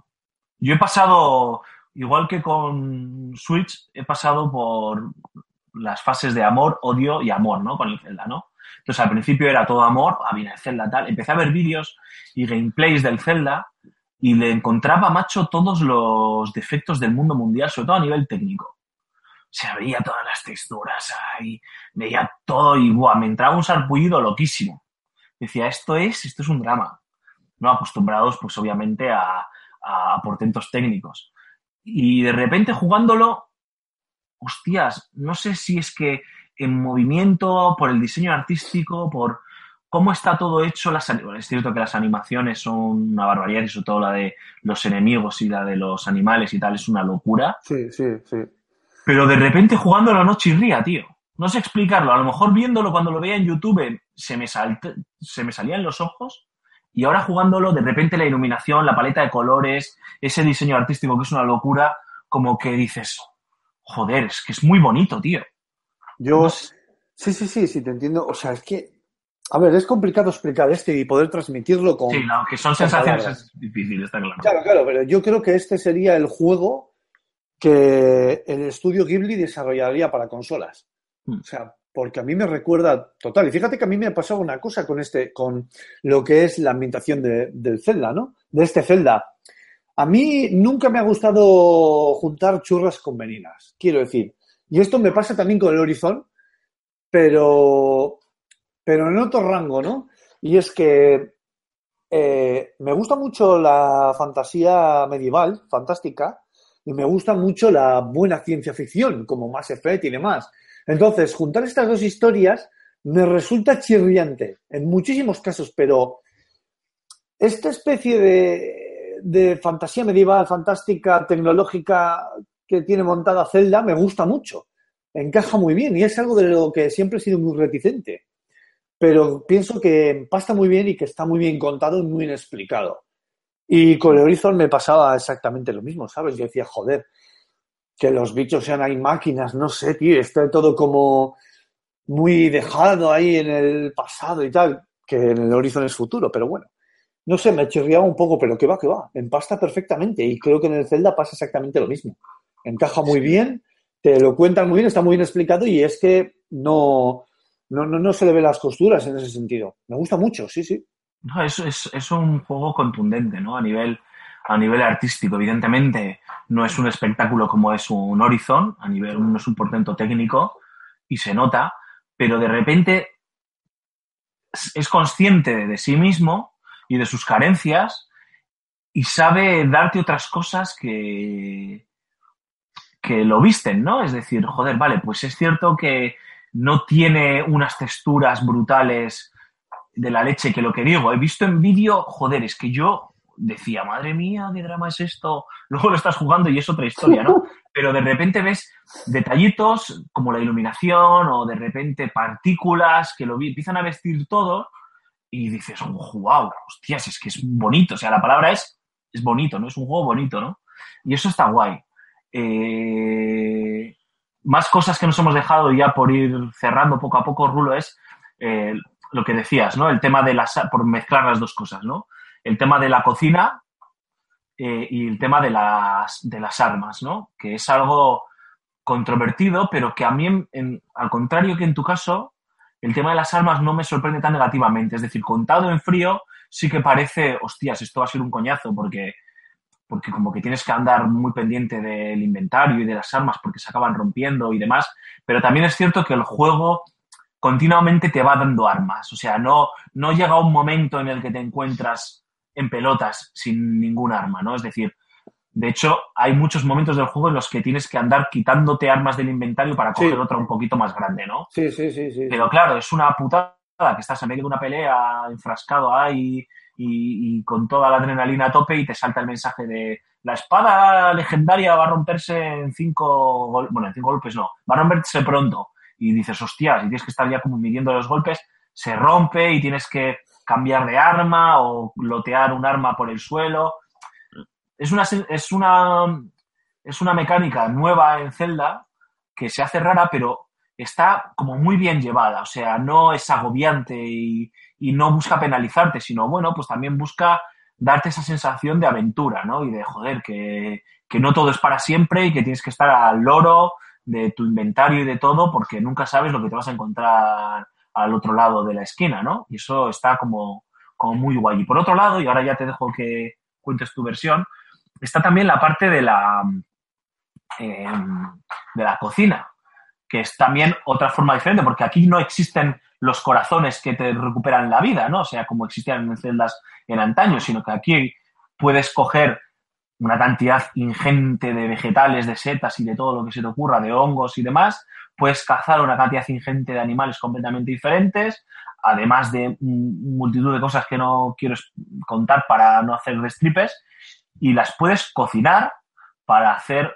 [SPEAKER 1] Yo he pasado, igual que con Switch, he pasado por las fases de amor, odio y amor, ¿no? Con el Zelda, ¿no? Entonces al principio era todo amor, ah, viene el Zelda, tal. Empecé a ver vídeos y gameplays del Zelda y le encontraba, macho, todos los defectos del mundo mundial, sobre todo a nivel técnico. O sea, veía todas las texturas ahí, veía todo y buah, me entraba un sarpullido loquísimo. Decía, esto es, esto es un drama. No acostumbrados, pues obviamente, a, a portentos técnicos. Y de repente jugándolo, hostias, no sé si es que en movimiento, por el diseño artístico, por cómo está todo hecho. Las, bueno, es cierto que las animaciones son una barbaridad, y sobre todo la de los enemigos y la de los animales y tal, es una locura.
[SPEAKER 3] Sí, sí, sí.
[SPEAKER 1] Pero de repente jugándolo no chirría, tío. No sé explicarlo. A lo mejor viéndolo cuando lo veía en YouTube se me, se me salían los ojos. Y ahora jugándolo, de repente la iluminación, la paleta de colores, ese diseño artístico que es una locura, como que dices, joder, es que es muy bonito, tío.
[SPEAKER 3] Yo,
[SPEAKER 1] No sé.
[SPEAKER 3] sí, sí, sí, sí, te entiendo. O sea, es que, a ver, es complicado explicar esto y poder transmitirlo con...
[SPEAKER 1] Sí, no, que son sensaciones
[SPEAKER 3] palabras.
[SPEAKER 1] es difícil, está claro.
[SPEAKER 3] Claro, claro, pero yo creo que este sería el juego que el estudio Ghibli desarrollaría para consolas.
[SPEAKER 1] Mm.
[SPEAKER 3] O sea, porque a mí me recuerda total. Y fíjate que a mí me ha pasado una cosa con este, con lo que es la ambientación de- del Zelda, ¿no? De este Zelda. A mí nunca me ha gustado juntar churras con meninas, quiero decir. Y esto me pasa también con el Horizon, pero, pero en otro rango, ¿no? Y es que eh, me gusta mucho la fantasía medieval, fantástica, y me gusta mucho la buena ciencia ficción, como Mass Effect y demás. Entonces, juntar estas dos historias me resulta chirriante en muchísimos casos, pero esta especie de, de fantasía medieval, fantástica, tecnológica, que tiene montada Zelda me gusta mucho. Encaja muy bien y es algo de lo que siempre he sido muy reticente. Pero pienso que empasta muy bien y que está muy bien contado y muy bien explicado. Y con el Horizon me pasaba exactamente lo mismo, ¿sabes? Yo decía, joder, que los bichos sean ahí máquinas, no sé, tío, está todo como muy dejado ahí en el pasado y tal, que en el Horizon es futuro, pero bueno. No sé, me chirriaba un poco, pero que va, que va, empasta perfectamente y creo que en el Zelda pasa exactamente lo mismo. Encaja muy bien, te lo cuentan muy bien, está muy bien explicado y es que no, no, no, no se le ven las costuras en ese sentido. Me gusta mucho, sí, sí.
[SPEAKER 1] No, es, es, es un juego contundente, ¿no? A nivel, a nivel artístico. Evidentemente, no es un espectáculo como es un Horizon, a nivel, no es un portento técnico, y se nota, pero de repente es- es consciente de sí mismo y de sus carencias y sabe darte otras cosas que, que lo visten, ¿no? Es decir, joder, vale, pues es cierto que no tiene unas texturas brutales de la leche que lo que digo. He visto en vídeo, joder, es que yo decía, madre mía, qué drama es esto. Luego lo estás jugando y es otra historia, ¿no? Pero de repente ves detallitos como la iluminación o de repente partículas que lo vi- empiezan a vestir todo y dices, wow, hostias, es que es bonito. O sea, la palabra es, es bonito, ¿no? Es un juego bonito, ¿no? Y eso está guay. Eh, más cosas que nos hemos dejado ya por ir cerrando poco a poco, Rulo, es eh, lo que decías, ¿no? El tema de las, por mezclar las dos cosas, ¿no? El tema de la cocina eh, y el tema de las, de las armas, ¿no? Que es algo controvertido, pero que a mí, en- al contrario que en tu caso, el tema de las armas no me sorprende tan negativamente. Es decir, contado en frío, sí que parece, hostias, esto va a ser un coñazo, porque, porque como que tienes que andar muy pendiente del inventario y de las armas porque se acaban rompiendo y demás. Pero también es cierto que el juego continuamente te va dando armas. O sea, no, no llega un momento en el que te encuentras en pelotas sin ningún arma, ¿no? Es decir, de hecho, hay muchos momentos del juego en los que tienes que andar quitándote armas del inventario para
[SPEAKER 3] Sí.
[SPEAKER 1] coger otra un poquito más grande, ¿no?
[SPEAKER 3] Sí, sí, sí, sí.
[SPEAKER 1] Pero claro, es una putada que estás en medio de una pelea, enfrascado ahí y, y con toda la adrenalina a tope y te salta el mensaje de la espada legendaria va a romperse en cinco golpes, bueno, en cinco golpes no, va a romperse pronto. Y dices, hostias, y tienes que estar ya como midiendo los golpes, se rompe y tienes que cambiar de arma o lotear un arma por el suelo. Es una, es una, es una mecánica nueva en Zelda que se hace rara, pero está como muy bien llevada, o sea, no es agobiante y, y no busca penalizarte, sino bueno, pues también busca darte esa sensación de aventura, ¿no? Y de joder, que, que no todo es para siempre y que tienes que estar al loro de tu inventario y de todo, porque nunca sabes lo que te vas a encontrar al otro lado de la esquina, ¿no? Y eso está como, como muy guay. Y por otro lado, y ahora ya te dejo que cuentes tu versión, está también la parte de la, eh, de la cocina, que es también otra forma diferente, porque aquí no existen los corazones que te recuperan la vida, ¿no? O sea, como existían en celdas en antaño, sino que aquí puedes coger una cantidad ingente de vegetales, de setas y de todo lo que se te ocurra, de hongos y demás, puedes cazar una cantidad ingente de animales completamente diferentes, además de multitud de cosas que no quiero contar para no hacer destripes, y las puedes cocinar para hacer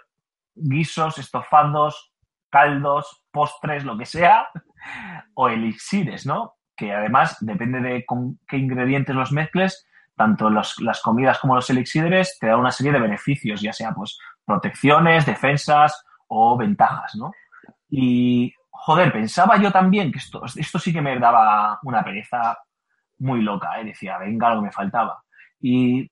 [SPEAKER 1] guisos, estofados, caldos, postres, lo que sea, o elixires, ¿no? Que además, depende de con qué ingredientes los mezcles, tanto las comidas como los elixires te da una serie de beneficios, ya sea pues protecciones, defensas o ventajas, ¿no? Y, joder, pensaba yo también que esto, esto sí que me daba una pereza muy loca, ¿eh? Decía, venga, lo que me faltaba. Y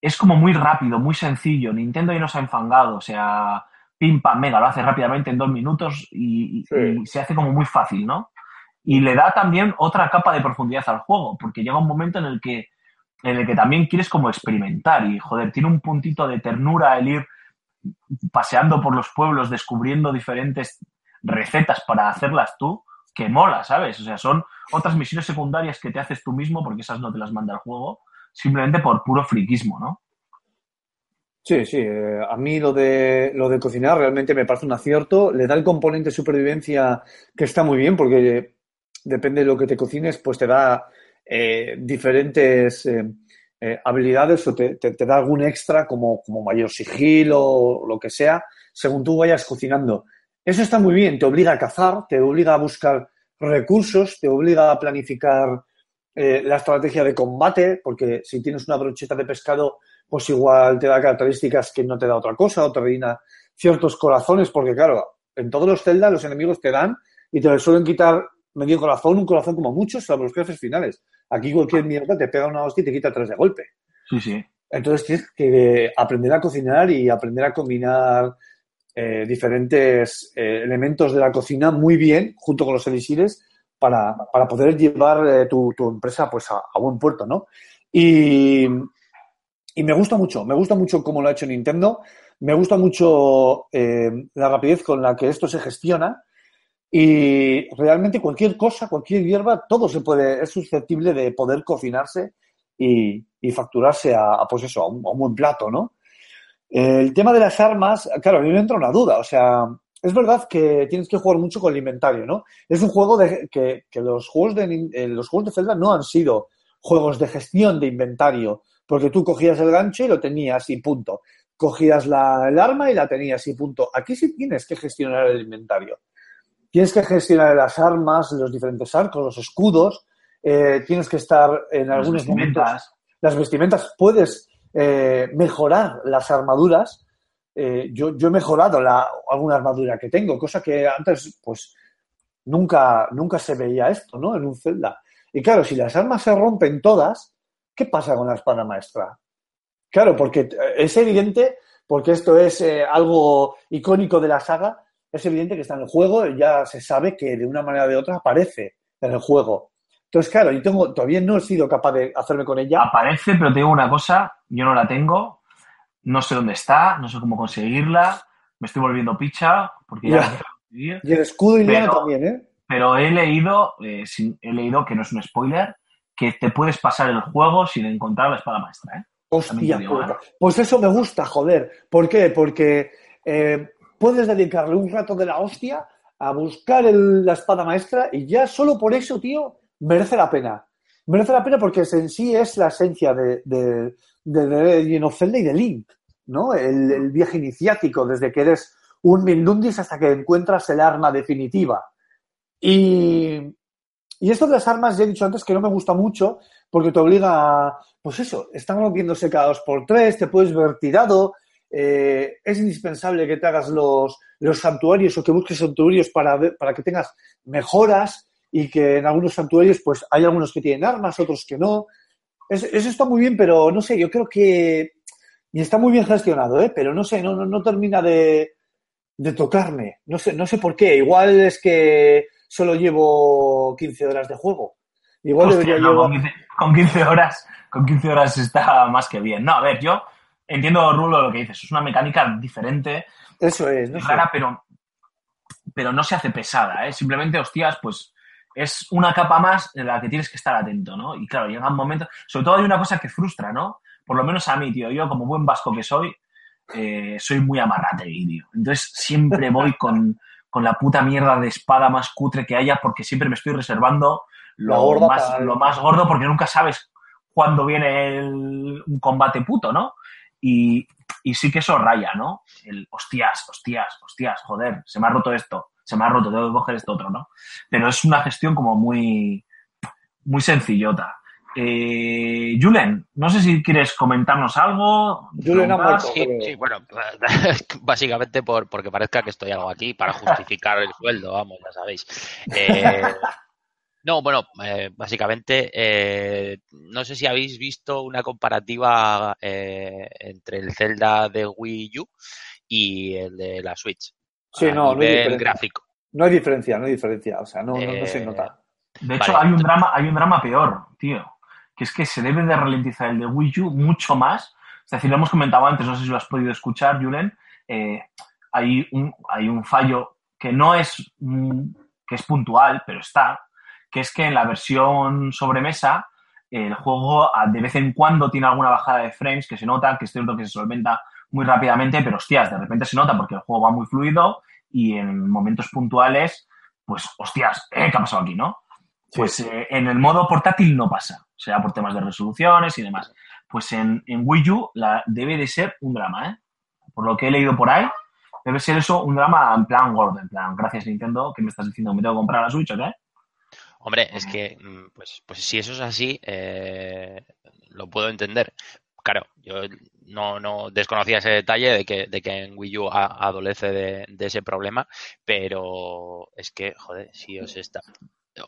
[SPEAKER 1] es como muy rápido, muy sencillo. Nintendo ya nos ha enfangado, o sea, pim pam, mega, lo hace rápidamente en dos minutos y, y-
[SPEAKER 3] Sí.
[SPEAKER 1] y se hace como muy fácil, ¿no? Y le da también otra capa de profundidad al juego, porque llega un momento en el que, en el que también quieres como experimentar y, joder, tiene un puntito de ternura el ir paseando por los pueblos, descubriendo diferentes recetas para hacerlas tú, que mola, ¿sabes? O sea, son otras misiones secundarias que te haces tú mismo, porque esas no te las manda el juego, simplemente por puro friquismo, ¿no?
[SPEAKER 3] Sí, sí, eh, a mí lo de, lo de cocinar realmente me parece un acierto. Le da el componente supervivencia que está muy bien porque depende de lo que te cocines, pues te da eh, diferentes eh, habilidades o te, te- te da algún extra como, como mayor sigilo o lo que sea, según tú vayas cocinando. Eso está muy bien, te obliga a cazar, te obliga a buscar recursos, te obliga a planificar eh, la estrategia de combate, porque si tienes una brocheta de pescado, pues igual te da características que no te da otra cosa, o te reina ciertos corazones, porque claro, en todos los Zelda los enemigos te dan y te suelen quitar medio corazón, un corazón como muchos, salvo los jefes finales. Aquí cualquier mierda te pega una hostia y te quita tres de golpe.
[SPEAKER 1] Sí, sí.
[SPEAKER 3] Entonces tienes que aprender a cocinar y aprender a combinar eh, diferentes eh, elementos de la cocina muy bien junto con los elixires para, para poder llevar eh, tu, tu empresa pues a, buen puerto, ¿no? Y, y me gusta mucho, me gusta mucho cómo lo ha hecho Nintendo, me gusta mucho eh, la rapidez con la que esto se gestiona y realmente cualquier cosa, cualquier hierba, todo se puede, es susceptible de poder cocinarse y, y facturarse a, a, pues eso, a un, a un buen plato, ¿no? El tema de las armas, claro, a mí me entra una duda. O sea, es verdad que tienes que jugar mucho con el inventario, ¿no? Es un juego de que, que los juegos de eh, los juegos de Zelda no han sido juegos de gestión de inventario, porque tú cogías el gancho y lo tenías y punto. Cogías la, el arma y la tenías y punto. Aquí sí tienes que gestionar el inventario. Tienes que gestionar las armas, los diferentes arcos, los escudos. eh, tienes que estar en
[SPEAKER 1] Las
[SPEAKER 3] algunos momentos las vestimentas, puedes eh, mejorar las armaduras. Eh, yo, yo he mejorado la, alguna armadura que tengo, cosa que antes, pues, nunca, nunca se veía esto, ¿no? En un Zelda. Y claro, si las armas se rompen todas, ¿qué pasa con la espada maestra? Claro, porque eh, es evidente, porque esto es eh, algo icónico de la saga, es evidente que está en el juego, ya se sabe que de una manera o de otra aparece en el juego. Entonces, claro, yo tengo, todavía no he sido capaz de hacerme con ella.
[SPEAKER 1] Aparece, pero te digo una cosa, yo no la tengo, no sé dónde está, no sé cómo conseguirla, me estoy volviendo picha, porque ya
[SPEAKER 3] Ya. Y el escudo indiano también, ¿eh?
[SPEAKER 1] pero he leído, eh, sin- he leído que no es un spoiler, que te puedes pasar el juego sin encontrar la espada maestra, ¿eh?
[SPEAKER 3] Hostia. Pues eso me gusta, joder. ¿Por qué? Porque eh, puedes dedicarle un rato de la hostia a buscar el- la espada maestra y ya solo por eso, tío, merece la pena. Merece la pena porque en sí es la esencia de, de, de, Zelda y de Link, ¿no? El, viaje iniciático, desde que eres un Mindundis hasta que encuentras el arma definitiva. Y, y esto de las armas, ya he dicho antes que no me gusta mucho porque te obliga a, pues eso, están rompiéndose cada dos por tres, te puedes ver tirado, eh, es indispensable que te hagas los, los santuarios o que busques santuarios para, para que tengas mejoras y que en algunos santuarios pues hay algunos que tienen armas, otros que no. Es- eso está muy bien, pero no sé, yo creo que... Y está muy bien gestionado, ¿eh? pero no sé, no, no, no termina de, de tocarme. No sé, no sé por qué. Igual es que solo llevo 15 horas de juego. Igual
[SPEAKER 1] Hostia,
[SPEAKER 3] debería
[SPEAKER 1] no,
[SPEAKER 3] llevar...
[SPEAKER 1] con, 15, con 15 horas, con 15 horas está más que bien. No, a ver, yo entiendo, Rulo, lo que dices. Es una mecánica diferente,
[SPEAKER 3] Eso es, no sé.
[SPEAKER 1] rara, pero, pero no se hace pesada, ¿eh? Simplemente, hostias, pues es una capa más en la que tienes que estar atento, ¿no? Y claro, llega un momento... Sobre todo hay una cosa que frustra, ¿no? Por lo menos a mí, tío. Yo, como buen vasco que soy, eh, soy muy amarrate, tío. Entonces, siempre voy con, con la puta mierda de espada más cutre que haya porque siempre me estoy reservando lo, más, lo más gordo porque nunca sabes cuándo viene el- un combate puto, ¿no? Y, y sí que eso raya, ¿no? El hostias, hostias, hostias, joder, se me ha roto esto, se me ha roto, tengo que coger esto otro, ¿no? Pero es una gestión como muy, muy sencillota. Eh, Julen, no sé si quieres comentarnos algo.
[SPEAKER 3] Julen ha muerto.
[SPEAKER 2] Sí, sí, bueno, básicamente por, porque parezca que estoy algo aquí para justificar el sueldo, vamos, ya sabéis. Eh, no, bueno, eh, básicamente, eh, no sé si habéis visto una comparativa eh, entre el Zelda de Wii U y el de la Switch.
[SPEAKER 3] Sí,
[SPEAKER 2] a
[SPEAKER 3] no, no hay
[SPEAKER 2] nivel
[SPEAKER 3] diferencia.
[SPEAKER 2] gráfico.
[SPEAKER 3] No hay diferencia, no hay diferencia. O sea, no, no, no se
[SPEAKER 2] Eh,
[SPEAKER 3] nota.
[SPEAKER 1] De hecho,
[SPEAKER 2] Vale.
[SPEAKER 1] hay un drama, hay un drama peor, tío. Que es que se debe de ralentizar el de Wii U mucho más. Es decir, lo hemos comentado antes, no sé si lo has podido escuchar, Julen. eh, hay, un, hay un fallo que no es mm, que es puntual, pero está, que es que en la versión sobremesa el juego a- de vez en cuando tiene alguna bajada de frames que se nota, que es cierto que se solventa muy rápidamente, pero hostias, de repente se nota porque el juego va muy fluido y en momentos puntuales, pues hostias, ¿eh? ¿qué ha pasado aquí, no? Pues eh, en el modo portátil no pasa, sea por temas de resoluciones y demás. Pues en, en Wii U la, debe de ser un drama, ¿eh? Por lo que he leído por ahí, debe ser eso un drama en plan gordo, en plan, gracias Nintendo, que me estás diciendo me tengo que comprar la Switch, ¿o qué?
[SPEAKER 2] Hombre, es que, mm, pues, pues si eso es así, eh, lo puedo entender. Claro, yo no, no desconocía ese detalle de que, de que en Wii U a- adolece de, de ese problema, pero es que, joder, si os está...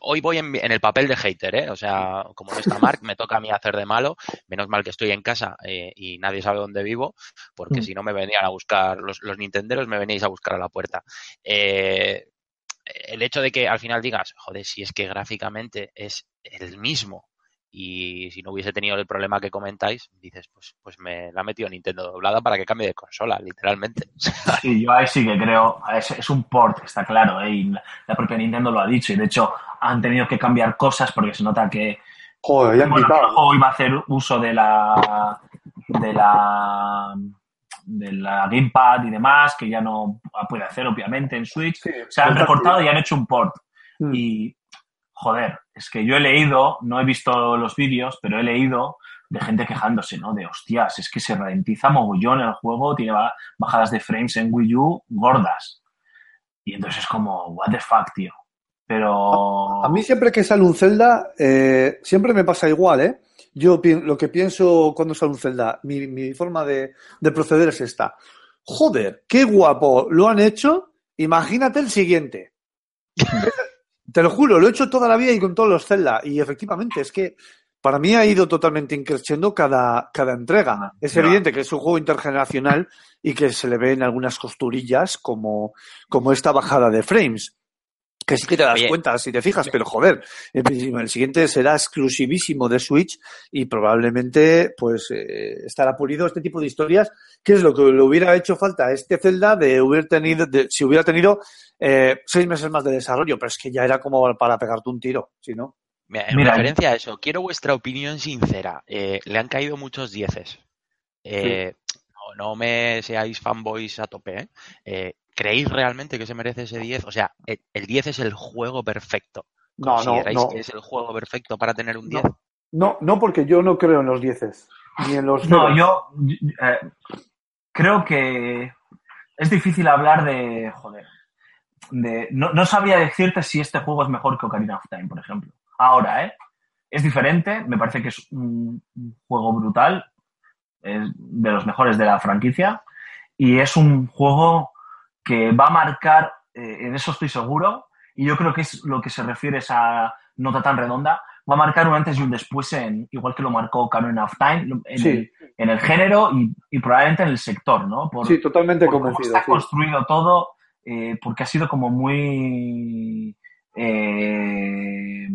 [SPEAKER 2] Hoy voy en, en el papel de hater, ¿eh? O sea, como no está Mark, me toca a mí hacer de malo. Menos mal que estoy en casa eh, y nadie sabe dónde vivo, porque
[SPEAKER 3] Mm.
[SPEAKER 2] si no me venían a buscar, los, los nintenderos me veníais a buscar a la puerta. Eh, el hecho de que al final digas, joder, si es que gráficamente es el mismo y si no hubiese tenido el problema que comentáis, dices, pues, pues me la ha metido Nintendo doblada para que cambie de consola, literalmente.
[SPEAKER 1] Sí, yo ahí sí que creo, es, es un port, está claro, ¿eh? y la, la propia Nintendo lo ha dicho, y de hecho han tenido que cambiar cosas porque se nota que,
[SPEAKER 3] Joder, ya han
[SPEAKER 1] bueno, el juego iba a hacer uso de la de la de la gamepad y demás, que ya no puede hacer obviamente en Switch.
[SPEAKER 3] Sí,
[SPEAKER 1] Se han recortado y han hecho un port.
[SPEAKER 3] Mm.
[SPEAKER 1] Y, joder, es que yo he leído, no he visto los vídeos, pero he leído de gente quejándose, ¿no? De hostias, es que se ralentiza mogollón el juego, tiene ba- bajadas de frames en Wii U gordas. Y entonces es como, what the fuck, tío. Pero...
[SPEAKER 3] A mí siempre que sale un Zelda, eh, siempre me pasa igual, ¿eh? Yo lo que pienso cuando sale un Zelda, mi, mi forma de, de proceder es esta. Joder, qué guapo lo han hecho. Imagínate el siguiente. Te lo juro, lo he hecho toda la vida y con todos los Zelda. Y efectivamente, es que para mí ha ido totalmente increciendo cada, cada entrega. Es
[SPEAKER 1] Ya.
[SPEAKER 3] evidente que es un juego intergeneracional y que se le ven algunas costurillas como, como esta bajada de frames. Que sí que te das
[SPEAKER 2] Oye.
[SPEAKER 3] cuenta si te fijas, pero joder, el, el siguiente será exclusivísimo de Switch y probablemente pues eh, estará pulido este tipo de historias, que es lo que le hubiera hecho falta a este Zelda de hubiera tenido, de- si hubiera tenido eh, seis meses más de desarrollo, pero es que ya era como para pegarte un tiro, si no.
[SPEAKER 2] Mira, en
[SPEAKER 1] Mira,
[SPEAKER 2] referencia a eso, quiero vuestra opinión sincera. Eh, le han caído muchos dieces. Eh, no, no me seáis fanboys a tope, ¿eh? ¿Creéis realmente que se merece ese 10? O sea, el, el 10 es el juego perfecto.
[SPEAKER 3] No, no,
[SPEAKER 2] ¿Consideráis
[SPEAKER 3] no.
[SPEAKER 2] que es el juego perfecto para tener un
[SPEAKER 3] No.
[SPEAKER 2] 10?
[SPEAKER 3] No, no porque yo no creo en los dieces, ni en los
[SPEAKER 1] No, yo eh, creo que es difícil hablar de. Joder. De, no, no sabría decirte si este juego es mejor que Ocarina of Time, por ejemplo. Ahora, ¿eh? Es diferente, me parece que es un juego brutal, es de los mejores de la franquicia, y es un juego que va a marcar, eh, en eso estoy seguro, y yo creo que es lo que se refiere a esa nota tan redonda, va a marcar un antes y un después, en, igual que lo marcó Ocarina of Time, en,
[SPEAKER 3] Sí.
[SPEAKER 1] el, en el género y, y probablemente en el sector, ¿no? Por,
[SPEAKER 3] Sí, totalmente
[SPEAKER 1] por cómo está
[SPEAKER 3] sí.
[SPEAKER 1] construido todo, eh, porque ha sido como muy. eh,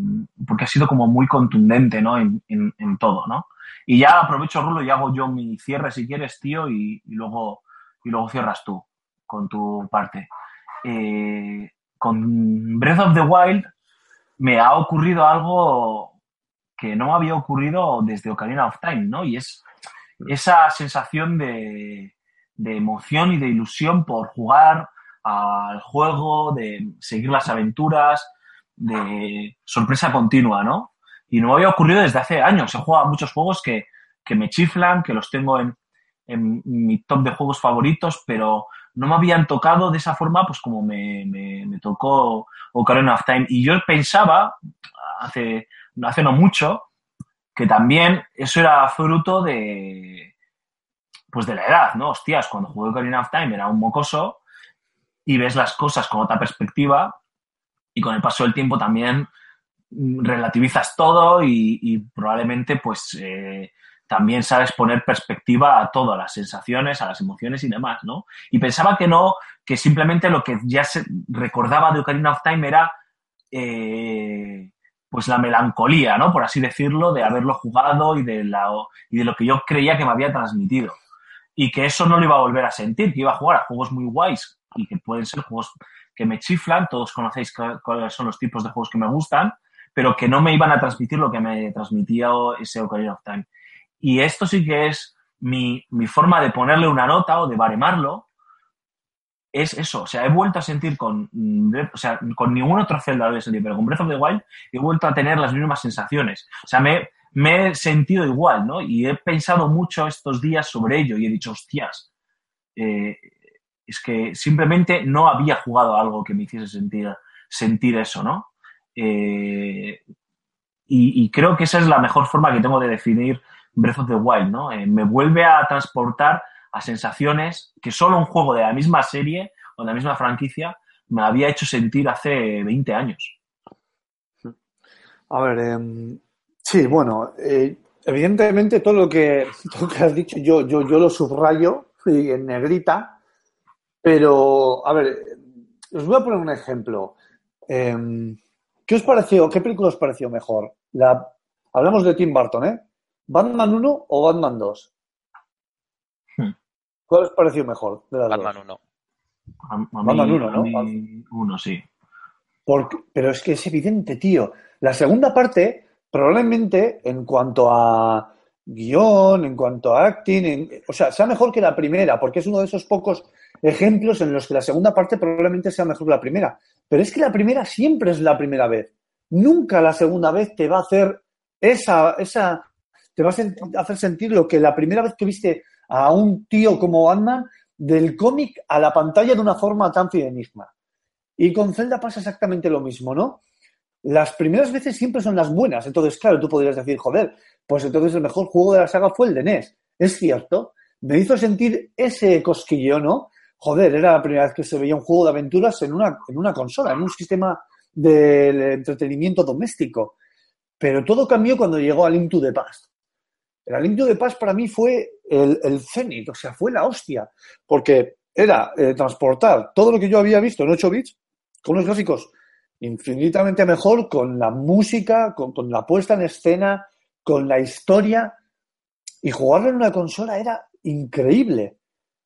[SPEAKER 1] porque ha sido como muy contundente, ¿no? En, en- en todo, ¿no? Y ya aprovecho, Rulo, y hago yo mi cierre si quieres, tío, y, y luego, y luego cierras tú con tu parte. Eh, con Breath of the Wild me ha ocurrido algo que no me había ocurrido desde Ocarina of Time, ¿no? Y es esa sensación de, de emoción y de ilusión por jugar al juego, de seguir las aventuras, de sorpresa continua, ¿no? Y no me había ocurrido desde hace años. He jugado a muchos juegos que, que me chiflan, que los tengo en, en mi top de juegos favoritos, pero no me habían tocado de esa forma, pues como me, me, tocó Ocarina of Time. Y yo pensaba, hace, hace no mucho, que también eso era fruto de pues de la edad, ¿no? Hostias, cuando jugué Ocarina of Time era un mocoso y ves las cosas con otra perspectiva y con el paso del tiempo también mm, relativizas todo y, y probablemente pues eh, también sabes poner perspectiva a todo, a las sensaciones, a las emociones y demás, ¿no? Y pensaba que no, que simplemente lo que ya se recordaba de Ocarina of Time era eh, pues la melancolía, ¿no? Por así decirlo, de haberlo jugado y de, la, y de lo que yo creía que me había transmitido. Y que eso no lo iba a volver a sentir, que iba a jugar a juegos muy guays y que pueden ser juegos que me chiflan, todos conocéis cu- cuáles son los tipos de juegos que me gustan, pero que no me iban a transmitir lo que me transmitía ese Ocarina of Time. Y esto sí que es mi, mi forma de ponerle una nota o de baremarlo, es eso. O sea, he vuelto a sentir con, mm, o sea, con ningún otro Zelda lo he sentido, pero con Breath of the Wild he vuelto a tener las mismas sensaciones. O sea, me, me he sentido igual, ¿no? Y he pensado mucho estos días sobre ello y he dicho, hostias, eh, es que simplemente no había jugado algo que me hiciese sentir, sentir eso, ¿no? Eh, y creo que esa es la mejor forma que tengo de definir Breath of the Wild, ¿no? Eh, me vuelve a transportar a sensaciones que solo un juego de la misma serie o de la misma franquicia me había hecho sentir hace 20 años.
[SPEAKER 3] A ver, em, sí, bueno, eh, evidentemente todo lo que, todo has dicho yo, yo, yo lo subrayo y en negrita, pero, a ver, os voy a poner un ejemplo. Em, ¿Qué os pareció, qué película os pareció mejor? La, hablamos de Tim Burton, ¿eh? ¿Batman 1 o Batman 2?
[SPEAKER 1] Hmm.
[SPEAKER 3] ¿Cuál os pareció mejor de las
[SPEAKER 2] Batman
[SPEAKER 3] dos?
[SPEAKER 2] 1.
[SPEAKER 1] A, a mí,
[SPEAKER 3] Batman uno,
[SPEAKER 1] a
[SPEAKER 3] ¿no?
[SPEAKER 1] mí uno, sí.
[SPEAKER 3] Porque- pero es que es evidente, tío. La segunda parte, probablemente, en cuanto a guion, en cuanto a acting, en- o sea, sea mejor que la primera, porque es uno de esos pocos ejemplos en los que la segunda parte probablemente sea mejor que la primera. Pero es que la primera siempre es la primera vez. Nunca la segunda vez te va a hacer esa, esa, te va a hacer sentir lo que la primera vez que viste a un tío como Batman del cómic a la pantalla de una forma tan fidedigna. Y con Zelda pasa exactamente lo mismo, ¿no? Las primeras veces siempre son las buenas. Entonces, claro, tú podrías decir, joder, pues entonces el mejor juego de la saga fue el de NES. Es cierto. Me hizo sentir ese cosquilleo, ¿no? Joder, era la primera vez que se veía un juego de aventuras en una, en una consola, en un sistema de entretenimiento doméstico. Pero todo cambió cuando llegó a Link to the Past. El Link to the Past para mí fue el, el cenit, o sea, fue la hostia. Porque era eh, transportar todo lo que yo había visto en 8 bits con unos gráficos infinitamente mejor, con la música, con, la puesta en escena, con la historia. Y jugarlo en una consola era increíble.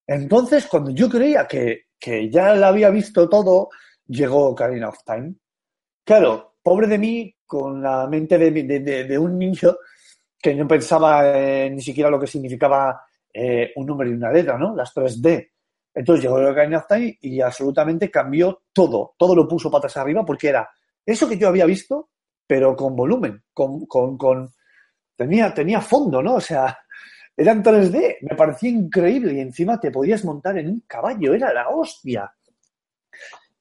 [SPEAKER 3] Entonces, cuando yo creía que, que ya lo había visto todo, llegó Ocarina of Time. Claro, pobre de mí, con la mente de, de- de- de un niño que no pensaba eh, ni siquiera lo que significaba eh, un número y una letra, ¿no? Las 3D. Entonces llegó el Time y absolutamente cambió todo. Todo lo puso patas arriba porque era eso que yo había visto, pero con volumen, con, con, con- tenía, tenía fondo, ¿no? O sea, eran 3D, me parecía increíble y encima te podías montar en un caballo, era la hostia.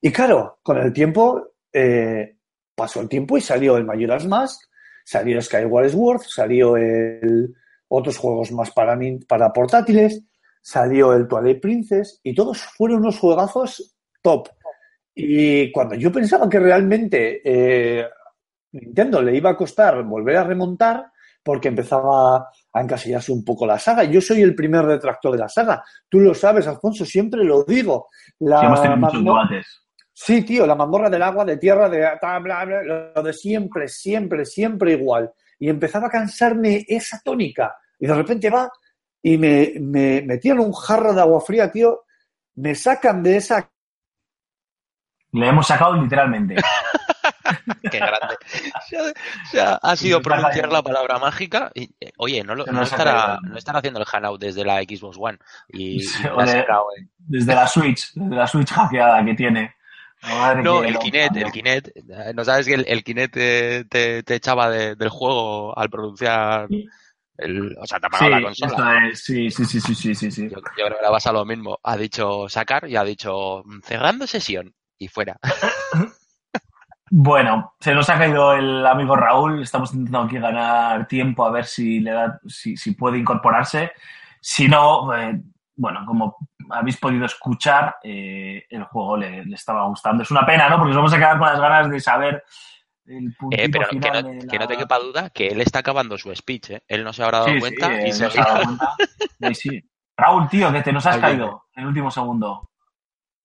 [SPEAKER 3] Y claro, con el tiempo, eh, pasó el tiempo y salió el Majora's Mask, salió el Skyward Sword, salió el, otros juegos más para, nin- para portátiles, salió el Twilight Princess y todos fueron unos juegazos top. Y cuando yo pensaba que realmente eh, Nintendo le iba a costar volver a remontar, porque empezaba a encasillarse un poco la saga. Yo soy el primer detractor de la saga. Tú lo sabes, Alfonso, siempre lo digo. La
[SPEAKER 1] Sí, hemos tenido muchos debates.
[SPEAKER 3] Sí, tío, la mazmorra del agua, de tierra, de bla, bla, bla, lo de siempre, siempre, siempre igual. Y empezaba a cansarme esa tónica. Y de repente va y me, me metían un jarro de agua fría, tío. Me sacan de esa.
[SPEAKER 1] Le hemos sacado literalmente.
[SPEAKER 2] Qué grande. Ha, sido pronunciar la palabra mágica y, eh, oye, no, lo- no estará,
[SPEAKER 1] caído.
[SPEAKER 2] no estará haciendo el hangout desde la Xbox One. Y, y
[SPEAKER 1] de-
[SPEAKER 2] sacado, eh.
[SPEAKER 1] Desde la Switch, desde la Switch hackeada que tiene. Madre
[SPEAKER 2] No, el Kinect, el Kinect. eh, ¿No sabes que el, el Kinect te, te- te echaba de- del juego al pronunciar el, o sea, te apagaba
[SPEAKER 1] Sí,
[SPEAKER 2] la consola?
[SPEAKER 1] es- sí, sí, sí, sí, sí, sí, sí.
[SPEAKER 2] Yo, yo creo que le pasa lo mismo. Ha dicho sacar y ha dicho mm, cerrando sesión y fuera.
[SPEAKER 1] Bueno, se nos ha caído el amigo Raúl. Estamos intentando aquí ganar tiempo a ver si le da, si, si puede incorporarse. Si no, eh, bueno, como habéis podido escuchar, eh, el juego le, le estaba gustando. Es una pena, ¿no? Porque nos vamos a quedar con las ganas de saber el
[SPEAKER 2] Eh, pero que
[SPEAKER 1] final
[SPEAKER 2] no,
[SPEAKER 1] de
[SPEAKER 2] que no
[SPEAKER 1] la-
[SPEAKER 2] te quepa duda que él está acabando su speech. ¿eh? Él no se habrá dado
[SPEAKER 1] Sí,
[SPEAKER 2] cuenta
[SPEAKER 1] sí,
[SPEAKER 2] y se
[SPEAKER 1] nos ha dado cuenta. Sí, sí. Raúl, tío, que te nos has caído en el último segundo.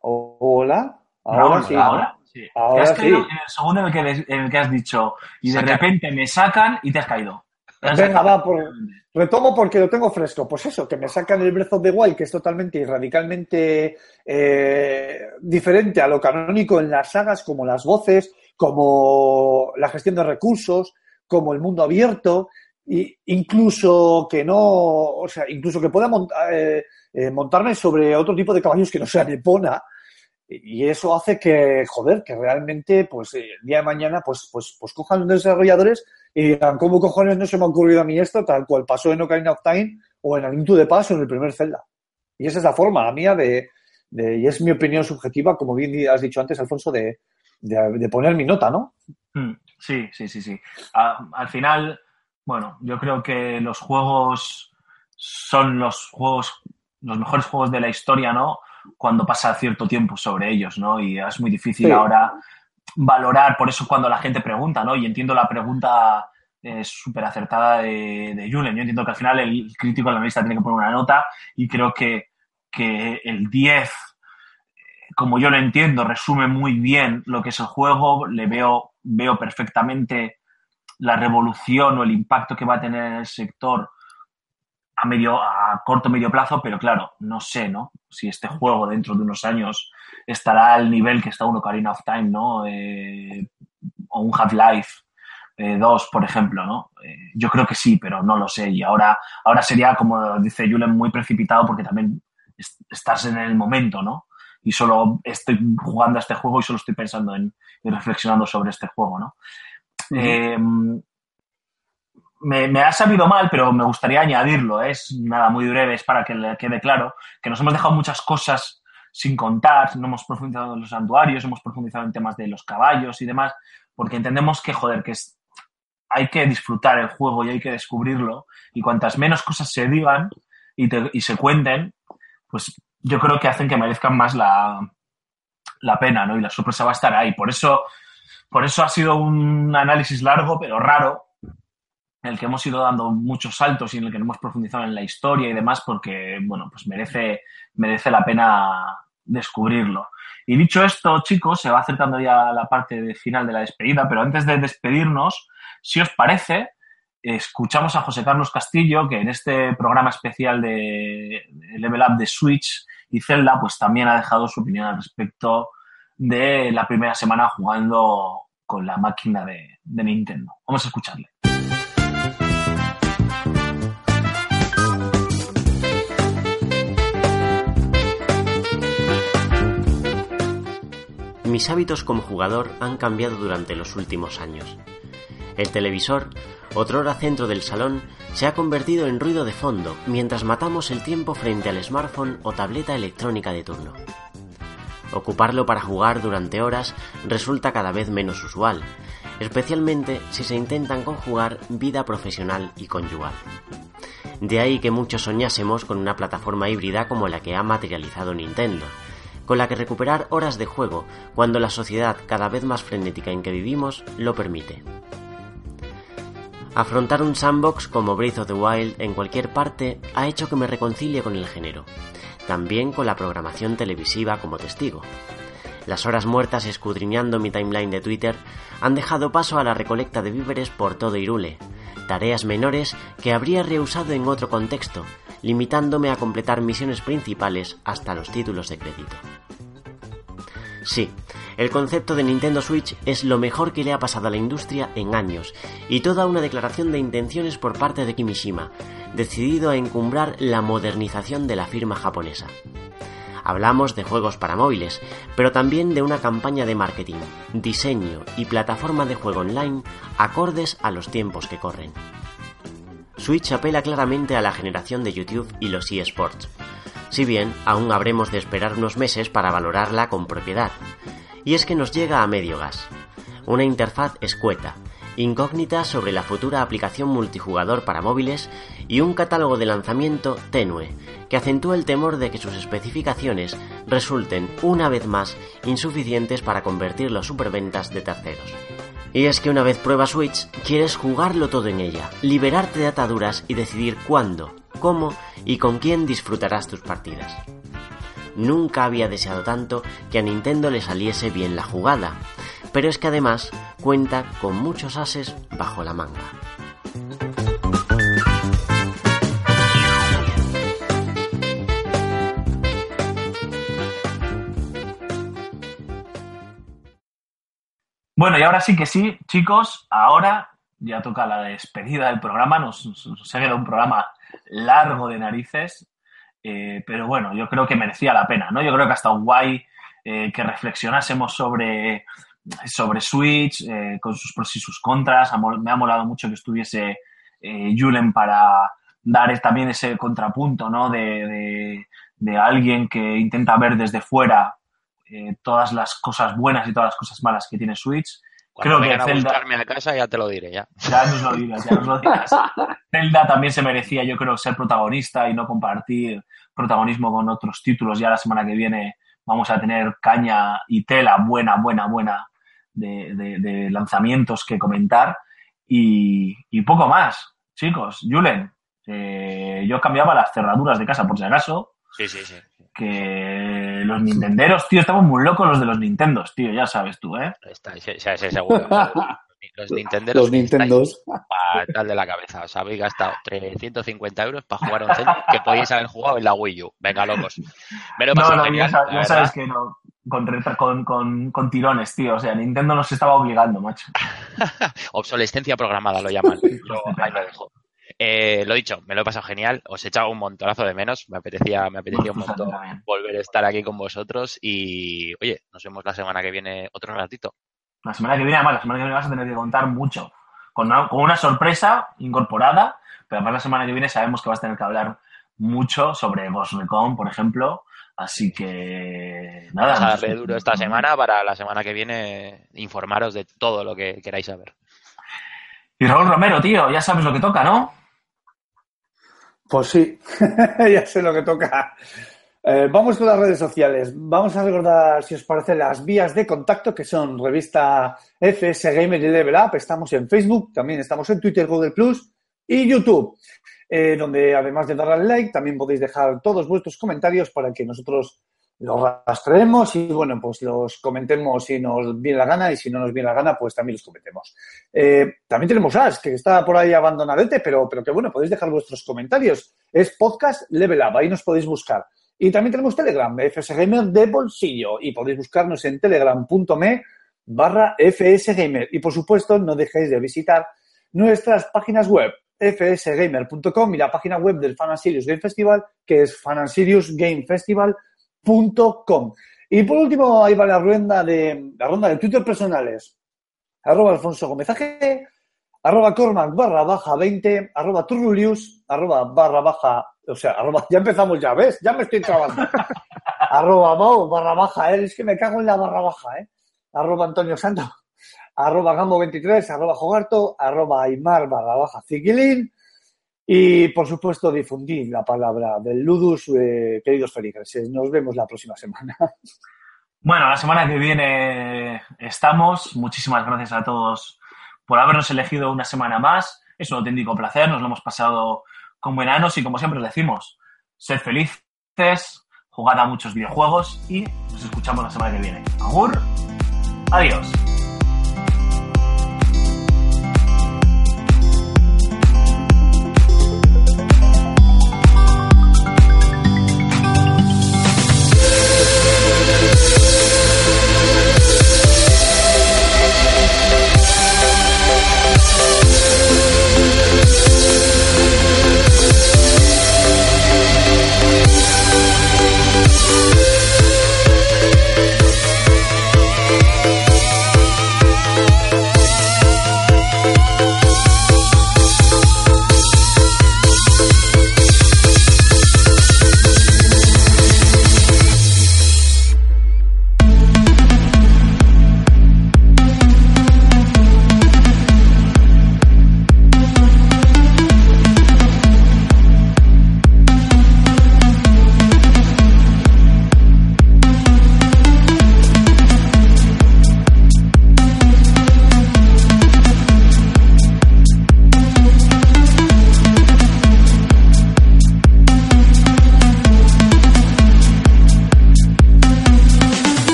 [SPEAKER 3] Hola. Ahora
[SPEAKER 1] Raúl,
[SPEAKER 3] sí. ¿no?
[SPEAKER 1] ahora. Sí.
[SPEAKER 3] Ahora
[SPEAKER 1] te has caído
[SPEAKER 3] sí.
[SPEAKER 1] en el segundo en el que, en el que has dicho y de repente me sacan y te has caído.
[SPEAKER 3] Venga, va, por- retomo porque lo tengo fresco. Pues eso, que me sacan el Breath of the Wild, que es totalmente y radicalmente eh, diferente a lo canónico en las sagas, como las voces, como la gestión de recursos, como el mundo abierto, y incluso que no, o sea, incluso que pueda mont- eh, eh, montarme sobre otro tipo de caballos que no sean Epona. Y eso hace que, joder, que realmente, pues, eh, el día de mañana, pues, pues, pues cojan los desarrolladores y digan, ¿cómo cojones no se me ha ocurrido a mí esto? Tal cual pasó en Ocarina of Time o en A Link to the Past o en el primer Zelda. Y esa es la forma, la mía, de, de- y es mi opinión subjetiva, como bien has dicho antes, Alfonso, de, de, de poner mi nota, ¿no?
[SPEAKER 1] Mm, Sí, sí, sí, sí. A- al final, bueno, yo creo que los juegos son los juegos, los mejores juegos de la historia, ¿no? Cuando pasa cierto tiempo sobre ellos, ¿no? Y es muy difícil
[SPEAKER 3] Sí.
[SPEAKER 1] ahora valorar, por eso cuando la gente pregunta, ¿no? Y entiendo la pregunta eh, súper acertada de, de Julen. Yo entiendo que al final el crítico, el analista tiene que poner una nota y creo que, que el 10 como yo lo entiendo, resume muy bien lo que es el juego. Le veo, veo perfectamente la revolución o el impacto que va a tener en el sector a medio, a corto medio plazo, pero claro, no sé, ¿no? Si este juego dentro de unos años estará al nivel que está un Ocarina of Time, ¿no? Eh, o un Half-Life 2, por ejemplo, ¿no? Eh, yo creo que sí, pero no lo sé. Y ahora, ahora sería, como dice Julen, muy precipitado porque también es- estás en el momento, ¿no? Y solo estoy jugando a este juego y solo estoy pensando en y reflexionando sobre este juego, ¿no? Eh, me, ha sabido mal, pero me gustaría añadirlo. ¿eh? Es nada muy breve, es para que le quede claro que nos hemos dejado muchas cosas sin contar, no hemos profundizado en los santuarios, hemos profundizado en temas de los caballos y demás, porque entendemos que, joder, que es, hay que disfrutar el juego y hay que descubrirlo, y cuantas menos cosas se digan y, y se cuenten, pues yo creo que hacen que merezcan más la, la pena, ¿no? Y la sorpresa va a estar ahí. Por eso, por eso ha sido un análisis largo, pero raro, en el que hemos ido dando muchos saltos y en el que hemos profundizado en la historia y demás, porque, bueno, pues merece, merece la pena descubrirlo. Y dicho esto, chicos, se va acercando ya la parte final de la despedida, pero antes de despedirnos, si os parece, escuchamos a José Carlos Castillo, que en este programa especial de Level Up de Switch y Zelda, pues también ha dejado su opinión al respecto de la primera semana jugando con la máquina de Nintendo. Vamos a escucharle.
[SPEAKER 4] Mis hábitos como jugador han cambiado durante los últimos años. El televisor, otrora centro del salón, se ha convertido en ruido de fondo mientras matamos el tiempo frente al smartphone o tableta electrónica de turno. Ocuparlo para jugar durante horas resulta cada vez menos usual, especialmente si se intentan conjugar vida profesional y conyugal. De ahí que muchos soñásemos con una plataforma híbrida como la que ha materializado Nintendo, con la que recuperar horas de juego cuando la sociedad cada vez más frenética en que vivimos lo permite. Afrontar un sandbox como Breath of the Wild en cualquier parte ha hecho que me reconcilie con el género, también con la programación televisiva como testigo. Las horas muertas escudriñando mi timeline de Twitter han dejado paso a la recolecta de víveres por todo Irule, tareas menores que habría rehusado en otro contexto, limitándome a completar misiones principales hasta los títulos de crédito. Sí, el concepto de Nintendo Switch es lo mejor que le ha pasado a la industria en años, y toda una declaración de intenciones por parte de Kimishima, decidido a encumbrar la modernización de la firma japonesa. Hablamos de juegos para móviles, pero también de una campaña de marketing, diseño y plataforma de juego online acordes a los tiempos que corren. Switch apela claramente a la generación de YouTube y los eSports, si bien aún habremos de esperar unos meses para valorarla con propiedad. Y es que nos llega a medio gas. Una interfaz escueta, incógnita sobre la futura aplicación multijugador para móviles y un catálogo de lanzamiento tenue, que acentúa el temor de que sus especificaciones resulten una vez más insuficientes para convertir los superventas de terceros. Y es que una vez prueba Switch, quieres jugarlo todo en ella, liberarte de ataduras y decidir cuándo, cómo y con quién disfrutarás tus partidas. Nunca había deseado tanto que a Nintendo le saliese bien la jugada, pero es que además cuenta con muchos ases bajo la manga.
[SPEAKER 1] Bueno, y ahora sí que sí, chicos, ahora ya toca la despedida del programa. Nos, ha quedado un programa largo de narices, eh, pero bueno, yo creo que merecía la pena, ¿no? Yo creo que ha estado guay eh, que reflexionásemos sobre, sobre Switch, eh, con sus pros y sus contras. Me ha molado mucho que estuviese Julen para dar también ese contrapunto, ¿no? De, de- de alguien que intenta ver desde fuera eh, todas las cosas buenas y todas las cosas malas que tiene Switch.
[SPEAKER 2] Cuando
[SPEAKER 1] Creo que
[SPEAKER 2] a
[SPEAKER 1] Zelda-
[SPEAKER 2] buscarme a casa ya te lo diré, ya.
[SPEAKER 1] Ya nos lo dirás, ya nos lo dirás. Zelda también se merecía, yo creo, ser protagonista y no compartir protagonismo con otros títulos. Ya la semana que viene vamos a tener caña y tela buena, buena, buena de, de- de lanzamientos que comentar. Y, y poco más, chicos. Julen, eh, yo cambiaba las cerraduras de casa por si acaso.
[SPEAKER 2] Sí, sí, sí.
[SPEAKER 1] Que los nintenderos, tío, estamos muy locos los de los Nintendos, tío, ya sabes tú, ¿eh?
[SPEAKER 2] Está, seguro. Los Nintenderos
[SPEAKER 3] Los Nintendos.
[SPEAKER 2] fatal de la cabeza. Os habéis gastado 350 euros para jugar a un Zelda que podíais haber jugado en la Wii U. Venga, locos. Me lo
[SPEAKER 1] No, no,
[SPEAKER 2] genial,
[SPEAKER 1] ya, ya sabes que no. Con, con, con, con tirones, tío. O sea, Nintendo nos estaba obligando, macho.
[SPEAKER 2] Obsolescencia programada lo llaman. Yo ahí lo dejo. Eh, lo dicho, me lo he pasado genial. Os he echado un montonazo de menos. Me apetecía, me apetecía un montón volver a estar aquí con vosotros. Y oye, nos vemos la semana que viene otro ratito.
[SPEAKER 1] La semana que viene, además, la semana que viene vas a tener que contar mucho. Con una, con una sorpresa incorporada, pero además la semana que viene sabemos que vas a tener que hablar mucho sobre Ghost Recon, por ejemplo. Así que, nada.
[SPEAKER 2] Vamos a
[SPEAKER 1] nos-
[SPEAKER 2] darle duro esta semana para la semana que viene informaros de todo lo que queráis saber.
[SPEAKER 1] Y Raúl Romero, tío, ya sabes lo que toca, ¿no?
[SPEAKER 3] Pues sí, ya sé lo que toca. Eh, vamos con las redes sociales. Vamos a recordar, si os parece, las vías de contacto que son revista FS Gamer y Level Up. Estamos en Facebook, también estamos en Twitter, Google Plus y YouTube, eh, donde además de darle al like, también podéis dejar todos vuestros comentarios para que nosotros los rastreemos y, bueno, pues los comentemos si nos viene la gana y si no nos viene la gana, pues también los comentemos. Eh, también tenemos Ash, que está por ahí abandonadete, pero, pero que bueno, podéis dejar vuestros comentarios. Es podcast Level Up, ahí nos podéis buscar. Y también tenemos Telegram, FSGamer de bolsillo, y podéis buscarnos en telegram.me barra FSGamer. Y por supuesto, no dejéis de visitar nuestras páginas web, fsgamer.com y la página web del Fan Game Festival, que es Y por último, ahí va la ronda de, la ronda de Twitter personales arroba Alfonso Gómez AG, arroba Cormac barra baja 20, arroba Turrulius, arroba barra baja, o sea, arroba, ya empezamos ya, ¿ves? Ya me estoy trabando. arroba Mau barra baja, eh, es que me cago en la barra baja, ¿eh? Arroba Antonio Santo, arroba Gambo 23, arroba Jogarto, arroba Aymar barra baja Ziquilín, y por supuesto difundir la palabra del Ludus, eh, queridos feligreses. Nos vemos la próxima semana.
[SPEAKER 1] Bueno, la semana que viene estamos. Muchísimas gracias a todos por habernos elegido una semana más. Es un auténtico placer, nos lo hemos pasado con buenanos y como siempre os decimos, sed felices, jugad a muchos videojuegos y nos escuchamos la semana que viene. Agur, adiós.